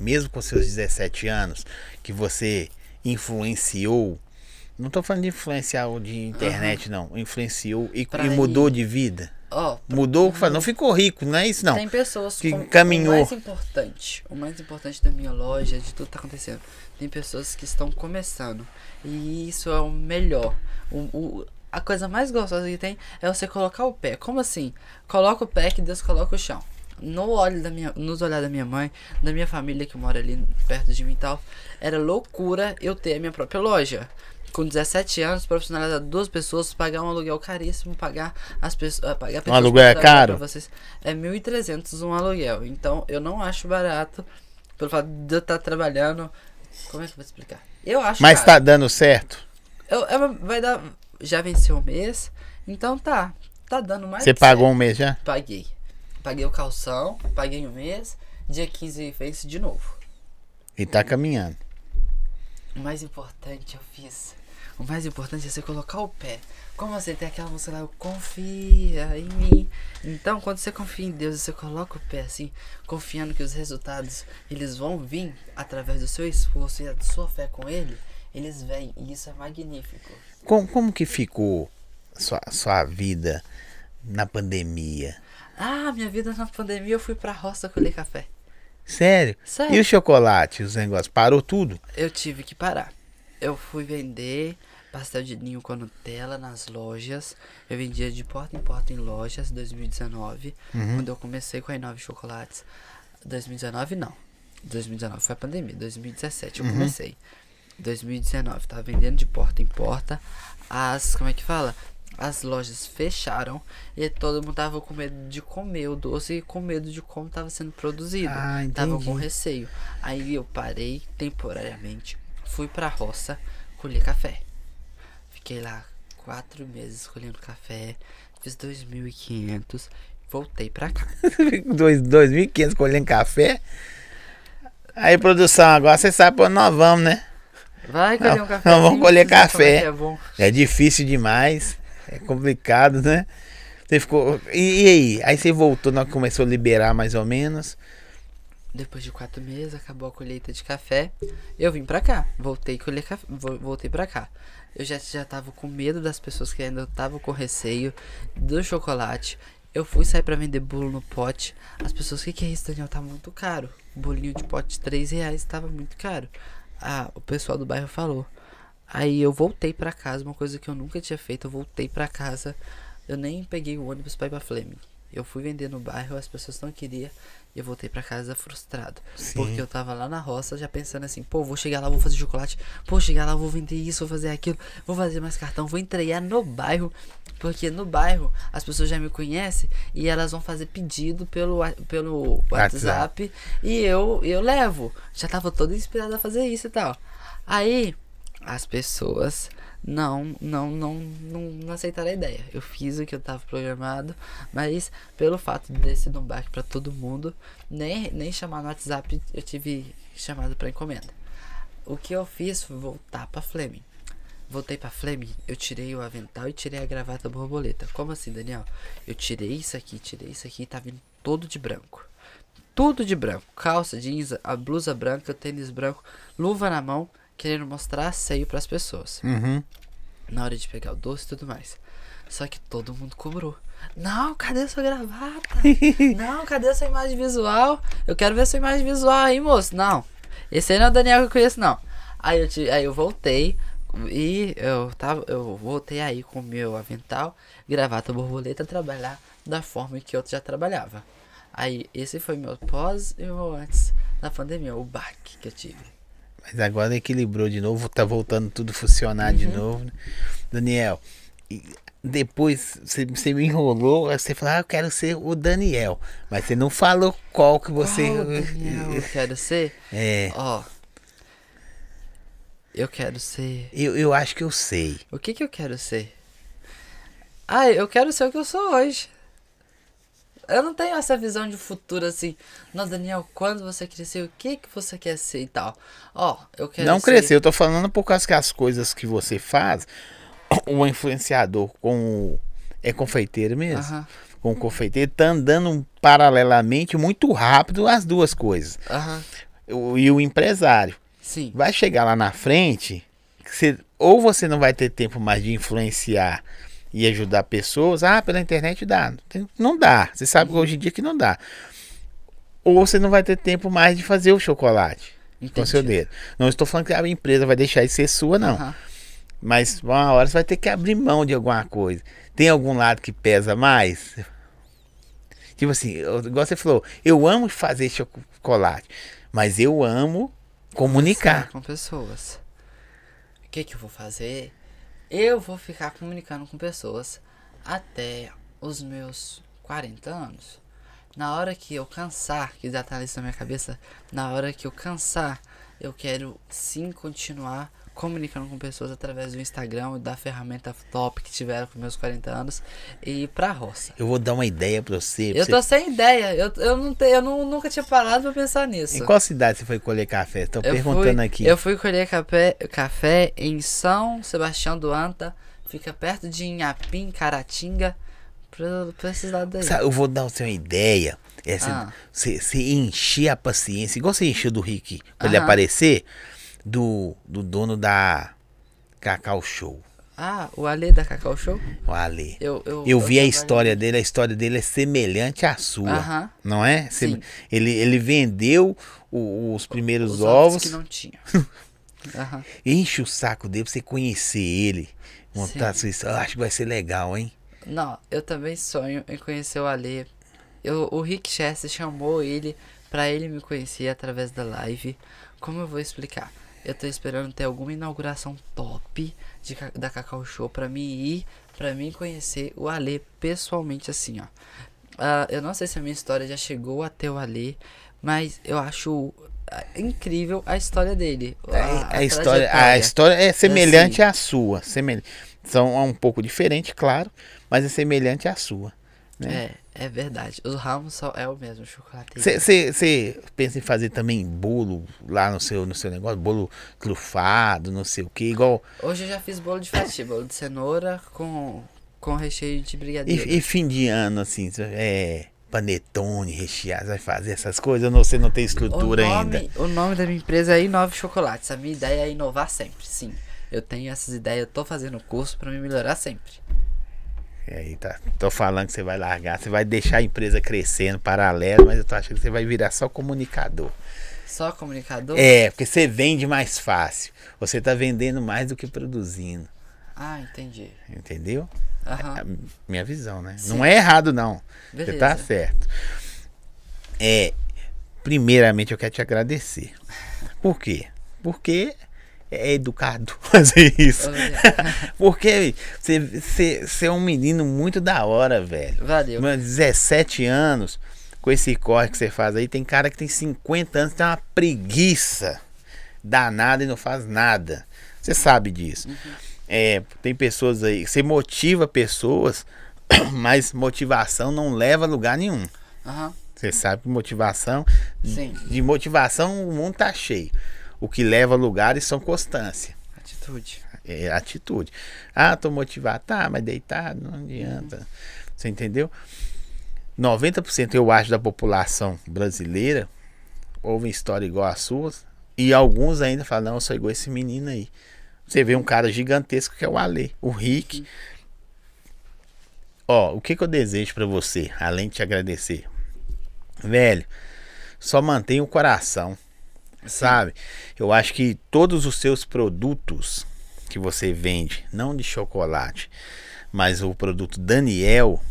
mesmo com seus 17 anos, que você influenciou. Não tô falando de influenciar o de internet, não. Influenciou e, e mudou de vida. Ó, Mudou, não ficou rico, não é isso não. Tem pessoas que com- caminhou. O mais importante, o mais importante da minha loja, de tudo que tá acontecendo. Tem pessoas que estão começando. E isso é o melhor. O, o- a coisa mais gostosa que tem é você colocar o pé. Como assim? Coloca o pé que Deus coloca o chão. No olho da minha, nos olhares da minha mãe, da minha família que mora ali perto de mim e tal, era loucura eu ter a minha própria loja. Com 17 anos, profissionalizar duas pessoas, pagar um aluguel caríssimo, pagar as pessoas. Pagar pessoas aluguel é caro? vocês. É 1.300 um aluguel. Então eu não acho barato. Pelo fato de eu estar trabalhando. Como é que eu vou explicar? Eu acho Mas caro. tá dando certo? Eu, eu- vai dar. Já venceu o mês. Então tá. Tá dando mais Você pagou certo. um mês já? Paguei. Paguei o calção, paguei o mês. Dia 15 vence de novo. E tá caminhando. O mais importante eu fiz. O mais importante é você colocar o pé. Como você tem aquela música lá, eu confia em mim. Então, quando você confia em Deus você coloca o pé assim, confiando que os resultados eles vão vir através do seu esforço e da sua fé com Ele, eles vêm. E isso é magnífico. Como, como que ficou sua, sua vida na pandemia? Ah, minha vida na pandemia eu fui pra roça colher café. Sério? Sério. E o chocolate, os negócios? Parou tudo? Eu tive que parar. Eu fui vender pastel de ninho com Nutella nas lojas. Eu vendia de porta em porta em lojas 2019, quando eu comecei com a Inove Chocolates. 2019 não. 2019 foi a pandemia. 2017 eu comecei. 2019 tava vendendo de porta em porta as, como é que fala? as lojas fecharam e todo mundo tava com medo de comer o doce e com medo de como tava sendo produzido. Ah, tava entendi. com receio. Aí eu parei temporariamente, fui pra roça colher café. Fiquei lá quatro meses colhendo café, fiz 2.500, voltei pra cá. [laughs] Dois- 2.500 colhendo café. Aí, produção, agora você sabe pra onde nós vamos, né? Vai colher um café. não, vamos colher café. É. É difícil demais. É complicado, né? Você ficou. E, e aí? Aí você voltou, nós começou a liberar mais ou menos. Depois de quatro meses, acabou a colheita de café. Eu vim pra cá. Voltei colher café. Voltei pra cá. Eu já, já tava com medo das pessoas que ainda estavam com receio do chocolate. Eu fui sair pra vender bolo no pote. As pessoas, o que, que é isso, Daniel? Tá muito caro. Bolinho de pote, 3 reais, tava muito caro. Ah, o pessoal do bairro falou. Aí eu voltei pra casa, uma coisa que eu nunca tinha feito. Eu voltei pra casa. Eu nem peguei o ônibus pra ir pra Fleming. Eu fui vender no bairro, as pessoas não queriam. E eu voltei pra casa frustrado. Sim. Porque eu tava lá na roça já pensando assim, pô, vou chegar lá, vou fazer chocolate, pô, chegar lá, vou vender isso, vou fazer aquilo, vou fazer mais cartão, vou entregar no bairro, porque no bairro as pessoas já me conhecem e elas vão fazer pedido pelo, pelo WhatsApp e eu, eu levo. Já tava toda inspirada a fazer isso e tal. Aí as pessoas não, não, não, não, não aceitaram a ideia. Eu fiz o que eu tava programado, mas pelo fato de ter sido um baque pra todo mundo, nem, nem chamar no WhatsApp eu tive chamado pra encomenda. O que eu fiz foi voltar pra Fleming. Voltei pra Fleming, eu tirei o avental e tirei a gravata borboleta. Como assim, Daniel? Eu tirei isso aqui, tirei isso aqui e tá vindo todo de branco. Tudo de branco. Calça, jeans, a blusa branca, o tênis branco, luva na mão, querendo mostrar seio pras pessoas. Uhum. Na hora de pegar o doce e tudo mais. Só que todo mundo cobrou. Não, cadê sua gravata? [laughs] não, cadê sua imagem visual? Eu quero ver sua imagem visual aí, moço. Não. Esse aí não é o Daniel que eu conheço, não. Aí eu, te- aí eu voltei e eu tava, eu voltei aí com o meu avental, gravata borboleta, trabalhar da forma que eu já trabalhava. Aí esse foi meu pós e meu antes da pandemia, o baque que eu tive. Mas agora equilibrou de novo, tá voltando tudo funcionar de novo. né? Daniel, depois você, me enrolou, você falou, ah, eu quero ser o Daniel. Mas você não falou qual que você. Qual Daniel eu quero ser? [laughs] É, Ó. Eu quero ser. eu, eu acho que eu sei. O que que eu quero ser? Ah, eu quero ser o que eu sou hoje. Eu não tenho essa visão de futuro assim. Nossa, Daniel, quando você crescer, o que que você quer ser e tal? Ó, eu quero não ser... crescer, eu tô falando por causa que as coisas que você faz, [clears throat] o influenciador com é confeiteiro mesmo. Aham, Com o confeiteiro, tá andando paralelamente muito rápido as duas coisas. aham. O- e o empresário. Sim. vai chegar lá na frente, você- ou você não vai ter tempo mais de influenciar e ajudar pessoas, ah, pela internet dá. Não dá. Você sabe hoje em dia que não dá. Ou você não vai ter tempo mais de fazer o chocolate com Entendi. seu dedo. Não estou falando que a empresa vai deixar de ser sua, não. Aham. Mas uma hora você vai ter que abrir mão de alguma coisa. Tem algum lado que pesa mais? Tipo assim, igual você falou, eu amo fazer chocolate, mas eu amo comunicar. Com pessoas. O que que eu vou fazer? Eu vou ficar comunicando com pessoas até os meus 40 anos. Na hora que eu cansar, que já tá isso na minha cabeça, na hora que eu cansar, eu quero sim continuar comunicando com pessoas através do Instagram e da ferramenta top que tiveram com meus 40 anos e ir pra roça. Eu vou dar uma ideia pra você. pra Eu você- tô sem ideia, eu, eu, não, te, eu não, nunca tinha parado pra pensar nisso. Em qual cidade você foi colher café? Tô Eu perguntando fui, aqui. Eu fui colher café, café em São Sebastião do Anta. Fica perto de Inhapim, Caratinga. Pra, pra esses lados aí. Sabe, eu vou dar você uma ideia. É você, Ah. você- você encher a paciência, igual você encheu do Rick quando ele aparecer, do, do dono da Cacau Show, Ah, o Ale da Cacau Show? o Ale. Eu, eu, Eu vi a história dele, a história dele é semelhante à sua, Aham. não é? Sim. Ele, ele vendeu o- os primeiros Os ovos, que não tinha. [laughs] Aham. enche o saco dele pra você conhecer ele, montar Sim. sua história. Eu acho que vai ser legal, hein? Não, eu também sonho em conhecer o Ale. Eu, o Rick Chester chamou ele pra ele me conhecer através da live. Como eu vou explicar? Eu tô esperando ter alguma inauguração top de, da Cacau Show pra mim ir, pra mim conhecer o Ale pessoalmente assim, ó. Ah, eu não sei se a minha história já chegou até o Ale, mas eu acho ah, incrível a história dele. A, a história, a história é semelhante à sua. Semelhante. São um pouco diferente, claro, mas é semelhante à sua. Né? É, é verdade. Os ramos só é o mesmo chocolate. Você pensa em fazer também bolo lá no seu, no seu negócio? Bolo trufado, não sei o que, igual. Hoje eu já fiz bolo de fatia, bolo de cenoura com, com recheio de brigadeiro. E, e fim de ano, assim, é. Panetone, recheado, vai fazer essas coisas? Ou você não tem o, estrutura nome, ainda? o nome da minha empresa é Inove Chocolates. A minha ideia é inovar sempre, sim. Eu tenho essas ideias, eu tô fazendo curso pra me melhorar sempre. E aí, tá. Tô falando que você vai largar, você vai deixar a empresa crescendo paralelo, mas eu tô achando que você vai virar só comunicador. Só comunicador? É, porque você vende mais fácil. Você tá vendendo mais do que produzindo. Ah, entendi. Entendeu? Aham. É minha visão, né? Sim. Não é errado, não. Beleza. Você tá certo. É, primeiramente eu quero te agradecer. Por quê? Porque é educado [laughs] fazer isso. Obrigado. [laughs] Porque você, é um menino muito da hora, velho. Valeu. Mano, 17 anos, com esse corre que você faz aí, tem cara que tem 50 anos, tem uma preguiça danada e não faz nada. Você sabe disso. É, tem pessoas aí, você motiva pessoas, [coughs] mas motivação não leva a lugar nenhum. Você sabe que motivação, Sim. de motivação o mundo tá cheio. O que leva a lugares são constância. Atitude. É atitude. Ah, tô motivado. Tá, mas deitado não adianta. Você entendeu? 90% eu acho da população brasileira ouvem história igual a suas. E alguns ainda falam, não, eu sou igual esse menino aí. Você vê um cara gigantesco que é o Ale, o Rick. Ó, o que, que eu desejo pra você, além de te agradecer? Velho, só mantenha o coração sabe? Eu acho que todos os seus produtos que você vende, não de chocolate, mas o produto Daniel,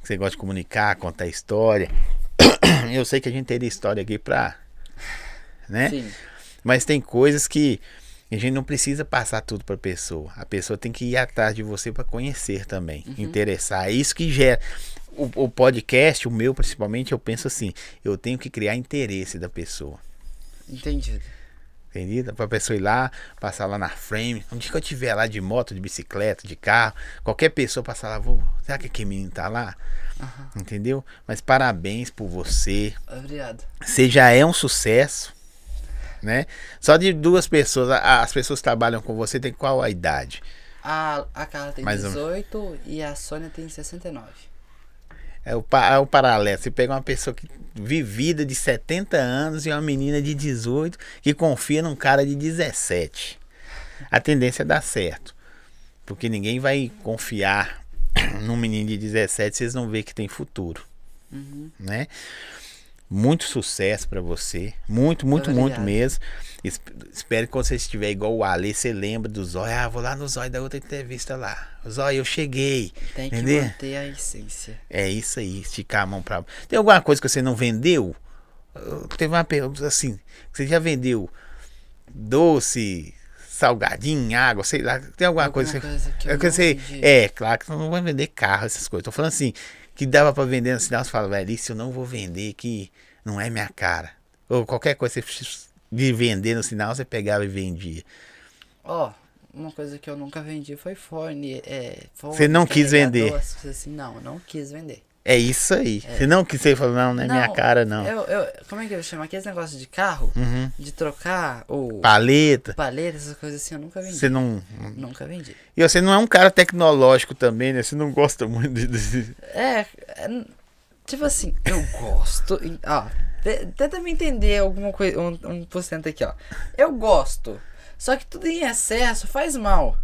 que você gosta de comunicar, contar história. [coughs] Eu sei que a gente teria história aqui pra. Né? Sim. Mas tem coisas que a gente não precisa passar tudo para a pessoa. A pessoa tem que ir atrás de você para conhecer também, interessar. É isso que gera. O, o podcast, o meu principalmente, eu penso assim: eu tenho que criar interesse da pessoa. Entendido. Entendeu? Pra pessoa ir lá, passar lá na frame. Um dia que eu tiver lá de moto, de bicicleta, de carro, qualquer pessoa passar lá, vou. Será que aquele menino tá lá? Aham. Entendeu? Mas parabéns por você. Obrigado. Você já é um sucesso, né? Só de duas pessoas, as pessoas que trabalham com você tem qual a idade? A, a Carla tem Mais um. 18 e a Sônia tem 69. É o, é o paralelo. Você pega uma pessoa que vivida de 70 anos e uma menina de 18 que confia num cara de 17. A tendência é dar certo. Porque ninguém vai confiar [clears throat] num menino de 17 se eles não ver que tem futuro, Uhum. né? Muito sucesso pra você. Muito, muito, muito mesmo. Es- Espero que quando você estiver igual o Ale, você lembra do Zóio. Ah, vou lá no Zóio da outra entrevista lá. Zóio, eu cheguei. Tem que Entendeu? manter a essência. É isso aí, esticar a mão pra. Tem alguma coisa que você não vendeu? Teve uma pergunta assim: você já vendeu doce, salgadinho, água, sei lá. Tem alguma, Alguma coisa, coisa que eu não você, vendi. é, claro que você não vai vender carro, essas coisas. Tô falando assim: que dava pra vender no sinal, você fala, velho, isso eu não vou vender, que não é minha cara. Ou qualquer coisa que você de vender no sinal, você pegava e vendia. Ó, uma coisa que eu nunca vendi foi fone. É, Você não quis vender. Assim, não, não quis vender. É isso aí. Você não que você falou, não, não é minha cara, não. Eu, eu, como é que eu chamo? Aqueles negócios de carro, Uhum. de trocar o Paleta. paleta, essas coisas assim, eu nunca vendi. Você não. Nunca vendi. E você não é um cara tecnológico também, né? Você não gosta muito de. de- É, é, tipo assim, eu gosto. Ó, te- tenta me entender alguma coisa, um, um por cento aqui, ó. Eu gosto. Só que tudo em excesso faz mal.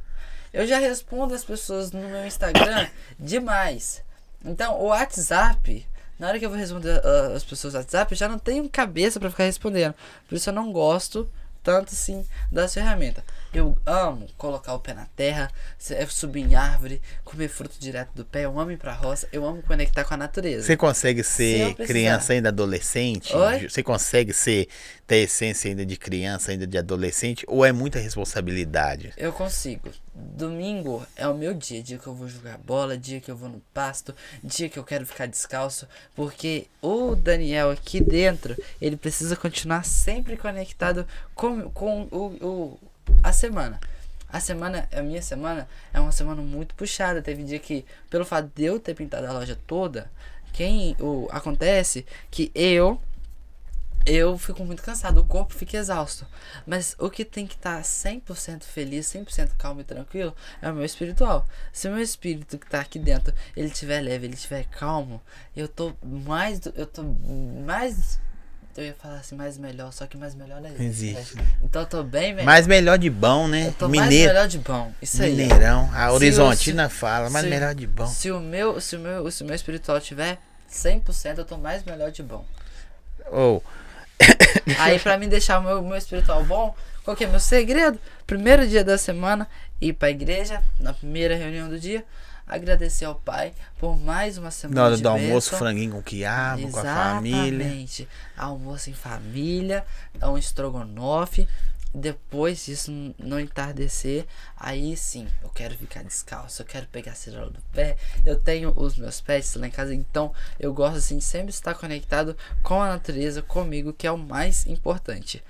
Eu já respondo as pessoas no meu Instagram demais. Então, o WhatsApp, na hora que eu vou responder ah, as pessoas WhatsApp, eu já não tenho cabeça pra ficar respondendo. Por isso eu não gosto tanto assim das ferramentas. Eu amo colocar o pé na terra, se- é subir em árvore, comer fruto direto do pé. Eu amo ir pra roça, eu amo conectar com a natureza. Você consegue Se ser precisar. criança ainda adolescente? Oi? Você consegue ser ter a essência ainda de criança, ainda de adolescente? Ou é muita responsabilidade? Eu consigo. Domingo é o meu dia, dia que eu vou jogar bola, dia que eu vou no pasto, dia que eu quero ficar descalço, porque o Daniel aqui dentro, ele precisa continuar sempre conectado com, com o, o- a semana. A semana, a minha semana, é uma semana muito puxada. Teve dia que, pelo fato de eu ter pintado a loja toda, quem o acontece que eu eu fico muito cansado, o corpo fica exausto. Mas o que tem que estar 100% feliz, 100% calmo e tranquilo é o meu espiritual. Se o meu espírito que tá aqui dentro, ele estiver leve, ele estiver calmo, eu tô mais eu tô mais eu ia falar assim, mais melhor, só que mais melhor não existe. Existe. né? Então eu tô bem melhor. Mais melhor de bom, né? eu tô mais Mineiro. melhor de bom. Isso aí. Mineirão. A Se Horizontina fala, mais se- melhor de bom. Se o meu, se o meu, se o meu espiritual tiver 100%, eu tô mais melhor de bom. Ou, [laughs] Aí pra mim deixar o meu, meu espiritual bom, qual que é meu segredo? Primeiro dia da semana, ir pra igreja, na primeira reunião do dia, agradecer ao Pai por mais uma semana na hora de do almoço, bênção. franguinho com quiabo, com a família. Exatamente. Almoço em família, um estrogonofe. Depois disso, n- no entardecer, aí sim, eu quero ficar descalço, eu quero pegar a cenoura do pé. Eu tenho os meus pets lá em casa, então eu gosto assim de sempre estar conectado com a natureza, comigo, que é o mais importante.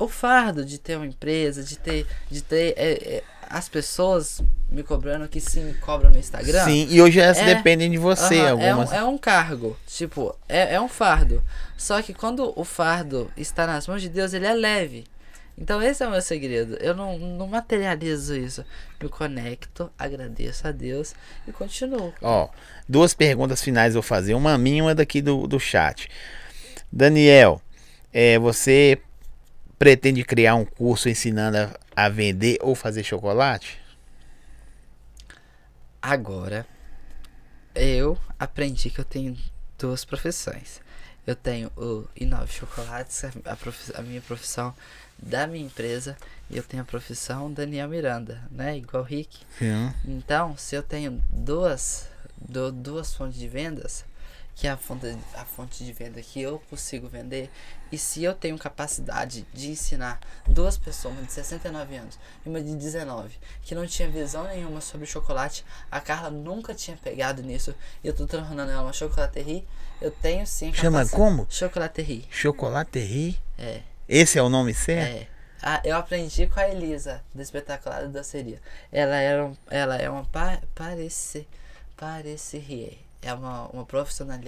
O fardo de ter uma empresa, de ter, de ter é, é, as pessoas me cobrando que sim, cobram no Instagram. Sim, e hoje elas É. dependem de você. Aham, é, algumas. um, é um cargo, tipo, é, é um fardo. Só que quando o fardo está nas mãos de Deus, ele é leve. Então esse é o meu segredo. Eu não, não materializo isso. Me conecto, agradeço a Deus e continuo. Ó, duas perguntas finais eu vou fazer. Uma minha e uma daqui do, do chat. Daniel, é, você pretende criar um curso ensinando a, a vender ou fazer chocolate? Agora, eu aprendi que eu tenho duas profissões. Eu tenho o Inove Chocolates, a, profi- a minha profissão da minha empresa, e eu tenho a profissão Daniel Miranda, né? Igual Rick. Sim. Então, se eu tenho duas, du- duas fontes de vendas, que é a fonte, a fonte de venda que eu consigo vender, e se eu tenho capacidade de ensinar duas pessoas, uma de 69 anos e uma de 19, que não tinha visão nenhuma sobre chocolate, a Carla nunca tinha pegado nisso, e eu tô tornando ela uma chocolaterie, eu tenho sim Chama como? Chocolaterie, Chocolaterie? é. Esse é o nome certo? É. Ah, eu aprendi com a Elisa, do espetacular da doceria. Ela, era um, ela é uma pa, parece, parecerrier. É uma, uma profissional,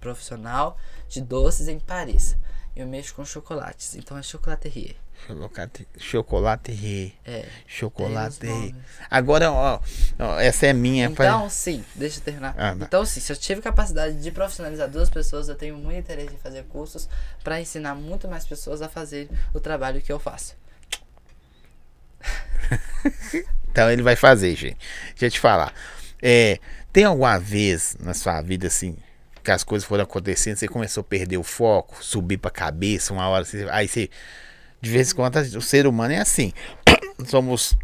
profissional de doces em Paris. Eu mexo com chocolates, então é chocolaterie. Chocolate, chocolaterie. É. Chocolaterie. Agora, ó, ó, essa é minha. pra- Então, sim, deixa eu terminar. Ah, então, sim, se eu tive capacidade de profissionalizar duas pessoas, eu tenho muito interesse em fazer cursos para ensinar muito mais pessoas a fazer o trabalho que eu faço. [laughs] Então ele vai fazer, gente. Deixa eu te falar. É, tem alguma vez na sua vida assim que as coisas foram acontecendo, você começou a perder o foco, subir pra cabeça, uma hora aí você de vez em quando o ser humano é assim. [coughs] Somos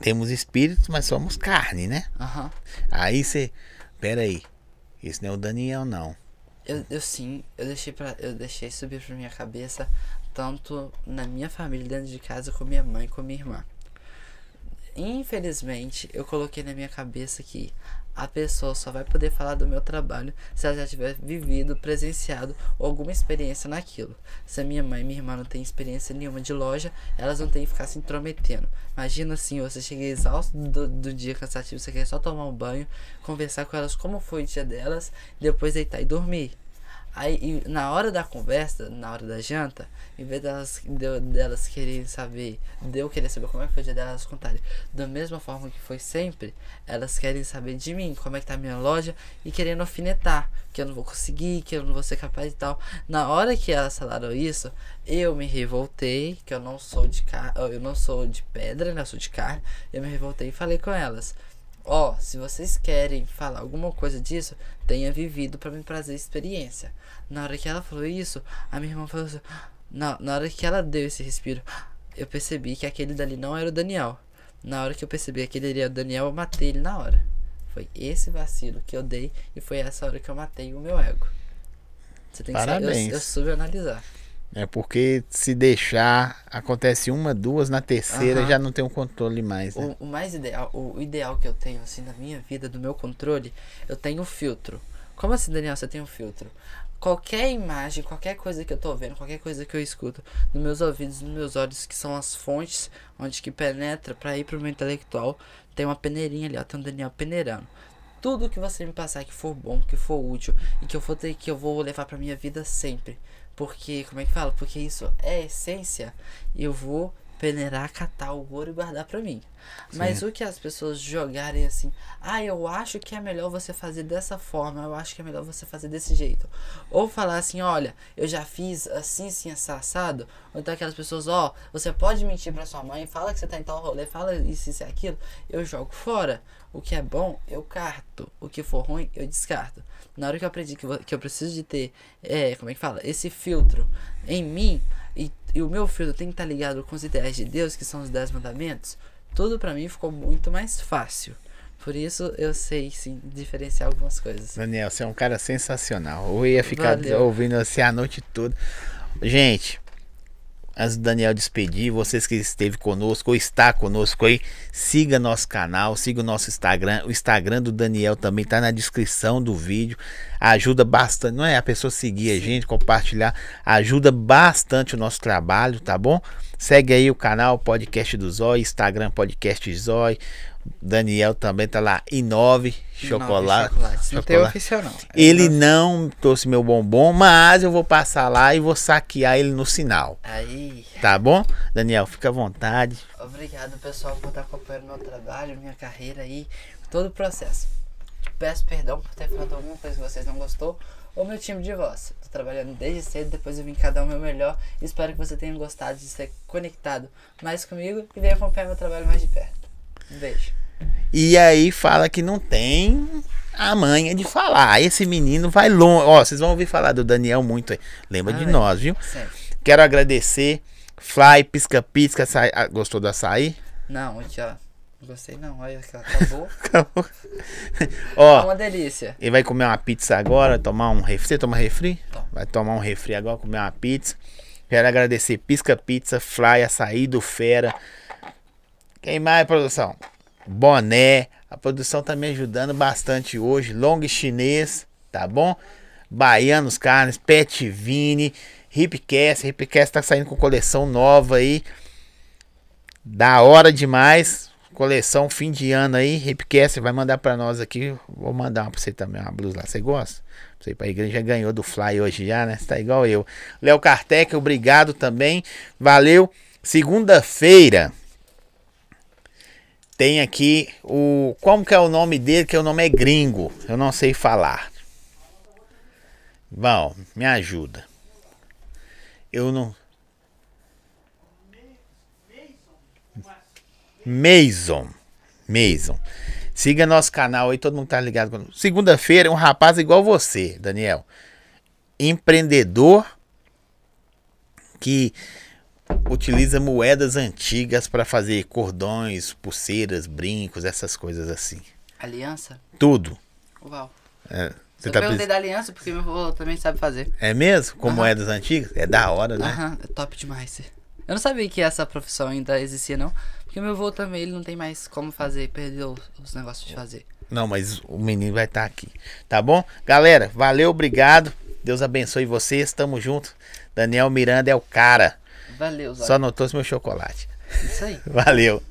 temos espíritos, mas somos carne, né? Aham. Aí você, pera aí. Esse não é o Daniel não. Eu, eu sim, eu deixei para eu deixei subir pra minha cabeça tanto na minha família dentro de casa com minha mãe e com minha irmã. Infelizmente, eu coloquei na minha cabeça que a pessoa só vai poder falar do meu trabalho se ela já tiver vivido, presenciado ou alguma experiência naquilo. Se a minha mãe e minha irmã não têm experiência nenhuma de loja, elas não têm que ficar se intrometendo. Imagina assim, você chega exausto do, do dia cansativo, você quer só tomar um banho, conversar com elas como foi o dia delas, depois deitar e dormir. Aí, na hora da conversa, na hora da janta, em vez delas, de, delas quererem saber, de eu querer saber como é que foi o dia delas, elas contarem da mesma forma que foi sempre, elas querem saber de mim, como é que tá a minha loja, e querendo alfinetar, que eu não vou conseguir, que eu não vou ser capaz e tal. Na hora que elas falaram isso, eu me revoltei, que eu não sou de car eu não sou de pedra, né? Eu sou de carne. Eu me revoltei e falei com elas. Ó, se vocês querem falar alguma coisa disso, tenha vivido para me trazer experiência. Na hora que ela falou isso, a minha irmã falou assim: na, na hora que ela deu esse respiro, eu percebi que aquele dali não era o Daniel. Na hora que eu percebi que aquele era o Daniel, eu matei ele na hora. Foi esse vacilo que eu dei e foi essa hora que eu matei o meu ego. Você tem que Parabéns. saber, eu, eu soube analisar. É porque se deixar, acontece uma, duas, na terceira Aham. já não tem um controle mais, né? O, o mais ideal, o, o ideal que eu tenho assim na minha vida, do meu controle, eu tenho um filtro. Como assim, Daniel, você tem um filtro? Qualquer imagem, qualquer coisa que eu tô vendo, qualquer coisa que eu escuto, nos meus ouvidos, nos meus olhos, que são as fontes onde que penetra pra ir pro meu intelectual, tem uma peneirinha ali, ó, tem um Daniel peneirando. Tudo que você me passar que for bom, que for útil e que eu for ter que eu vou levar pra minha vida sempre. Porque, como é que fala? Porque isso é essência. Eu vou peneirar, catar o ouro e guardar pra mim. Mas o que as pessoas jogarem assim, ah, eu acho que é melhor você fazer dessa forma, eu acho que é melhor você fazer desse jeito. Ou falar assim, olha, eu já fiz assim, assim, assado. Ou então aquelas pessoas, ó, você pode mentir pra sua mãe, fala que você tá em tal rolê, fala isso, isso e aquilo. Eu jogo fora. O que é bom, eu carto. O que for ruim, eu descarto. Na hora que eu aprendi que, que eu preciso de ter, é, como é que fala? Esse filtro em mim, e, o meu filtro tem que estar ligado com os ideais de Deus, que são os dez mandamentos, tudo pra mim ficou muito mais fácil. Por isso eu sei sim diferenciar algumas coisas. Daniel, você é um cara sensacional. Eu ia ficar Valeu. ouvindo você a noite toda. Gente, antes do Daniel despedir, vocês que esteve conosco ou está conosco aí, siga nosso canal, siga o nosso Instagram. O Instagram do Daniel também tá na descrição do vídeo. Ajuda bastante, não é? A pessoa seguir a gente, compartilhar, ajuda bastante o nosso trabalho, tá bom? Segue aí o canal Podcast do Zói, Instagram Podcast Zói. Daniel também tá lá, Inove Chocolate. chocolates. Não tem chocolate. oficial, não. Ele não trouxe meu bombom, mas eu vou passar lá e vou saquear ele no sinal. Aí, Tá bom? Daniel, fica à vontade. obrigado pessoal por estar acompanhando meu trabalho, minha carreira aí, todo o processo. Peço perdão por ter falado alguma coisa que vocês não gostou, ou meu time de voz. Tô trabalhando desde cedo, depois eu vim cada um meu melhor. Espero que você tenha gostado de ser conectado mais comigo e venha acompanhar meu trabalho mais de perto. Um beijo. E aí fala que não tem a manha de falar. Esse menino vai longe. Ó, vocês vão ouvir falar do Daniel muito aí. Lembra Ah, de é. nós, viu? Sempre. Quero agradecer. Fly, pisca, pisca, açaí. Ah, gostou do açaí? Não, ó. Não gostei não, olha que acabou. [laughs] Acabou. [laughs] É Ó, uma delícia. ele vai comer uma pizza agora, tomar um refri. Você toma refri? Vai tomar um refri agora, comer uma pizza. Quero agradecer Pisca Pizza, Fly, Açaí do Fera. Quem mais, produção? Boné. A produção tá me ajudando bastante hoje. Long Chinês, tá bom? Baianos Carnes, Pet Vini, Hipcast. Hipcast tá saindo com coleção nova aí. Da hora demais. Coleção fim de ano aí. Hipcast vai mandar pra nós aqui. Vou mandar uma pra você também, uma blusa lá. Você gosta? Você pra igreja ganhou do Fly hoje já, né? Você tá igual eu. Léo Kartek, obrigado também. Valeu. Segunda-feira tem aqui o. Como que é o nome dele? Que o nome é gringo. Eu não sei falar. Bom, me ajuda. Eu não. Mason. Mason. Siga nosso canal aí, todo mundo tá ligado. Segunda-feira, um rapaz igual você, Daniel. Empreendedor que utiliza moedas antigas para fazer cordões, pulseiras, brincos, essas coisas assim. Aliança? Tudo. Uau. É, você eu tá perguntei da aliança porque meu avô também sabe fazer. é mesmo? Com Aham. moedas antigas? É da hora, né? Aham, é top demais. Eu não sabia que essa profissão ainda existia, não. Porque meu avô também, ele não tem mais como fazer, perdeu os negócios de fazer. Não, mas o menino vai estar aqui. Tá bom? Galera, valeu, obrigado. Deus abençoe vocês. Tamo junto. Daniel Miranda é o cara. Valeu, Zóio. Só notou o meu chocolate. Isso aí. [laughs] Valeu.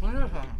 Olha só.